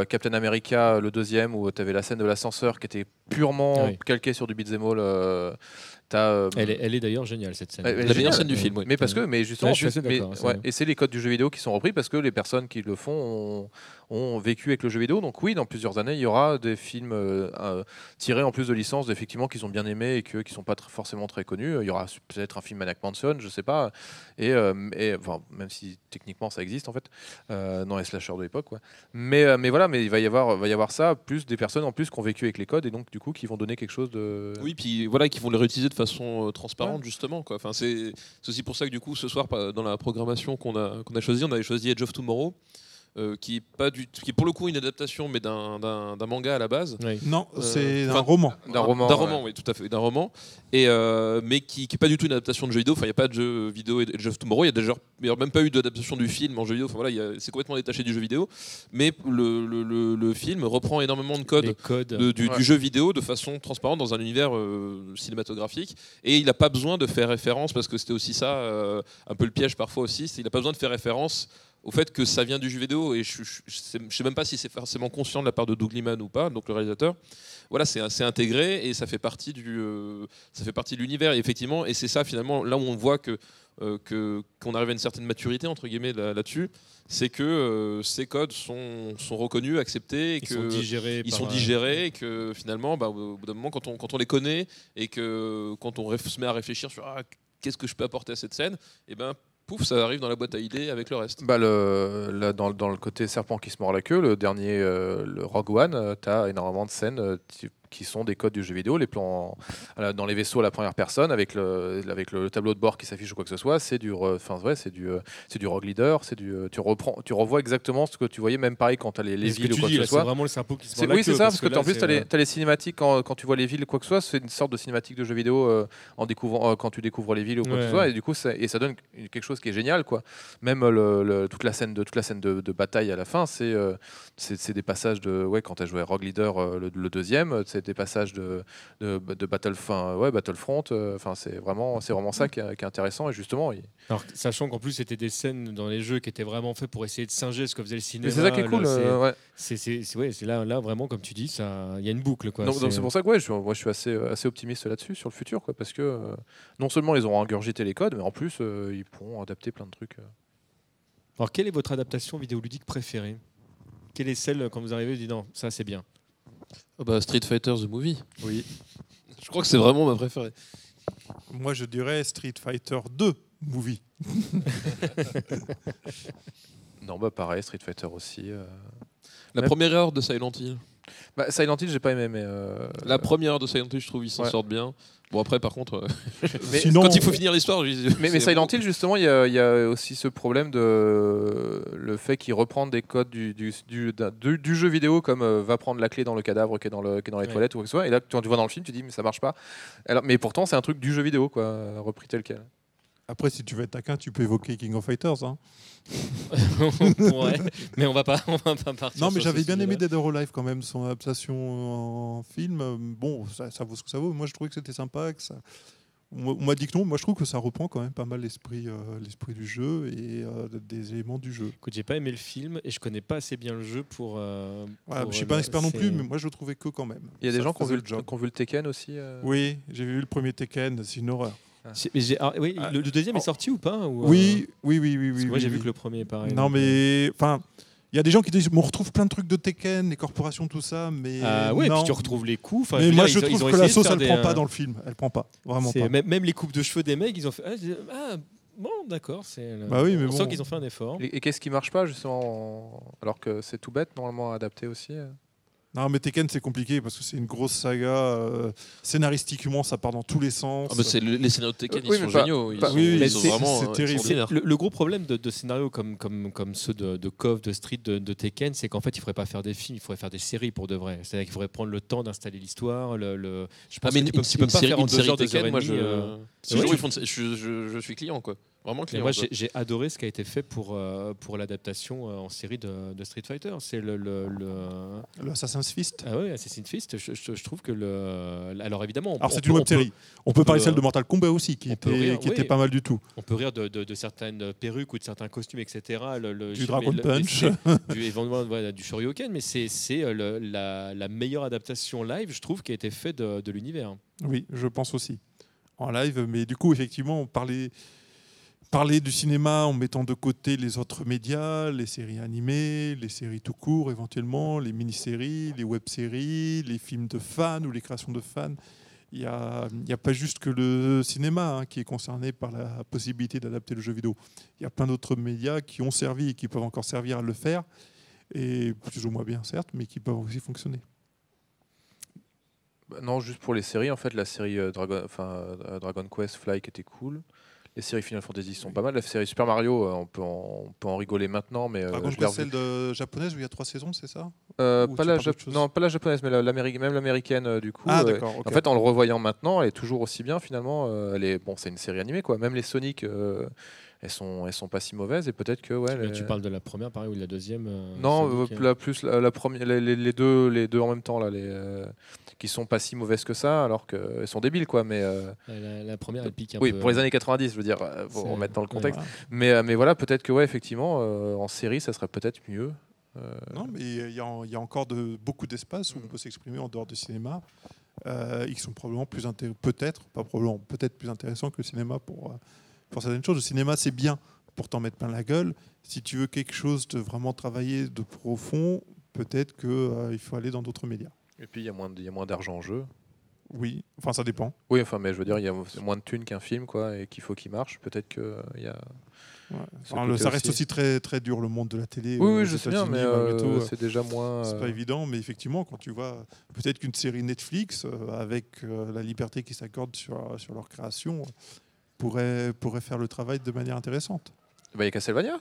Captain America, le deuxième, où tu avais la scène de l'ascenseur qui était purement Oui. calquée sur du beat'em all. Euh, euh, Elle est, elle est d'ailleurs géniale cette scène. Elle- elle est La meilleure géniale. scène du film, oui. Mais parce que, mais justement, Ouais, je suis en plus- assez mais- d'accord, c'est ouais, vrai. et c'est les codes du jeu vidéo qui sont repris parce que les personnes qui le font ont, ont vécu avec le jeu vidéo. Donc oui, dans plusieurs années, il y aura des films euh, tirés en plus de licences, effectivement, qu'ils ont bien aimés et que, qui sont pas forcément très connus. Il y aura peut-être un film Maniac Manson, je sais pas. Et, euh, et, enfin, même si techniquement ça existe en fait, euh, dans les slashers de l'époque. Mais, euh, mais voilà, mais il va y avoir, va y avoir ça, plus des personnes en plus qui ont vécu avec les codes et donc du coup qui vont donner quelque chose de. Oui, puis voilà, qui vont les réutiliser de façon transparente, justement. Quoi. Enfin, c'est aussi pour ça que, du coup, ce soir, dans la programmation qu'on a, qu'on a choisie, on avait choisi Edge of Tomorrow, euh, qui, est pas du, qui est pour le coup une adaptation, mais d'un- d'un d'un manga à la base. Oui. Non, Euh, c'est un roman. D'un roman, D'un ouais. roman, oui, tout à fait, d'un roman. Et euh, mais qui n'est pas du tout une adaptation de jeu vidéo. Enfin, il n'y a pas de jeu vidéo Edge of Tomorrow. Il y a déjà même pas eu d'adaptation du film en jeu vidéo. Enfin voilà, il y a- c'est complètement détaché du jeu vidéo. Mais le, le- le- le film reprend énormément de codes de- du, jeu vidéo de façon transparente dans un univers euh, cinématographique. Et il n'a pas besoin de faire référence, parce que c'était aussi ça, euh, un peu le piège parfois aussi, c'est il n'a pas besoin de faire référence au fait que ça vient du jeu vidéo. Et je ne sais même pas si c'est forcément conscient de la part de Doug Liman ou pas, donc le réalisateur. Voilà, c'est intégré et ça fait partie du, euh, ça fait partie de l'univers. Et effectivement, et c'est ça finalement là où on voit que euh, qu'on arrive à une certaine maturité entre guillemets là- là-dessus, c'est que euh, ces codes sont, sont reconnus, acceptés, et Ils que sont digérés. ils sont digérés et que finalement, bah, au bout d'un moment, quand on, quand on les connaît et que quand on se met à réfléchir sur ah, qu'est-ce que je peux apporter à cette scène, et ben pouf, ça arrive dans la boîte à idées avec le reste. Bah dans, le côté serpent qui se mord la queue, le dernier, euh, le Rogue One, tu as énormément de scènes euh, qui- sont des codes du jeu vidéo, les plans dans les vaisseaux à la première personne, avec le, avec le tableau de bord qui s'affiche ou quoi que ce soit, c'est du, enfin ouais, c'est du, euh, c'est du Rogue Leader, c'est du, euh, tu reprends, tu revois exactement ce que tu voyais, même pareil quand tu as les, villes ou quoi dis, que ce c'est soit. vraiment le qui se C'est- oui, c'est ça, parce que, là, en plus, c'est, tu as, les cinématiques quand, quand tu vois les villes ou quoi que ce soit, c'est une sorte de cinématique de jeu vidéo euh, en découvrant, euh, quand tu découvres les villes ou quoi que ce soit, et du coup, ça, et ça donne quelque chose qui est génial, quoi. Même le- le- toute la scène de, toute la scène de, de bataille à la fin, c'est euh, c'est c'est des passages de. Ouais, quand tu as joué Rogue Leader, le, le deuxième, c'est des passages de, de, de Battle, enfin, ouais, Battlefront, euh, enfin, c'est vraiment, c'est vraiment ça qui est, qui est intéressant, et justement, il- Alors, sachant qu'en plus, c'était des scènes dans les jeux qui étaient vraiment faits pour essayer de singer ce que faisait le cinéma. c'est ça qui est cool, c'est- euh, ouais. Là, là, vraiment, comme tu dis, il y a une boucle. Quoi. Donc C'est- pour ça que ouais, je, suis- moi, je suis assez, assez optimiste là-dessus, sur le futur, quoi, parce que euh, non seulement ils auront ingurgité les codes, mais en plus euh, ils pourront adapter plein de trucs. Alors, quelle est votre adaptation vidéoludique préférée? Quelle est celle, quand vous arrivez, vous dites non, ça c'est bien? Bah, Street Fighter The Movie. Oui. Je crois que c'est vraiment ma préférée. Moi, je dirais Street Fighter 2 movie. Non, bah pareil, Street Fighter aussi. euh. La Même- première heure de Silent Hill. Bah, Silent Hill, j'ai pas aimé, mais. euh, La première heure de Silent Hill, je trouve, ils s'en Ouais. sortent bien. Bon, après, par contre, euh, mais, Sinon- quand il faut finir l'histoire, je- mais, mais Silent Hill, justement, il y, a- il y a aussi ce problème de le fait qu'il reprend des codes du, du, du, d'un- du- du jeu vidéo, comme euh, va prendre la clé dans le cadavre qui est dans, le, qui est dans les Ouais. toilettes ou quoi que ce soit. Et là, quand tu vois dans le film, tu dis, mais ça marche pas. Alors, mais pourtant, c'est un truc du jeu vidéo, quoi, repris tel quel. Après, si tu veux être taquin, tu peux évoquer King of Fighters. hein. Ouais, mais on va pas, on va pas partir. Non, mais j'avais bien aimé. Dead or Alive quand même, son adaptation en film. Bon, ça, ça vaut ce que ça vaut. Moi, je trouvais que c'était sympa. Que ça... On m'a dit que non. Moi, je trouve que ça reprend quand même pas mal l'esprit, euh, l'esprit du jeu et euh, des éléments du jeu. Écoute, j'ai pas aimé le film et je connais pas assez bien le jeu pour. euh, Voilà, pour, je suis euh, pas un expert non plus, mais moi, je le trouvais que quand même. Il y a des Ça gens qui ont, vu le job. le, qui ont vu le Tekken aussi. euh. Oui, j'ai vu le premier Tekken, c'est une horreur. Mais ah, oui, Ah, le, le deuxième oh. est sorti ou pas ou, euh, Oui, oui, oui, oui. parce oui que moi oui, j'ai vu oui. que le premier est pareil. Non, donc, euh, mais enfin, il y a des gens qui disent, mais on retrouve plein de trucs de Tekken, les corporations, tout ça, mais Ah ouais, non. puis tu retrouves les coups. Mais moi, dire, je ils ont- ils trouve ont que la sauce, elle des, prend euh, pas dans le film. Elle prend pas, vraiment pas. Même, même les coupes de cheveux des mecs, ils ont fait. Ah, ah, bon, d'accord. c'est le- Bah oui, mais on bon. sent qu'ils ont fait un effort. Et, et qu'est-ce qui marche pas justement en- alors que c'est tout bête normalement adapté aussi euh Non, mais Tekken, c'est compliqué parce que c'est une grosse saga. euh, scénaristiquement, ça part dans tous les sens. Ah bah, c'est les scénarios de Tekken, Euh, oui, ils sont mais pas- géniaux. Ils pas- sont, oui, ils mais sont c'est- vraiment c'est euh, terrible. Le, le gros problème de, de scénarios comme, comme, comme ceux de, de KOF, de Street, de, de Tekken, c'est qu'en fait, il ne faudrait pas faire des films, il faudrait faire des séries pour de vrai. C'est-à-dire qu'il faudrait prendre le temps d'installer l'histoire. Le, le- Je pense Ah, mais que une, tu peux, une- tu peux une pas série, faire en une deux série heures, deux Tekken, heures et moi, euh, je- je suis client, quoi. Vraiment Mais client. moi, j'ai adoré ce qui a été fait pour, euh, pour l'adaptation euh, en série de, de Street Fighter. C'est le, le, le- Le Assassin's Fist. Ah ouais, Assassin's Fist. Je, je- je trouve que le. Alors évidemment, on, Alors, on c'est une on web série. On peut peut, parler celle de euh, Mortal Kombat aussi, qui, on était, rire, qui oui. était pas mal du tout. On peut rire de, de- de certaines perruques ou de certains costumes, etc. Le, le- Du Dragon Punch. du, voilà, du Shoryuken, mais c'est c'est, euh, la, la meilleure adaptation live, je trouve, qui a été faite de, de l'univers. Oui, je pense aussi. En live, mais du coup, effectivement, on parlait, parler du cinéma en mettant de côté les autres médias, les séries animées, les séries tout court éventuellement, les mini-séries, les web-séries, les films de fans ou les créations de fans. Il n'y a, pas juste que le cinéma hein, qui est concerné par la possibilité d'adapter le jeu vidéo. Il y a plein d'autres médias qui ont servi et qui peuvent encore servir à le faire, et plus ou moins bien certes, mais qui peuvent aussi fonctionner. Bah, Non, juste pour les séries, en fait, la série euh, euh, Dragon Quest Fly était cool. Les séries Final Fantasy sont pas mal. La série Super Mario, euh, on peut en, on peut en rigoler maintenant, mais euh, Quest, revu- celle de japonaise où il y a trois saisons, c'est ça? Euh, pas la non, pas la japonaise, mais la- même l'américaine du coup. Ah euh. En fait, en le revoyant maintenant, elle est toujours aussi bien finalement. elle est bon, c'est une série animée quoi. Même les Sonic, elles sont, elles sont pas si mauvaises et peut-être que ouais. Mais les- Tu parles de la première, pareil, ou de la deuxième euh, Non, euh, la plus la, la première, les, deux, les deux en même temps là, les euh, qui sont pas si mauvaises que ça, alors qu'elles sont débiles quoi. Mais euh, la, la première, elle pique un oui, peu. pour les années 90, je veux dire, faut C'est- remettre dans le ouais. contexte. Voilà. Mais, mais voilà, peut-être que ouais, effectivement, euh, en série, ça serait peut-être mieux. Euh, Non, mais il y, a- il y a encore de, beaucoup d'espace Mm. où on peut s'exprimer en dehors du cinéma. Euh, ils sont probablement plus peut-être, pas probablement, peut-être plus intéressants que le cinéma pour, euh, pour certaines choses. Le cinéma, c'est bien pour t'en mettre plein la gueule. Si tu veux quelque chose de vraiment travaillé, de profond, peut-être qu'il faut aller dans d'autres médias. Et puis il y a moins, de- il y a moins d'argent en jeu. Oui, enfin ça dépend. Oui, enfin, mais je veux dire, il y a moins de thunes qu'un film, quoi, et qu'il faut qu'il marche. Peut-être que euh, il y a. Ouais. Ce Enfin, le- côté ça reste aussi. aussi très, très dur, le monde de la télé. Oui, euh, oui, je sais bien, mais euh, euh, c'est déjà moins. C'est euh, pas évident, mais effectivement, quand tu vois peut-être qu'une série Netflix, euh, avec euh, la liberté qui s'accorde sur, sur leur création, euh, pourrait, pourrait faire le travail de manière intéressante. bah, il y a Castlevania.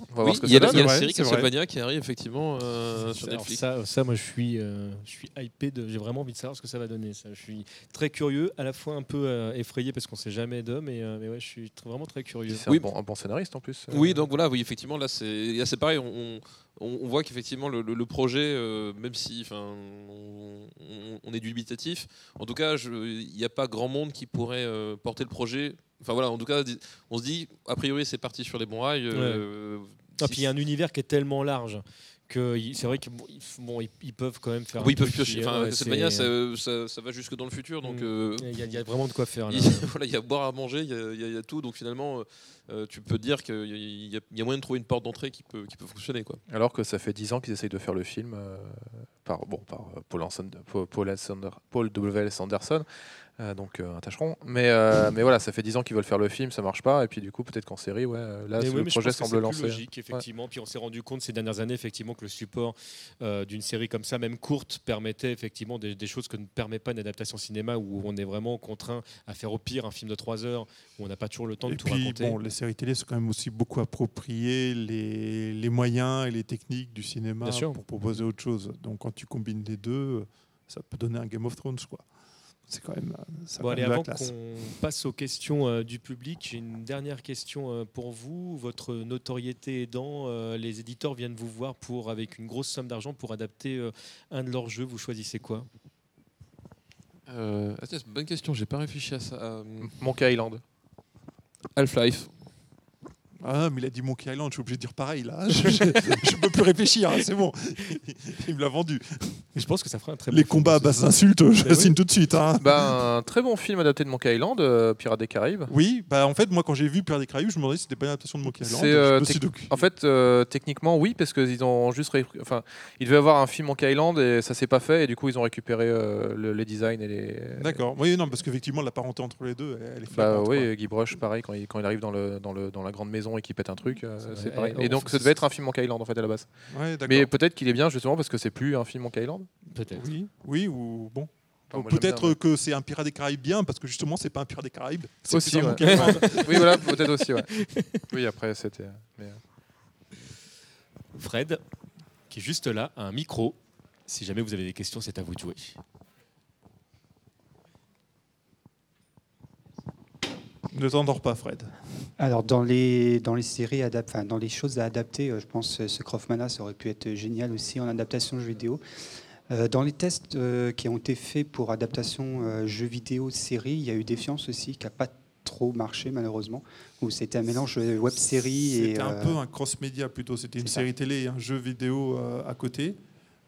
On va Oui, voir ce que il y il y a la vrai, série. Castlevania qui arrive effectivement euh, sur Netflix. ça, ça, moi, je suis, euh, je suis hypé. de- J'ai vraiment envie de savoir ce que ça va donner. Ça. Je suis très curieux, à la fois un peu euh, effrayé parce qu'on sait jamais d'eux, mais, euh, mais ouais, je suis vraiment très curieux. C'est Oui. un, bon, un bon scénariste en plus. euh. Oui, donc voilà, oui, effectivement, là, c'est là, c'est pareil. On, on- on voit qu'effectivement, le, le- le projet, euh, même si enfin, on, on- est dubitatif, en tout cas, il n'y a pas grand monde qui pourrait euh, porter le projet. Enfin voilà, en tout cas, on se dit, a priori, c'est parti sur les bons rails. euh, Ah, si- puis il y a un univers qui est tellement large que c'est vrai qu'ils bon, ils, peuvent quand même faire. oui, ils peuvent piocher. qui- Enfin, ouais, Castlevania, c'est- ça, ça- ça va jusque dans le futur, donc. Mm. euh, Il y, a- il y a vraiment de quoi faire. Il, voilà, il y a boire à manger, il y y a- il y a tout. Donc finalement, euh, tu peux dire qu'il y, a- y moyen de trouver une porte d'entrée qui peut, qui peut fonctionner. Quoi. Alors que ça fait 10 ans qu'ils essayent de faire le film euh, par, bon, par euh, Paul, Paul, Paul Sander- Paul W. S. Anderson, euh, donc euh, un tâcheron. Mais, euh, mais voilà, ça fait 10 ans qu'ils veulent faire le film, ça marche pas. Et puis du coup, peut-être qu'en série, ouais, là, Mais le projet semble lancé. plus logique, effectivement. Puis on s'est rendu compte ces dernières années, effectivement, que le support euh, d'une série comme ça, même courte, permettait effectivement des, des choses que ne permet pas une adaptation cinéma, où on est vraiment contraint à faire au pire un film de 3 heures, où on n'a pas toujours le temps de tout puis, raconter. bon, les séries télé sont quand même aussi beaucoup appropriées les, les moyens et les techniques du cinéma pour proposer autre chose. Donc, quand tu combines les deux, ça peut donner un Game of Thrones, quoi. C'est quand même, ça Bon, quand allez, même avant qu'on passe aux questions euh, du public, j'ai une dernière question euh, pour vous. Votre notoriété aidant, euh, les éditeurs viennent vous voir pour, avec une grosse somme d'argent pour adapter euh, un de leurs jeux. Vous choisissez quoi? Euh, attends, c'est une bonne question, j'ai pas réfléchi à ça. Euh, Monkey Island. Half-Life. Ah, mais il a dit Monkey Island, je suis obligé de dire pareil là. Je, je, peux plus réfléchir, hein, c'est bon. Il me l'a vendu. Et je pense que ça fera un très bon Les film combats à aussi. basse insulte, je Ben signe oui. tout de suite. hein. Bah, un très bon film adapté de Monkey Island, euh, Pirates des Caraïbes. Oui, bah en fait, moi quand j'ai vu Pirates des Caraïbes, je me demandais si c'était pas une adaptation de Monkey Island. C'est, euh, En fait, euh, techniquement, oui, parce qu'ils ont juste. ré- Enfin, il devait avoir un film Monkey Island et ça s'est pas fait, et du coup, ils ont récupéré euh, le- les designs et les. D'accord. Oui, non, parce qu'effectivement, la parenté entre les deux, elle est Bah oui, Guy Brush, pareil, quand il, quand il arrive dans, le, dans, le, dans la grande maison et qu'il pète un truc, euh, c'est Eh, pareil. oh, Et donc, faut- ça devait être un film Monkey Island en fait à la base. Ouais. Mais peut-être qu'il est bien justement parce que c'est plus un film Monkey Island. Peut-être. Oui, oui, ou bon. Enfin, Peut-être que c'est un Pirate des Caraïbes bien, parce que justement, c'est pas un Pirate des Caraïbes. C'est Aussi, ouais. Monkey Island. mais- oui, voilà, peut-être aussi, ouais. Oui, après, c'était. mais, euh, Fred, qui est juste là, a un micro. Si jamais vous avez des questions, c'est à vous de jouer. Ne t'endors pas, Fred. Alors dans les dans les séries adap- enfin, dans les choses à adapter, euh, je pense que ce Crofmana ça aurait pu être génial aussi en adaptation jeu vidéo. Euh, dans les tests euh, qui ont été faits pour adaptation euh, jeux vidéo série, il y a eu Défiance aussi qui a pas trop marché malheureusement, où c'était un mélange web série et C'était un euh, peu un cross-média plutôt. C'était une ça. série télé et un jeu vidéo euh, à côté.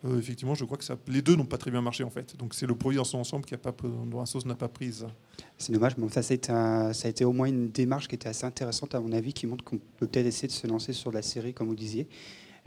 Euh, effectivement, je crois que les deux n'ont pas très bien marché en fait. Donc c'est le produit dans son ensemble qui dont la sauce n'a pas prise. C'est dommage, mais ça, a été au moins une démarche qui était assez intéressante à mon avis, qui montre qu'on peut peut-être essayer de se lancer sur la série, comme vous disiez.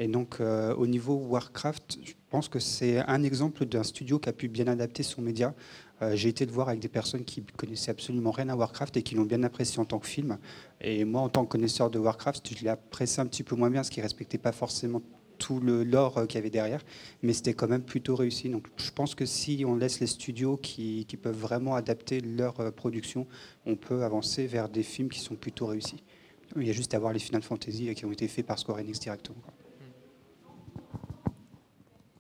Et donc, euh, au niveau Warcraft, je pense que c'est un exemple d'un studio qui a pu bien adapter son média. Euh, J'ai été le voir avec des personnes qui connaissaient absolument rien à Warcraft et qui l'ont bien apprécié en tant que film. Et moi, en tant que connaisseur de Warcraft, je l'ai apprécié un petit peu moins bien, parce qu'il respectait pas forcément tout le lore euh, qu'il y avait derrière, mais c'était quand même plutôt réussi. Donc je pense que si on laisse les studios qui, qui peuvent vraiment adapter leur euh, production, on peut avancer vers des films qui sont plutôt réussis. Il y a juste à voir les Final Fantasy euh, qui ont été faits par Square Enix directement. quoi.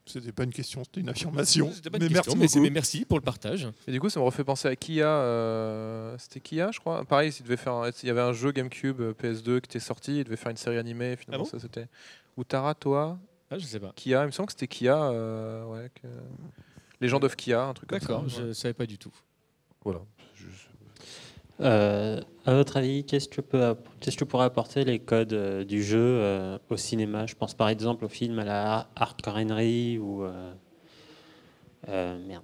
C'était pas une question, c'était une affirmation. C'était pas mais question, merci mais, c'est- beaucoup. mais merci pour le partage. Et du coup, ça me refait penser à Kia. euh, C'était Kia, je crois. Pareil, il devait faire. un- Il y avait un jeu GameCube euh, PS2 qui était sorti. Il devait faire une série animée. Finalement, Ah bon ça c'était. Ou Tara, toi, Ah, je sais pas. Kia. Il me semble que c'était Kia. euh, ouais, que- Legend of Kia, un truc comme ça. D'accord, je ne savais pas du tout. Voilà. Euh, à votre avis, qu'est-ce que, peut qu'est-ce que pourrait apporter les codes euh, du jeu euh, au cinéma? Je pense par exemple au film à la Hardcore Henry ou euh, euh, merde.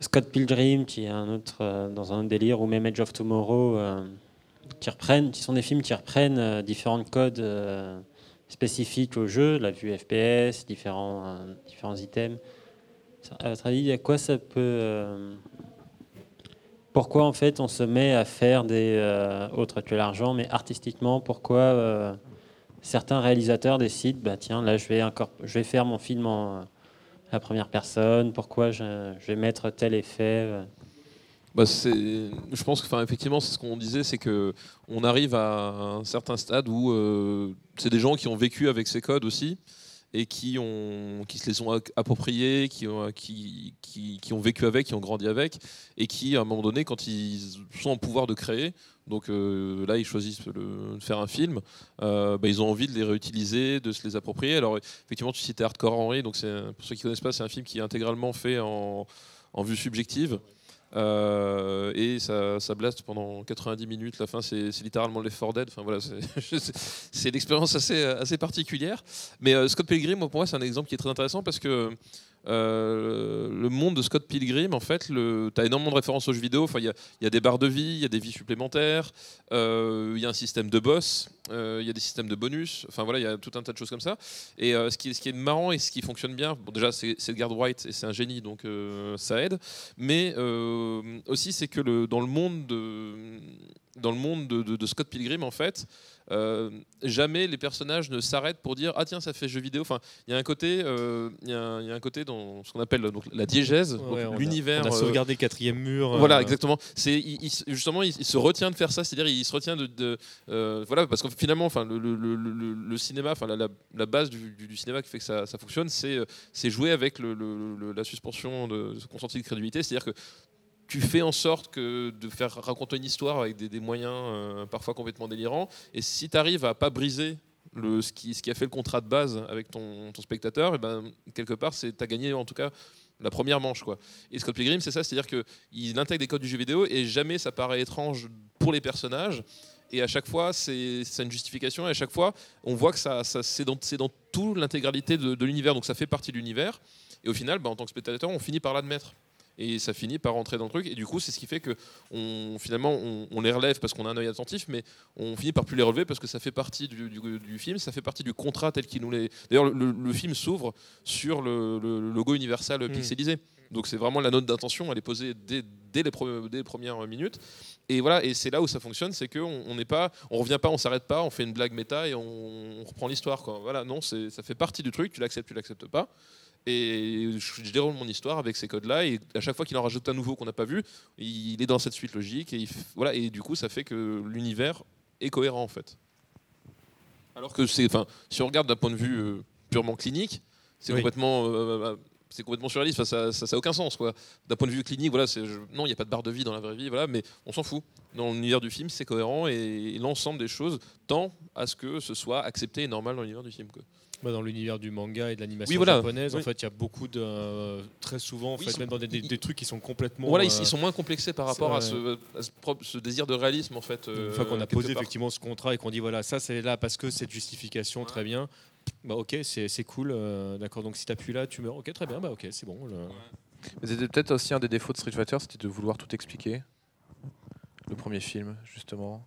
Scott Pilgrim, qui est un autre euh, dans un autre délire, ou même Edge of Tomorrow, euh, qui reprennent, qui sont des films qui reprennent euh, différents codes euh, spécifiques au jeu, la vue FPS, différents euh, différents items. À votre avis, à quoi ça peut euh, pourquoi en fait on se met à faire des euh, autres que l'argent, mais artistiquement, pourquoi certains réalisateurs décident, bah tiens, là je vais encore, je vais faire mon film en la première personne, pourquoi je, vais mettre tel effet. Bah, je pense que, c'est ce qu'on disait, c'est que on arrive à un certain stade où euh, c'est des gens qui ont vécu avec ces codes aussi et qui se les ont appropriés, qui ont, vécu avec, qui ont grandi avec, et qui, à un moment donné, quand ils sont en pouvoir de créer, donc euh, là, ils choisissent de faire un film, euh, bah, ils ont envie de les réutiliser, de se les approprier. Alors, effectivement, tu citais Hardcore Henry, donc pour ceux qui ne connaissent pas, c'est un film qui est intégralement fait en vue subjective. Euh, et ça, ça blaste pendant 90 minutes. La fin, c'est littéralement les 4 Dead. Enfin, voilà, c'est- une expérience assez, assez particulière. Mais euh, Scott Pilgrim, pour moi, c'est un exemple qui est très intéressant parce que euh, le monde de Scott Pilgrim, en fait, tu as énormément de références aux jeux vidéo. Il y, a, des barres de vie, il y a des vies supplémentaires, euh, il y a un système de boss, euh, il y a des systèmes de bonus. Enfin voilà, il y a tout un tas de choses comme ça. Et ce, qui, est marrant et ce qui fonctionne bien, déjà, c'est Edgar White et c'est un génie, donc ça aide. Mais aussi, c'est que dans le monde de, dans le monde de, de- de Scott Pilgrim, en fait, euh, jamais les personnages ne s'arrêtent pour dire ah tiens ça fait jeu vidéo. Enfin, il y a un côté, euh, y, a un- il y a un côté dans ce qu'on appelle donc, la diégèse, Ouais, on a- l'univers. On a euh, sauvegardé le quatrième mur. voilà, exactement. C'est il- il- justement, il, il se retient de faire ça, c'est-à-dire il se retient de, de, euh, voilà, parce que finalement, enfin, le, le- le- le- le cinéma, enfin, la, la- la base du, du- du cinéma qui fait que ça, ça fonctionne, c'est c'est jouer avec la suspension de, de consenti de crédibilité, c'est-à-dire que tu fais en sorte que de faire raconter une histoire avec des, moyens euh, parfois complètement délirants, et si tu arrives à pas briser ce, qui, a fait le contrat de base avec ton, spectateur, et ben, quelque part, tu as gagné en tout cas la première manche. Quoi. Et Scott Pilgrim, c'est ça, c'est-à-dire qu'il intègre des codes du jeu vidéo et jamais ça paraît étrange pour les personnages. Et à chaque fois, c'est une justification. Et à chaque fois, on voit que ça, c'est dans, dans toute l'intégralité de, de l'univers. Donc ça fait partie de l'univers. Et au final, bah, en tant que spectateur, on finit par l'admettre. Et ça finit par rentrer dans le truc. Et du coup, c'est ce qui fait que on, finalement, on, on les relève parce qu'on a un œil attentif, mais on finit par plus les relever parce que ça fait partie du, du- du film, ça fait partie du contrat tel qu'il nous l'est. D'ailleurs, le, le film s'ouvre sur le, logo Universal Mm. pixelisé. Donc c'est vraiment la note d'intention, elle est posée dès, dès les, pre- dès les premières minutes. Et voilà, et c'est là où ça fonctionne, c'est qu'on on n'est pas, on revient pas, on s'arrête pas, on fait une blague méta et on, on reprend l'histoire. Voilà, non, ça fait partie du truc, tu l'acceptes, tu l'acceptes pas. Et je, je déroule mon histoire avec ces codes-là, et à chaque fois qu'il en rajoute un nouveau qu'on n'a pas vu, il est dans cette suite logique, et, il voilà, et du coup, ça fait que l'univers est cohérent en fait. Alors que c'est, enfin, si on regarde d'un point de vue euh, purement clinique, c'est Oui. complètement, euh, c'est complètement surréaliste. Enfin, ça, ça, ça a aucun sens, quoi. D'un point de vue clinique, voilà, c'est, je- non, il n'y a pas de barre de vie dans la vraie vie, voilà, mais on s'en fout. Dans l'univers du film, c'est cohérent et, l'ensemble des choses tend à ce que ce soit accepté et normal dans l'univers du film. Quoi. Bah, dans l'univers du manga et de l'animation Oui, voilà. japonaise, en fait, il y a beaucoup de. euh, très souvent, en Oui, fait, même dans des, des- ils- des trucs qui sont complètement. voilà, euh, ils, ils sont moins complexés par rapport à, ce, à ce propre- ce désir de réalisme, en fait. Une euh, fois qu'on a posé part. effectivement ce contrat et qu'on dit voilà, ça c'est là parce que cette justification, très bien. Bah ok, c'est c'est cool, euh, d'accord. Donc si t'appuies là, tu meurs. Ok, très bien, bah ok, c'est bon. le- Mais C'était peut-être aussi un des défauts de Street Fighter, c'était de vouloir tout expliquer. Le premier film, justement.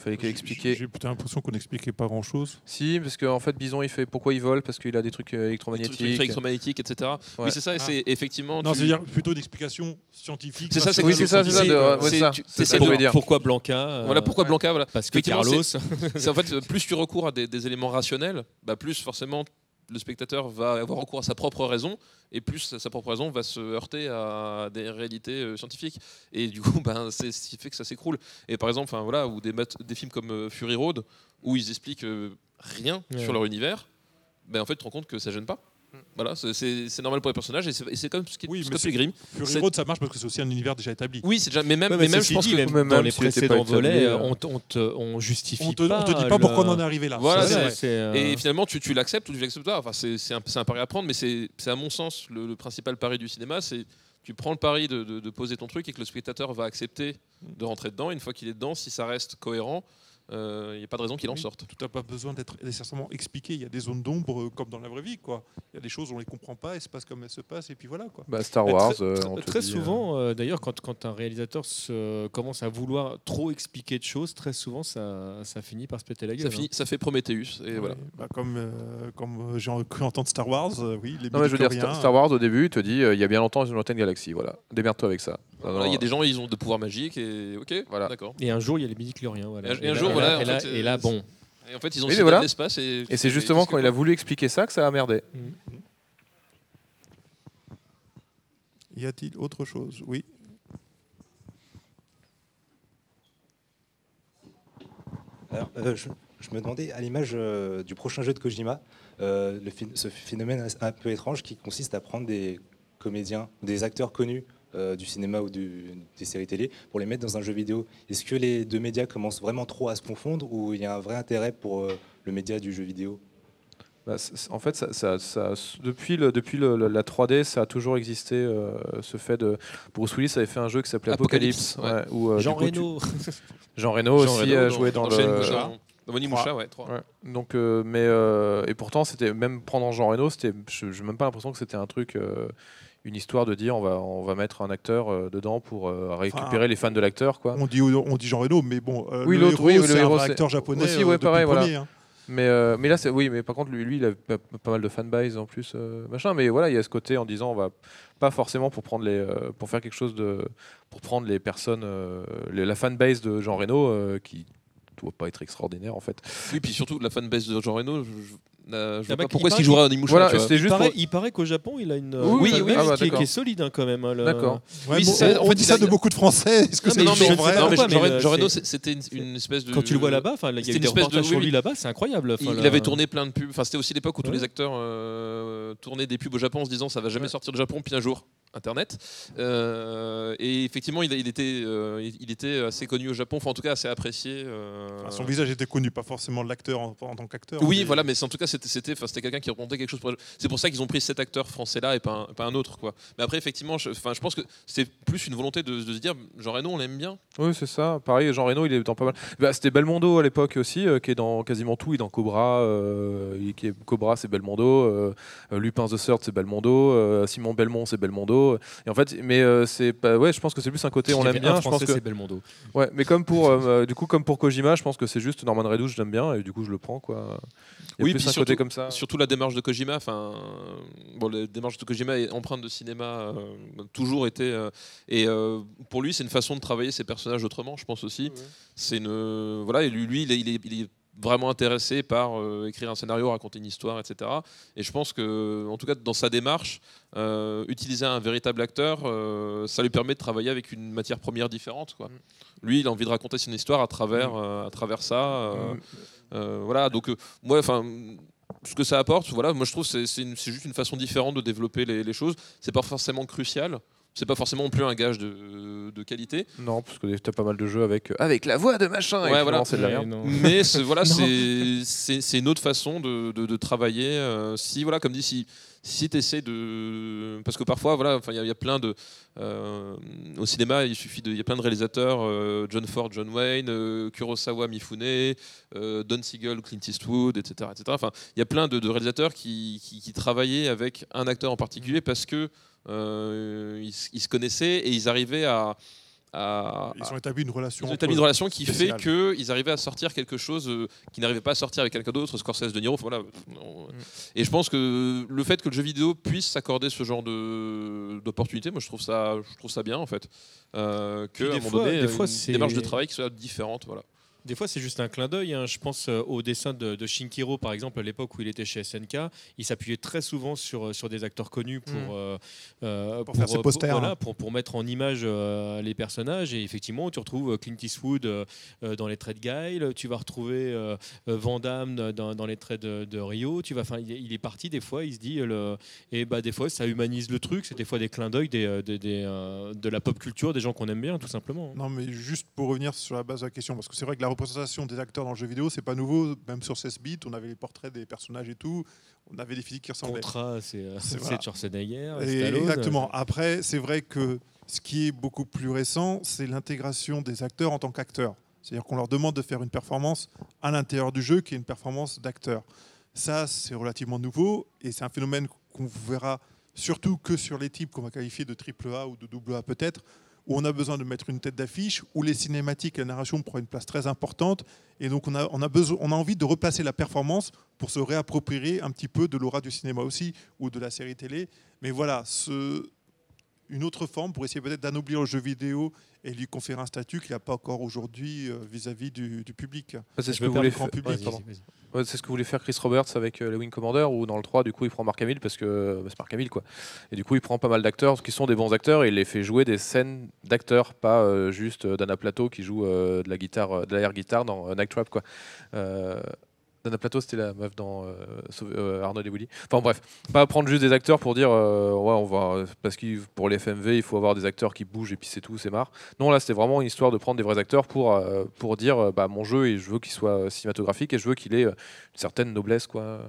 Il fallait qu'il J'ai- expliquer. J'ai plutôt l'impression qu'on n'expliquait pas grand chose. Si, parce qu'en fait, Bison, il fait pourquoi il vole? Parce qu'il a des trucs euh, Les trucs électromagnétiques. électromagnétiques, etc. Ouais. Oui, c'est ça, et Ah. c'est effectivement. Non, tu- c'est-à-dire plutôt d'explications scientifiques. C'est ça, c'est Oui, c'est ça, c'est ça. c'est- C'est c'est dire. Pourquoi Blanca euh, Voilà pourquoi Blanca, voilà. Parce que Carlos. C'est en fait, euh, plus tu recours à des, des éléments rationnels, bah, plus forcément le spectateur va avoir recours à sa propre raison, et plus sa propre raison va se heurter à des réalités euh, scientifiques. Et du coup, ben, c'est ce qui fait que ça s'écroule. Et par exemple, enfin, voilà, ou des, films comme euh, Fury Road, où ils expliquent euh, rien Ouais. sur leur univers, ben, en fait, tu te rends compte que ça gêne pas. Voilà, c'est- normal pour les personnages, et c'est comme ce qui Oui, mais Scott Pilgrim. Fury Road, ça marche parce que c'est aussi un univers déjà établi. Oui, c'est déjà, mais même, Ouais, mais mais même je pense dit, que. même dans même les précédents volets, euh, on, on, te- on justifie On te, pas. on te dit pas le- pourquoi on en est arrivé là. Voilà, euh, Et finalement, tu, tu l'acceptes ou tu l'acceptes pas. Enfin, c'est c'est un, un pari à prendre, mais c'est c'est à mon sens le, le principal pari du cinéma. C'est tu prends le pari de, de- de poser ton truc et que le spectateur va accepter de rentrer dedans. Et une fois qu'il est dedans, si ça reste cohérent, il n'y a pas de raison qu'il en sorte. Tout n'a pas besoin d'être nécessairement expliqué. Il y a des zones d'ombre euh, comme dans la vraie vie. quoi. Il y a des choses on les comprend pas, elles se passent comme elles se passent et puis voilà. quoi. Bah, Star Wars, très, euh, très- on te très dit, euh, souvent, euh, d'ailleurs, quand, quand un réalisateur se, commence à vouloir trop expliquer de choses, très souvent, ça, ça finit par se péter la gueule. Ça, hein. finit, ça fait Prometheus. Et voilà. Bah, comme euh, comme euh, j'ai cru entendre Star Wars, euh, oui, les Non, mais je veux dire, Star Star Wars au début, il te dit euh, il y a bien longtemps une lointaine galaxie. Voilà, démerde-toi avec ça. Voilà, Il y a des gens, ils ont des pouvoirs magiques et ok, Voilà. d'accord. Et un jour, il y a les midi-chloriens. Voilà. Et un- et un là- jour, voilà, là- en Et là, fait, et là, euh, bon. Et en fait, ils ont cédé voilà. de l'espace. Et, Et c'est justement quand il a voulu expliquer ça que ça a merdé. Y a-t-il autre chose? Oui. Alors, euh, je, je me demandais, à l'image euh, du prochain jeu de Kojima, euh, le ce phénomène un peu étrange qui consiste à prendre des comédiens, des acteurs connus euh, du cinéma ou du- des séries télé pour les mettre dans un jeu vidéo. Est-ce que les deux médias commencent vraiment trop à se confondre ou il y a un vrai intérêt pour euh, le média du jeu vidéo? Bah, en fait, ça, ça- ça- depuis, le, depuis le- le- la 3D, ça a toujours existé euh, ce fait de. Bruce Willis avait fait un jeu qui s'appelait Apocalypse, Apocalypse. ouais, où, euh, Jean coup, tu- Reno. Jean Reno Jean aussi Reno a joué dans, le. Moucha. Dans Bonnie Trois. Moucha, ouais, trois. Ouais. Donc, euh, mais euh, et pourtant, c'était même prendre Jean Reno, c'était, je j'ai même pas l'impression que c'était un truc, euh, une histoire de dire on va, on va mettre un acteur euh, dedans pour euh, récupérer les fans de l'acteur, quoi. On dit, on dit Jean Reno, mais bon, euh, Oui, le l'autre, héros, oui, le c'est un vrai acteur japonais. aussi, euh, ouais, pareil, voilà. premier, hein. Mais, euh, mais là, c'est oui, mais par contre, lui, lui il a pas, pas mal de fanbase en plus, euh, machin. Mais voilà, il y a ce côté en disant, on va pas forcément pour prendre les, euh, pour faire quelque chose de, pour prendre les personnes, euh, les- la fanbase de Jean Reno euh, qui doit pas être extraordinaire en fait. Oui, puis surtout la fanbase de Jean Reno, je, euh, je vois Ah bah, pas pourquoi il est-ce qu'il paraît jouerait à Onimusha Voilà, tu vois. c'était Il paraît, pour- il paraît qu'au Japon, il a une Oui, oui, oui, ah bah, qui, est- qui d'accord. est solide hein, quand même. hein, le- D'accord. Ouais, Oui, on fait, dit ça a- de beaucoup de Français. Est-ce que Non, c'est mais non, mais, vrai c'est- c'était une, une espèce de. Quand tu le vois là-bas, il y C'était a eu une des espèce de- reportages sur lui là-bas, c'est incroyable. Il, avait tourné plein de pubs. Enfin, c'était aussi l'époque où tous les acteurs euh, tournaient des pubs au Japon en se disant ça va jamais sortir du Japon, puis un jour. Internet Euh, et effectivement il, il était euh, il, était assez connu au Japon enfin en tout cas assez apprécié euh, Enfin, Son visage était connu, pas forcément l'acteur en, en tant qu'acteur. oui mais- voilà mais c'est- en tout cas c'était c'était enfin, c'était quelqu'un qui représentait quelque chose pour c'est pour ça qu'ils ont pris cet acteur français là et pas un, pas un autre quoi mais après effectivement je, enfin, je pense que c'est plus une volonté de, de se dire Jean Reno on l'aime bien Oui, c'est ça. Pareil, Jean Reno, il est dans pas mal. Bah, C'était Belmondo à l'époque aussi, euh, qui est dans quasiment tout. Il est dans Cobra. euh, il- qui est Cobra, c'est Belmondo. euh, Lupin the Third, c'est Belmondo. euh, Simon Belmont, c'est Belmondo. Et en fait, mais euh, c'est pas. Ouais, je pense que c'est plus un côté. On l'aime bien. un Je pense Français, que. c'est Belmondo. Ouais, mais comme pour, du coup, comme pour Kojima, je pense que c'est juste Norman Reedus, je l'aime bien et du coup je le prends quoi. Oui, puis surtout- côté comme ça. surtout la démarche de Kojima enfin bon la démarche de Kojima est empreinte de cinéma euh, toujours été euh, et euh, pour lui c'est une façon de travailler ses personnages autrement je pense aussi c'est une voilà et lui, lui, il, est, il est- il est vraiment intéressé par euh, écrire un scénario raconter une histoire etc et je pense que en tout cas dans sa démarche euh, utiliser un véritable acteur euh, ça lui permet de travailler avec une matière première différente quoi. lui il a envie de raconter son histoire à travers euh, à travers ça Mm. Voilà, donc euh, moi, enfin, ce que ça apporte, voilà, moi je trouve c'est juste une façon différente de développer les, les choses. C'est pas forcément crucial. C'est pas forcément non plus un gage de, de qualité. Non, parce que t'as pas mal de jeux avec, euh, avec la voix de machin. et Ouais, finalement, voilà. c'est de la. Mais c'est- voilà, c'est- une autre façon de, de- de travailler. euh, si voilà, comme dit, si si tu essaies de, parce que parfois voilà, enfin il y, a- il y a plein de euh, au cinéma, il suffit de, il y a plein de réalisateurs, euh, John Ford, John Wayne, euh, Kurosawa, Mifune, euh, Don Siegel, Clint Eastwood, etc., etc. Enfin, il y a plein de, de réalisateurs qui, qui- qui travaillaient avec un acteur en particulier parce que euh, ils, s- ils se connaissaient et ils arrivaient à, à- Ils ont établi une relation. ils ont établi une relation qui spéciale. fait qu'ils arrivaient à sortir quelque chose euh, qu'ils n'arrivaient pas à sortir avec quelqu'un d'autre, Scorsese, De Niro. Voilà. On- Et je pense que le fait que le jeu vidéo puisse s'accorder ce genre de- d'opportunité, moi je trouve ça, je trouve ça bien en fait. Euh, que à des un moment fois- donné, des une fois, c'est- démarche de travail qui soit différente. Voilà. Des fois, c'est juste un clin d'œil. hein. Je pense euh, au dessin de, de Shinkiro, par exemple, à l'époque où il était chez SNK. Il s'appuyait très souvent sur, euh, sur des acteurs connus pour, Mm. euh, Pour faire ses posters. voilà, pour, pour mettre en image euh, les personnages. Et effectivement, tu retrouves Clint Eastwood euh, dans les traits de Guile. Tu vas retrouver Van Damme dans, dans les traits de, de Rio. Tu vas, enfin, il, est- parti des fois. Il se dit, le, et bah, des fois, ça humanise le truc. C'est des fois des clins d'œil des, des- des, de la pop culture, des gens qu'on aime bien, tout simplement. Non, mais juste pour revenir sur la base de la question, parce que c'est vrai que la représentation des acteurs dans le jeu vidéo, c'est pas nouveau. Même sur 16 bits, on avait les portraits des personnages et tout. On avait des physiques qui ressemblaient. Contrat, c'est euh, voilà. Schwarzenegger. Et Stallone. exactement. Après, c'est vrai que ce qui est beaucoup plus récent, c'est l'intégration des acteurs en tant qu'acteurs. C'est-à-dire qu'on leur demande de faire une performance à l'intérieur du jeu qui est une performance d'acteur. Ça, c'est relativement nouveau et c'est un phénomène qu'on verra surtout que sur les types qu'on va qualifier de triple A ou de double A peut-être, où on a besoin de mettre une tête d'affiche, où les cinématiques et la narration prennent une place très importante. Et donc, on a, on a, besoin, on a envie de replacer la performance pour se réapproprier un petit peu de l'aura du cinéma aussi, ou de la série télé. Mais voilà, ce, une autre forme pour essayer peut-être d'anoblir le jeu vidéo et lui conférer un statut qu'il n'a pas encore aujourd'hui euh, vis-à-vis du, du public. C'est ce. Ouais, ce que voulait faire Chris Roberts avec euh, les Wing Commander ou dans le 3 du coup il prend Mark Hamill parce que bah, c'est Mark Hamill quoi et du coup il prend pas mal d'acteurs qui sont des bons acteurs et il les fait jouer des scènes d'acteurs pas euh, juste euh, Dana Plato qui joue euh, de la guitare euh, de l'air guitare dans euh, Night Trap quoi Euh, Dana Plato c'était la meuf dans euh, euh, Arnold et Willy. Enfin bref. Pas prendre juste des acteurs pour dire euh, ouais on va parce que pour les FMV il faut avoir des acteurs qui bougent et puis c'est tout c'est marre. Non là c'était vraiment une histoire de prendre des vrais acteurs pour euh, pour dire bah mon jeu et je veux qu'il soit cinématographique et je veux qu'il ait une certaine noblesse quoi.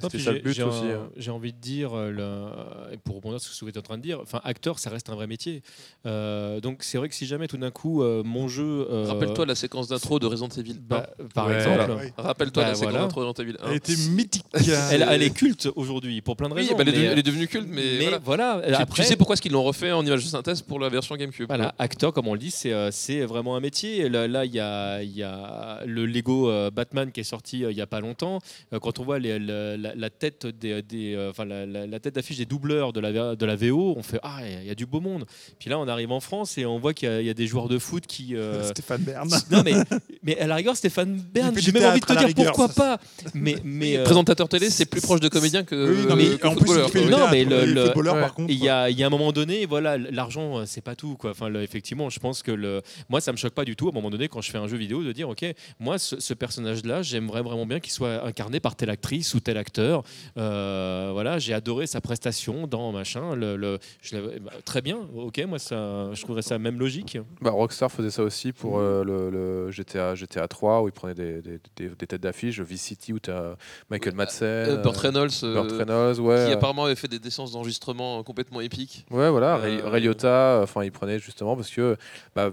C'était ça le but aussi. hein. J'ai envie de dire, euh, le- et pour rebondir sur ce que vous êtes en train de dire, enfin, acteur, ça reste un vrai métier. Euh, donc c'est vrai que si jamais tout d'un coup euh, mon jeu. euh, Rappelle-toi la séquence d'intro de Resident Evil. bah, par Ouais. exemple. Rappelle-toi Bah, la séquence voilà. d'intro de Resident Evil 1. Elle était mythique. elle, elle est culte aujourd'hui pour plein de Oui, raisons. bah, elle, est devenue, euh, elle est devenue culte, mais, mais voilà. après, tu sais pourquoi est-ce qu'ils l'ont refait en image de synthèse pour la version GameCube Voilà, acteur, comme on le dit, c'est euh, c'est vraiment un métier. Là, il y, a, il y a le Lego euh, Batman qui est sorti euh, il y a pas longtemps. Euh, quand on voit les- la- la tête des, des, euh, enfin, la, la- la tête d'affiche des doubleurs de la, de la VO, on fait ah, il y a du beau monde. Puis là, on arrive en France et on voit qu'il y a- il y, a des joueurs de foot qui. euh, Stéphane Bern. non mais, mais à la rigueur Stéphane Bern, j'ai même envie de te dire rigueur, pourquoi ça, pas. Mais mais euh, Présentateur télé, c'est plus proche de comédien que, Oui, non, mais que en plus, il fait Non, mais le- le- footballeurs, ouais. par contre. il y, a, il y a un moment donné, voilà, l'argent, euh, c'est pas tout. Quoi. Enfin, le- effectivement, je pense que le, moi, ça me choque pas du tout à un moment donné quand je fais un jeu vidéo de dire, ok, moi, ce, ce personnage-là, j'aimerais vraiment bien qu'il soit incarné par telle actrice ou tel acteur. Euh, voilà, j'ai adoré sa prestation dans machin. Le, le- je l'avais- bah, très bien, ok, moi ça, je trouverais ça même logique. Bah, Rockstar faisait ça aussi pour euh, le, le GTA, GTA 3 où ils prenaient des, des- des- des têtes d'affiche. Vice City où tu as Michael Madsen. Euh, Burt Reynolds, euh, Burt Reynolds, ouais. qui euh, apparemment avait fait des séances d'enregistrement complètement épiques. Ouais, voilà, Ray, Euh, Ray Liotta, enfin, il prenait justement parce que, bah,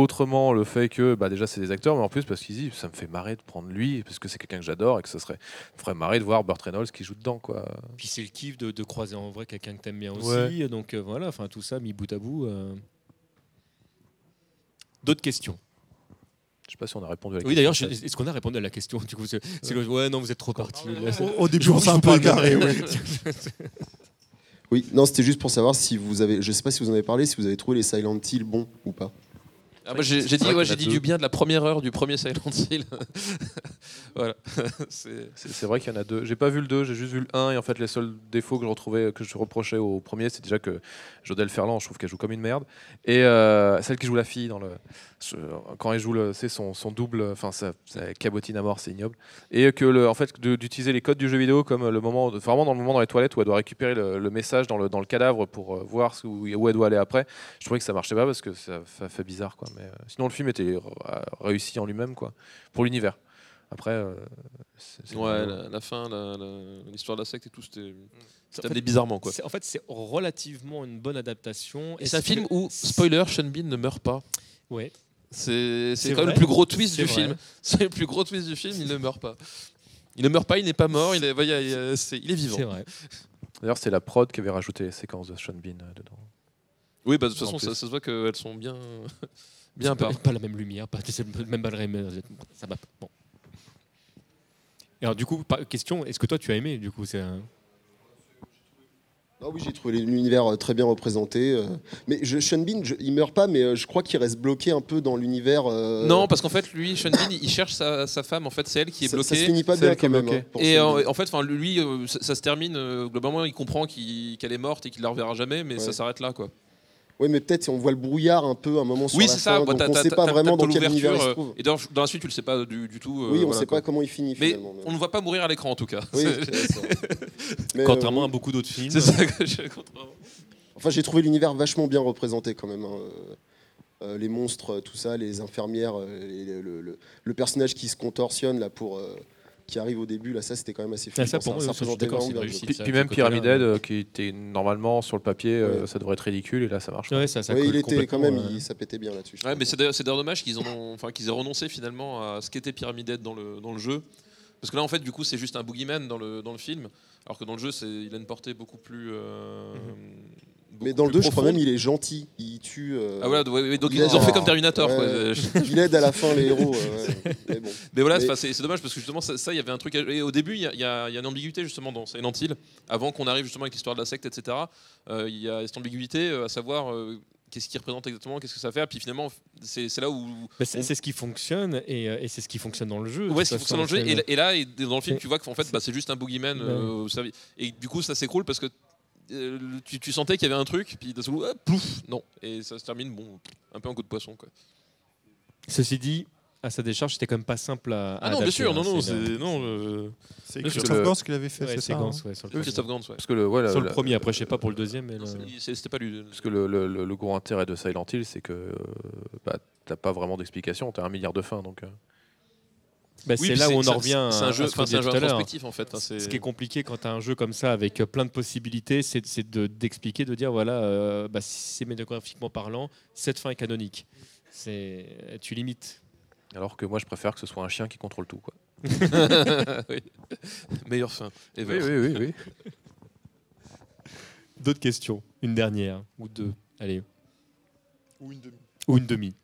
autrement, le fait que, bah, déjà, c'est des acteurs, mais en plus, parce qu'ils disent, ça me fait marrer de prendre lui, parce que c'est quelqu'un que j'adore et que ça serait, me ferait marrer de voir Burt Reynolds qui joue dedans, quoi. Puis c'est le kiff de, de croiser en vrai quelqu'un que t'aimes bien aussi. Ouais. Donc euh, voilà, enfin tout ça mis bout à bout. euh. D'autres questions? Je sais pas si on a répondu à la Oui, d'ailleurs, question. je- est-ce qu'on a répondu à la question? Du coup, le- ouais, non, vous êtes trop parti. Au, début, on s'est un peu égaré. ouais. Oui, non, c'était juste pour savoir si vous avez, je sais pas si vous en avez parlé, si vous avez trouvé les Silent Hill bons ou pas. Ah, j'ai dit, ouais, dit du bien de la première heure du premier Silent Hill. voilà. C'est vrai qu'il y en a deux. J'ai pas vu le 2, j'ai juste vu le 1 et en fait les seuls défauts que je retrouvais, que je reprochais au premier, c'est déjà que Jodelle Ferland, je trouve qu'elle joue comme une merde. Et euh, celle qui joue la fille dans le, quand elle joue le, c'est son, son double, enfin ça, ça cabotine à mort, c'est ignoble. Et que le, en fait d'utiliser les codes du jeu vidéo comme le moment, vraiment dans le moment dans les toilettes où elle doit récupérer le, le message dans le, dans le cadavre pour euh, voir où, où elle doit aller après. Je trouvais que ça marchait pas parce que ça fait, fait bizarre quoi. Mais euh, sinon le film était réussi en lui-même quoi, pour l'univers. Après, euh, c'est- Ouais, la, la fin, l'histoire de la secte et tout, c'était c'était amené bizarrement. Quoi. En fait, c'est relativement une bonne adaptation. Et c'est un film que- où, spoiler, Sean Bean ne meurt pas. Ouais. C'est quand même le plus gros twist du vrai. film. C'est le plus gros twist du film, il ne meurt pas. Il ne meurt pas, il n'est pas mort, il est, ouais, il est- c'est- il est vivant. C'est vrai. D'ailleurs, c'est la prod qui avait rajouté les séquences de Sean Bean euh, dedans. Oui, bah, de toute façon, ça, ça se voit qu'elles sont bien, bien pas, pas la même lumière, pas c'est le même balleré, mais ça va. Bon. Alors du coup, question, est-ce que toi tu as aimé du coup c'est un- Ah oui, j'ai trouvé l'univers euh, très bien représenté. euh, Mais je, Sean Bean, je- il meurt pas, mais euh, je crois qu'il reste bloqué un peu dans l'univers. euh, Non, parce qu'en fait, lui, Sean Bean, il cherche sa, sa femme. En fait, c'est elle qui est ça, ça se bloquée. finit pas bien quand même. bloquée. hein, Et en, fait, enfin, lui, ça, ça se termine. globalement, il comprend qu'il- qu'elle est morte et qu'il la reverra jamais, mais Ouais. ça s'arrête là, quoi. Ouais, mais peut-être on voit le brouillard un peu un moment sur oui, la c'est ça. fin, bah, donc on t'as- sait pas vraiment dans quel univers il se ouverture, trouve. euh, Et dans, dans la suite, tu le sais pas du, du tout. euh, oui, on voilà, sait quoi. pas comment il finit Mais finalement. on ne voit pas mourir à l'écran, en tout cas. Oui. Mais, contrairement euh, à beaucoup d'autres films. C'est ça que je. Enfin, j'ai trouvé l'univers vachement bien représenté quand même. hein. Euh, les monstres, euh, tout ça, les infirmières, euh, le, le- le- le personnage qui se contorsionne là pour euh, qui arrive au début là, ça c'était quand même assez Ah, flippant. ça, pour moi. Puis, puis même Pyramid. Head, euh, qui était normalement sur le papier, euh, ça devrait être ridicule, et là ça marche. Ouais, ça, ça Ouais, il était quand même, il- ça pétait bien là-dessus. Ouais, mais c'est d'ailleurs dommage qu'ils en ont, enfin qu'ils aient renoncé finalement à ce qu'était Pyramid Head dans le dans le jeu, parce que là en fait du coup c'est juste un boogeyman dans le dans le film, alors que dans le jeu c'est il a une portée beaucoup plus. euh, beaucoup Mais dans le plus 2, je crois même il est gentil, il tue. euh, Ah voilà, ouais, ouais, donc il ils aide ont fait comme Terminator. quoi. Ouais. il aide à la fin les héros. euh, ouais. Mais bon. Mais voilà, Mais- c'est dommage parce que justement, ça, il y avait un truc. à- Et au début, il y, a- y y une ambiguïté justement dans Silent Hill, avant qu'on arrive justement avec l'histoire de la secte, etc. euh, Il y a cette ambiguïté à savoir euh, qu'est-ce qui représente exactement, qu'est-ce que ça fait. Puis finalement, c'est là où. Bah, c'est ce qui fonctionne et, et c'est ce qui fonctionne dans le jeu. Ouais, ce qui fonctionne dans le jeu. Et, là- et là, et dans le film, tu vois qu'en fait, bah, c'est juste un boogeyman euh. Et du coup, ça s'écroule parce que euh, tu, tu sentais qu'il y avait un truc, puis d'un seul coup, ah, plouf, non. Et ça se termine, bon, un peu en coup de poisson. Quoi. Ceci dit, à sa décharge, c'était quand même pas simple à. à Ah non, bien sûr, hein, non, non, c'est Non, euh, C'est Christophe Gans qui l'avait fait, Ouais, c'est c'est ça Gans, hein ouais, sur le. Christophe Gans, ouais. Parce que le, ouais, la- Sur le premier, après, je sais pas pour le deuxième. Mais C'était pas lui. Parce que le, le- le- le gros intérêt de Silent Hill, c'est que euh, bah, t'as pas vraiment d'explication, t'as un milliard de fins. Donc, euh. Bah, Oui, c'est là où on c'est- en revient. à- C'est un jeu, enfin, c'est un jeu introspectif en fait. hein, c'est- Ce qui est compliqué quand tu as un jeu comme ça avec euh, plein de possibilités, c'est c'est de- d'expliquer, de dire voilà, euh, bah, si cinématographiquement parlant, cette fin est canonique. C'est tu limites. Alors que moi, je préfère que ce soit un chien qui contrôle tout. Quoi. Oui. Meilleure fin. ever. oui, oui, oui. D'autres questions? Une dernière ou deux Allez. Ou une demi. Ou une demi.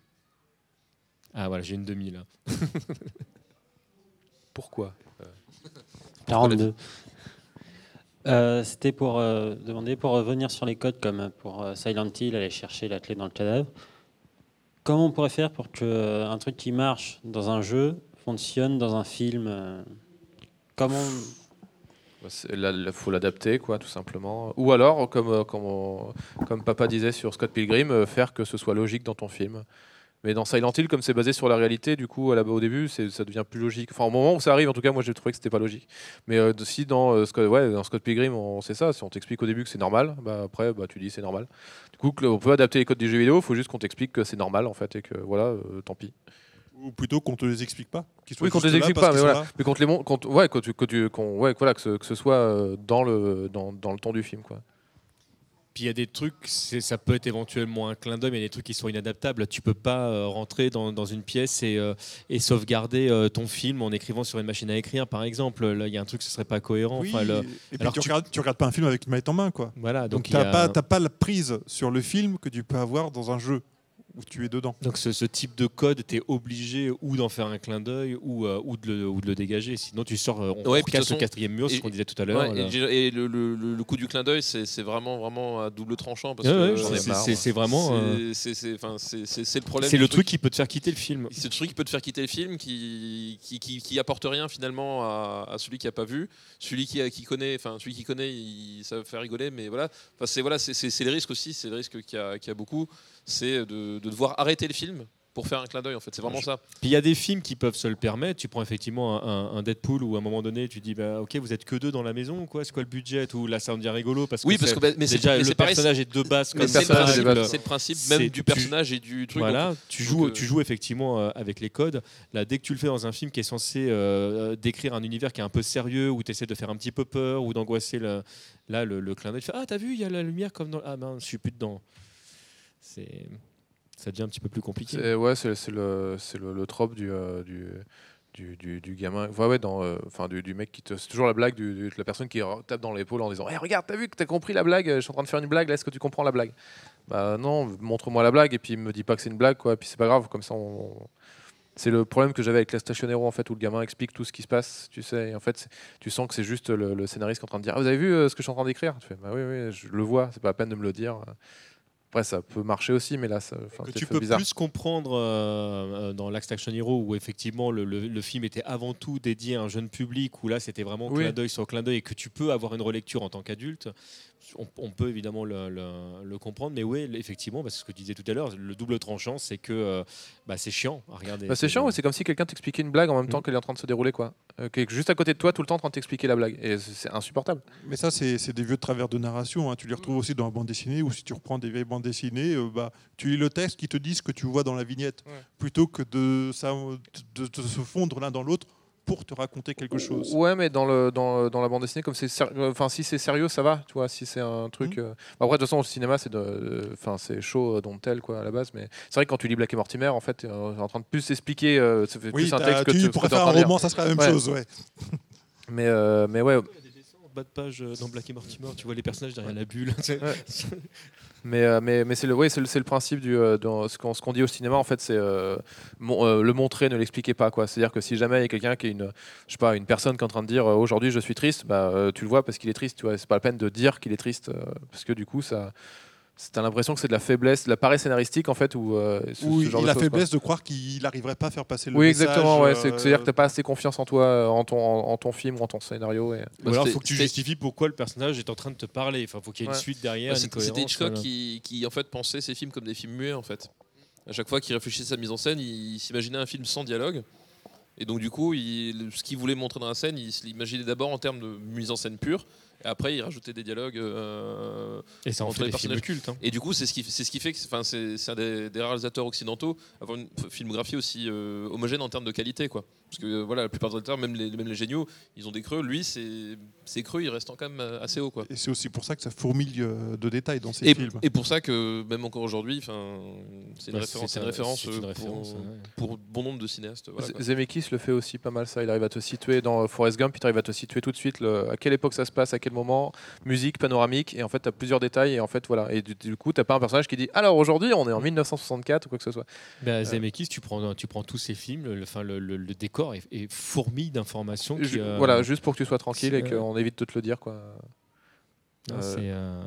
Ah voilà, j'ai une demi là. Pourquoi 42. Euh, C'était pour euh, demander, pour revenir sur les codes comme pour euh, Silent Hill, aller chercher la clé dans le cadavre. Comment on pourrait faire pour que euh, un truc qui marche dans un jeu fonctionne dans un film euh, Comment Il faut l'adapter, quoi, tout simplement. Ou alors, comme, euh, comme, on- comme papa disait sur Scott Pilgrim, euh, faire que ce soit logique dans ton film. Mais dans Silent Hill, comme c'est basé sur la réalité, du coup, la, au début, ça devient plus logique. Enfin, au moment où ça arrive, en tout cas, moi, j'ai trouvé que c'était pas logique. Mais euh, si dans, euh, Scott, ouais, dans Scott Pilgrim, on sait ça, si on t'explique au début que c'est normal, bah, après, bah, tu dis c'est normal. Du coup, on peut adapter les codes des jeux vidéo, il faut juste qu'on t'explique que c'est normal, en fait, et que voilà, euh, tant pis. Ou plutôt qu'on te les explique pas. Oui, qu'on te les explique pas, mais voilà. là. Mais qu'on te les montre, qu'on- ouais, que tu- que tu- qu'on- ouais, que voilà, que ce, que ce soit euh, dans le, dans, dans le ton du film, quoi. Puis il y a des trucs, ça peut être éventuellement un clin d'œil, mais il y a des trucs qui sont inadaptables. Tu peux pas euh, rentrer dans, dans une pièce et, euh, et sauvegarder euh, ton film en écrivant sur une machine à écrire, par exemple. Là, il y a un truc, ce serait pas cohérent. Oui, Enfin, le- et puis alors tu, tu- regardes, tu regardes pas un film avec une manette en main, quoi. Voilà, Donc, donc, tu n'as a- pas, t'as pas la prise sur le film que tu peux avoir dans un jeu où tu es dedans. Donc ce, ce type de code, tu es obligé ou d'en faire un clin d'œil ou, euh, ou, de le, ou de le dégager. Sinon, tu sors, euh, on, Ouais, casse toute le façon- quatrième mur, et- ce qu'on disait tout à l'heure. Ouais, et le, le- le- le coup du clin d'œil, c'est vraiment, vraiment à double tranchant. Parce Ouais, que, ouais, euh, c'est- vraiment. c'est- euh, c'est- le problème. C'est le truc qui peut te faire quitter le film. C'est le truc qui peut te faire quitter le film, qui, qui, qui, qui apporte rien finalement à, à celui qui a pas vu. Celui qui, qui connaît, enfin celui qui connaît, il, ça va faire rigoler, mais voilà. Enfin, c'est voilà, c'est- c'est c'est les risques aussi, c'est le risque qu'il y, a- qu'il y a beaucoup, c'est de, de devoir arrêter le film pour faire un clin d'œil. En fait, c'est vraiment ça. Puis il y a des films qui peuvent se le permettre. Tu prends effectivement un, Deadpool où à un moment donné, tu dis bah, Ok, vous êtes que deux dans la maison, quoi? C'est quoi le budget? Ou là, ça devient rigolo parce que, Oui, parce que bah, mais c'est déjà mais le personnage est de base comme c'est le est base. c'est le principe même du tu- personnage et du truc. Voilà, tu joues, euh, tu joues effectivement euh, avec les codes. Là, dès que tu le fais dans un film qui est censé euh, décrire un univers qui est un peu sérieux, où tu essaies de faire un petit peu peur ou d'angoisser, le, là, le, le clin d'œil, tu fais Ah, t'as vu, il y a la lumière comme dans. Ah, mince, je suis plus dedans. Ça devient un petit peu plus compliqué. Ouais, c'est le, le, trope du, euh, gamin. Ouais, ouais, dans, euh, enfin, du, mec qui. C'est toujours la blague de la personne qui tape dans l'épaule en disant hey, Regarde, t'as vu que t'as compris la blague Je suis en train de faire une blague, est-ce que tu comprends la blague? Bah non, montre-moi la blague, et puis me dis pas que c'est une blague. Et puis c'est pas grave, comme ça. C'est le problème que j'avais avec la Station Hero, en fait, où le gamin explique tout ce qui se passe, tu sais. En fait, tu sens que c'est juste le, scénariste en train de dire Ah, Vous avez vu euh, ce que je suis en train d'écrire? Tu fais Bah oui, oui, je le vois, c'est pas la peine de me le dire. Après, ça peut marcher aussi, mais là, ça, que tu peux bizarre. plus comprendre euh, euh, dans Last Action Hero où effectivement le, le- le film était avant tout dédié à un jeune public où là c'était vraiment Oui. clin d'œil sur clin d'œil et que tu peux avoir une relecture en tant qu'adulte on, on peut évidemment le, le- le comprendre mais oui effectivement parce que ce que tu disais tout à l'heure le double tranchant c'est que euh, bah, c'est chiant à regarder Bah, c'est chiant, ouais, c'est comme si quelqu'un t'expliquait une blague en même temps Mm. qu'elle est en train de se dérouler, quoi. Euh, qui est juste à côté de toi, tout le temps en train de t'expliquer la blague. Et c'est c'est insupportable. Mais ça, c'est c'est des vieux travers de narration. hein. Tu les retrouves aussi dans la bande dessinée, ou si tu reprends des vieilles bandes dessinées, euh, bah, tu lis le texte qui te dit ce que tu vois dans la vignette, Ouais. plutôt que de, ça, de, de se fondre l'un dans l'autre pour te raconter quelque chose. Ouais, mais dans, le, dans, dans la bande dessinée, comme c'est euh, enfin si c'est sérieux, ça va, tu vois. Si c'est un truc. Mm. euh, après, de toute façon, au cinéma, c'est de, enfin c'est chaud euh, dont tel, quoi, à la base. Mais c'est vrai que quand tu lis Black et Mortimer, en fait, euh, est en train de plus expliquer. euh, Oui, plus un texte que tu tu- pourrais faire un roman, ça serait la même Ouais. chose. Ouais. Mais, euh, mais ouais, bas de page euh, dans Black et Mortimer tu vois les personnages derrière la bulle Mais, euh, mais, mais c'est le, c'est le, le principe du, euh, dans ce qu'on dit au cinéma, en fait, c'est euh, mon- euh, le montrer, ne l'expliquer pas. quoi. C'est-à-dire que si jamais il y a quelqu'un qui est une, je sais pas, une personne qui est en train de dire aujourd'hui je suis triste, bah, tu le vois parce qu'il est triste. Tu vois, c'est pas la peine de dire qu'il est triste parce que du coup, ça, t'as l'impression que c'est de la faiblesse, de la paresse scénaristique en fait, ou euh, ce, Ou ce genre il de a choses, faiblesse de croire qu'il n'arriverait pas à faire passer le. Oui, message. exactement. Ouais, euh, c'est- c'est-à-dire que t'as pas assez confiance en toi, euh, en ton, en, en ton film, en ton scénario. Et... ou alors faut que tu justifies pourquoi le personnage est en train de te parler enfin faut qu'il y ait une suite derrière Bah, C'était Hitchcock voilà. qui, qui, en fait pensait ses films comme des films muets en fait. À chaque fois qu'il réfléchissait à sa mise en scène, il, s'imaginait un film sans dialogue. Et donc du coup, il- ce qu'il voulait montrer dans la scène, il l'imaginait d'abord en termes de mise en scène pure. Et après, il rajoutait des dialogues. euh, et ça en entre fait les des films personnages. cultes hein. Et du coup, c'est ce qui, c'est ce qui fait que enfin, c'est c'est un des, des réalisateurs occidentaux avoir une filmographie aussi euh, homogène en termes de qualité. Quoi. Parce que euh, voilà, la plupart des temps, même les, même les géniaux, ils ont des creux. Lui, c'est ses creux, ils restent quand même euh, assez hauts. Quoi. Et c'est aussi pour ça que ça fourmille euh, de détails dans ces Et, films. et pour ça que même encore aujourd'hui, c'est une référence, une référence, une référence, pour, ouais. pour bon nombre de cinéastes. Voilà. Zemeckis le fait aussi pas mal ça. Il arrive à te situer dans Forrest Gump, il arrive à te situer tout de suite le- à quelle époque ça se passe, à quel moment, musique, panoramique, et en fait tu as plusieurs détails, et en fait voilà. Et du, du coup, t'as pas un personnage qui dit alors aujourd'hui on est en 1964 ou quoi que ce soit. Bah, Zemeckis, tu prends, tu prends tous ces films, le, le- le décor est, est fourmi d'informations. euh, Voilà, juste pour que tu sois tranquille et c'est- qu'on évite de te le dire quoi. Euh, C'est euh,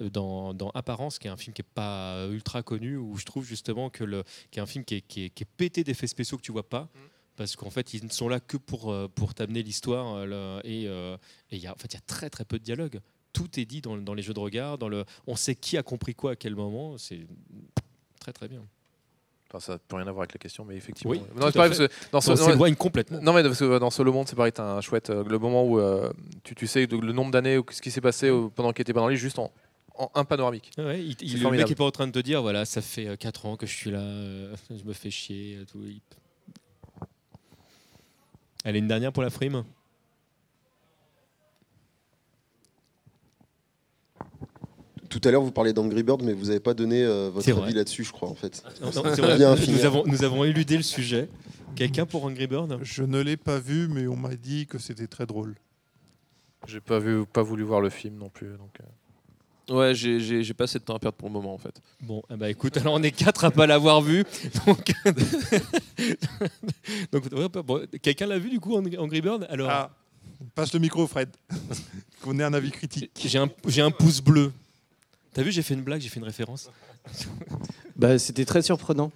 euh, dans, dans Apparence, qui est un film qui est pas ultra connu, où je trouve justement que le, qui est un film qui est, qui est- qui est pété d'effets spéciaux que tu vois pas. Parce qu'en fait, ils ne sont là que pour, euh, pour t'amener l'histoire. euh, et euh, et il y a, en fait, il y a très très peu de dialogue. Tout est dit dans, dans les jeux de regard. Dans le, on sait qui a compris quoi à quel moment. C'est très très bien. Enfin, ça n'a plus rien à voir avec la question, mais effectivement. Oui, Non, c'est pareil, à parce que dans ce- On non, s'éloigne complètement. Non, mais parce que dans Solo Monde, c'est pareil, t'as un chouette. euh, le moment où euh, tu, tu sais le nombre d'années ou ce qui s'est passé euh, pendant qu'il était pas dans le lit, juste en, en un panoramique. Ouais, il- il- le mec formidable. est pas en train de te dire voilà, ça fait 4 ans que je suis là, euh, je me fais chier. euh, Tout. Allez, une dernière pour la frime. Tout à l'heure, vous parliez d'Angry Bird, mais vous n'avez pas donné euh, votre avis là-dessus, je crois, en fait. Non, non, c'est vrai, Bien nous, avons, nous avons éludé le sujet. Quelqu'un pour Angry Bird Je ne l'ai pas vu, mais on m'a dit que c'était très drôle. J'ai pas vu, pas voulu voir le film non plus. Donc, euh. Ouais, j'ai- pas assez de temps à perdre pour le moment en fait. Bon, eh ben, écoute, alors on est quatre à pas l'avoir vu. Donc, donc ouais, bah, bon, quelqu'un l'a vu du coup Angry Angry Bird Alors, Ah, passe le micro, Fred. Qu'on ait un avis critique. j'ai un, j'ai un pouce bleu. T'as vu, j'ai fait une blague, j'ai fait une référence. Bah, C'était très surprenant,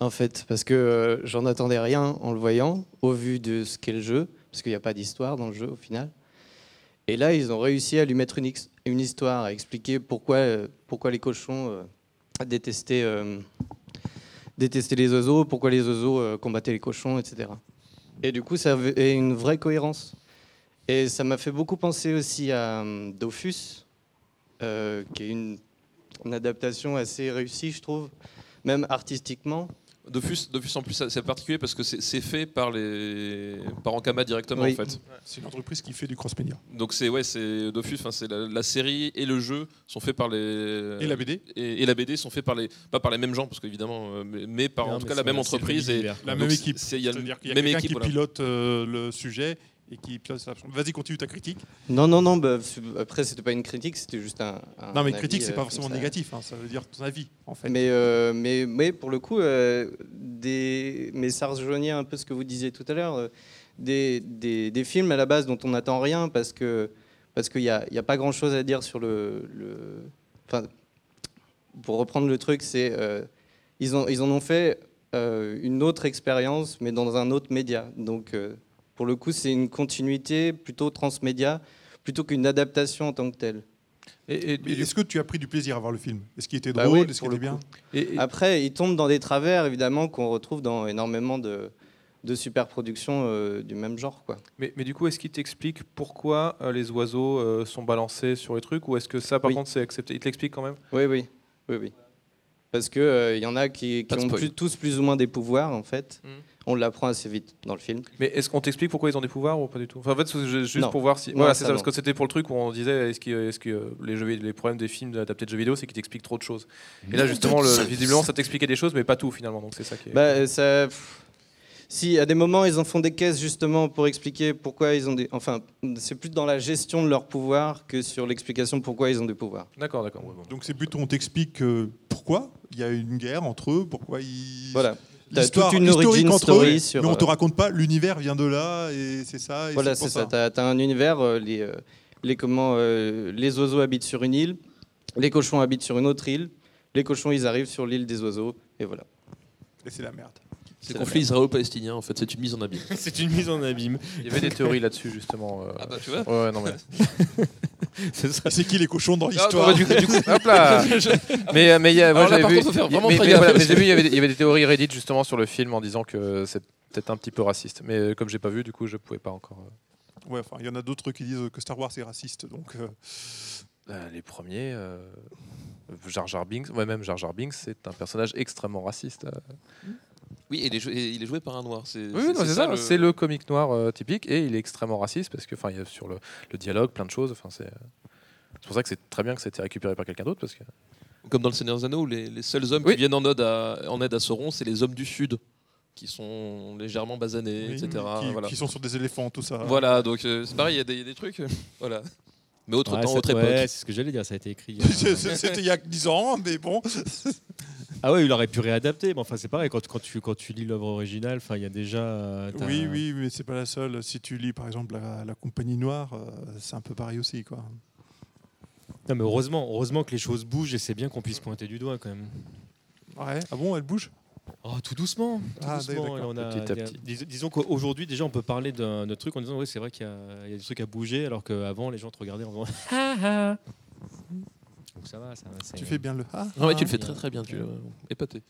en fait, parce que euh, j'en attendais rien en le voyant, au vu de ce qu'est le jeu, parce qu'il n'y a pas d'histoire dans le jeu au final. Et là, ils ont réussi à lui mettre une, histoire, à expliquer pourquoi, euh, pourquoi les cochons euh, détestaient, détestaient les oiseaux, pourquoi les oiseaux combattaient les cochons, etc. Et du coup, ça avait une vraie cohérence. Et ça m'a fait beaucoup penser aussi à Dofus, euh, qui est une, une adaptation assez réussie, je trouve, même artistiquement. Dofus, Dofus en plus ça- c'est particulier parce que c'est c'est fait par les par Ankama directement Oui. en fait. C'est une entreprise qui fait du cross-média. Donc c'est ouais c'est Dofus, enfin c'est la, la série et le jeu sont faits par les Et la BD et, et la BD sont faits par les pas par les mêmes gens parce qu'évidemment euh, mais, mais par Non, en tout cas la même entreprise et. La même équipe. il y a qu'il y a même quelqu'un équipe, qui voilà. pilote euh, le sujet et qui Vas-y, continue ta critique. Non, non, non, bah, après, c'était pas une critique, c'était juste un. un non, mais avis, critique, c'est euh, pas forcément ça. négatif. hein, Ça veut dire ton avis, en fait. Mais, euh, mais, mais pour le coup, euh, des, mais ça rejoignait un peu ce que vous disiez tout à l'heure, euh, des, des, des films à la base dont on n'attend rien parce que parce qu'il n'y a, y a pas grand-chose à dire sur le... le enfin, pour reprendre le truc, c'est ils, ont, ils en ont fait une autre expérience, mais dans un autre média. Donc, pour le coup, c'est une continuité plutôt transmédia, plutôt qu'une adaptation en tant que telle. Et, Est-ce que tu as pris du plaisir à voir le film? Est-ce qu'il était Bah drôle? oui, Est-ce qu'il était bien? Coup. et- et- Après, ils tombent dans des travers, évidemment, qu'on retrouve dans énormément de, de superproductions euh, du même genre. Quoi. mais, mais du coup, est-ce qu'il t'explique pourquoi euh, les oiseaux euh, sont balancés sur les trucs? Ou est-ce que ça, par Oui. contre, c'est accepté? Il te l'explique quand même? Oui, oui, oui, oui. Parce qu'il il y en a qui, ont plus- tous plus ou moins des pouvoirs, en fait. Mhm. On l'apprend assez vite dans le film. Mais est-ce qu'on t'explique pourquoi ils ont des pouvoirs ou pas du tout? Enfin, En fait, juste Non. pour voir si. Voilà, ça, c'est ça, parce que c'était pour le truc où on disait est-ce que, euh, les, jeux, les problèmes des films adaptés de jeux vidéo, c'est qu'ils t'expliquent trop de choses. Et là, justement, le, visiblement, ça t'expliquait des choses, mais pas tout finalement. Donc c'est ça qui est. Bah, ça, pff, si, à des moments, ils en font des caisses, justement, pour expliquer pourquoi ils ont des... Enfin, c'est plus dans la gestion de leurs pouvoirs que sur l'explication pourquoi ils ont des pouvoirs. D'accord, d'accord. ouais, bon. Donc c'est plutôt on t'explique euh, pourquoi il y a une guerre entre eux, pourquoi ils. Voilà. T'as toute une origin story eux, sur, mais on te euh, raconte pas l'univers vient de là et c'est ça. Et Voilà, c'est ça. T'as as un univers, euh, les, euh, les, comment, euh, les oiseaux habitent sur une île, les cochons habitent sur une autre île, les cochons ils arrivent sur l'île des oiseaux, et voilà. Et c'est la merde. C'est C'est conflit israélo-palestinien en fait, c'est une mise en abîme. C'est une mise en abîme. Il y avait des théories là-dessus, justement. euh. Ah bah tu vois. Ouais, ouais, non, mais. C'est ça. Et c'est qui les cochons dans Ah, l'histoire bah, du coup, du coup, hop là Mais, euh, mais il y a, moi, Alors là, j'avais par vu, contre, faut faire vraiment mais, très mais gaffe. voilà, mais j'ai vu, il y, avait, des- il y avait des théories Reddit justement sur le film en disant que c'est peut-être un petit peu raciste. Mais euh, comme j'ai pas vu, du coup, je pouvais pas encore. euh, Ouais, enfin, il y en a d'autres qui disent que Star Wars est raciste, donc. euh, euh, les premiers, euh, Jar Jar Binks, ouais, même Jar Jar Binks, c'est un personnage extrêmement raciste. euh. Oui, et il est, joué, et il est joué par un noir. C'est Oui, c'est ça, le- c'est le comique noir euh, typique et il est extrêmement raciste parce que, enfin, il y a sur le, le dialogue plein de choses. Enfin, c'est. C'est pour ça que c'est très bien que ça ait été récupéré par quelqu'un d'autre parce que. Comme dans le Seigneur des Anneaux, où les, les seuls hommes Oui. qui viennent en aide à, en aide à Sauron, c'est les hommes du Sud, qui sont légèrement basanés, oui, etc. qui, voilà. qui sont sur des éléphants, tout ça. Voilà, donc euh, c'est pareil, il y, a des- il y a des trucs. euh, voilà. Mais autre Ouais, temps, autre ouais, époque. c'est ce que j'allais dire, ça a été écrit. Euh, C'était il y a 10 ans, mais bon. Ah ouais, il aurait pu réadapter, mais enfin c'est pareil, quand, quand, tu, quand tu lis l'œuvre originale, enfin il y a déjà... euh, Oui, oui, mais c'est pas la seule. Si tu lis par exemple la, la Compagnie Noire, euh, c'est un peu pareil aussi, quoi. Non mais heureusement, heureusement que les choses bougent et c'est bien qu'on puisse pointer du doigt quand même. Ouais. Ah bon, elle bouge Oh, tout doucement, tout Ah, doucement. d'accord, et on a- petit à il y a- petit. dis- disons qu'aujourd'hui déjà on peut parler d'un truc en disant oui c'est vrai qu'il y, a il y a des trucs à bouger alors qu'avant les gens te regardaient en disant Ah, ah. ça va. Ça, va, c'est- Tu fais bien le ah. Non, mais tu le fais très très bien, tu l'as épaté.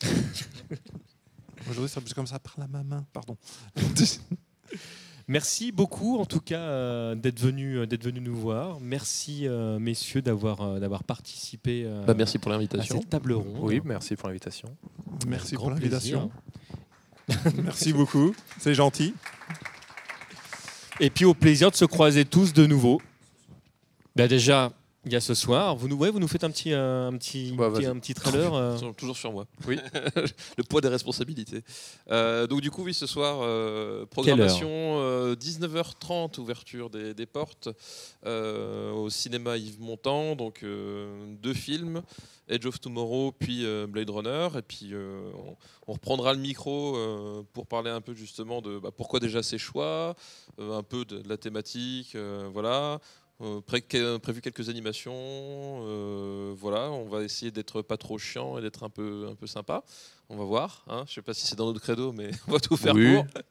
Aujourd'hui, ça bouge comme ça par la main. Pardon. Merci beaucoup, en tout cas, euh, d'être venu, euh, d'être venu nous voir. Merci, euh, messieurs, d'avoir, euh, d'avoir participé euh, Bah, merci pour à l'invitation. cette table ronde. Oui, merci pour l'invitation. Merci Grand pour l'invitation. plaisir. Merci beaucoup. C'est gentil. Et puis au plaisir de se croiser tous de nouveau. Bah déjà, il y a ce soir. Vous nous, ouais, vous nous faites un petit, euh, un petit, Bah, un petit trailer. euh. Toujours- Toujours sur moi. Oui. le poids des responsabilités. Euh, donc du coup, oui, ce soir, euh, programmation euh, 19h30, ouverture des, des portes euh, au cinéma Yves Montand. Donc euh, deux films, Edge of Tomorrow, puis euh, Blade Runner. Et puis euh, on, on reprendra le micro euh, pour parler un peu justement de bah, pourquoi déjà ces choix, euh, un peu de, de la thématique, euh, voilà. Euh, pré- prévu quelques animations, euh, voilà. On va essayer d'être pas trop chiant et d'être un peu un peu sympa. On va voir. Hein. Je sais pas si c'est dans notre credo, mais on va tout faire Oui. pour.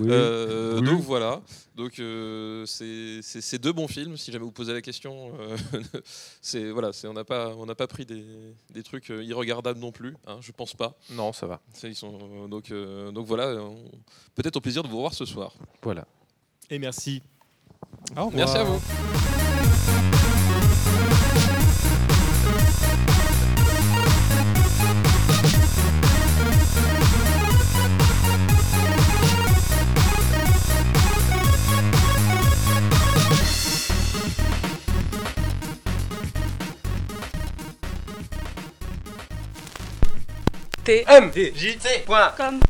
Oui. Euh, Oui. Donc voilà. Donc euh, c'est deux bons films. Si jamais vous posez la question, euh, c'est voilà, c'est on n'a pas on n'a pas pris des, des trucs irregardables non plus. Hein, je pense pas. Non, ça va. Ils sont donc euh, donc voilà. Peut-être au plaisir de vous revoir ce soir. Voilà. Et merci. Au revoir. Merci à vous. tmjc.com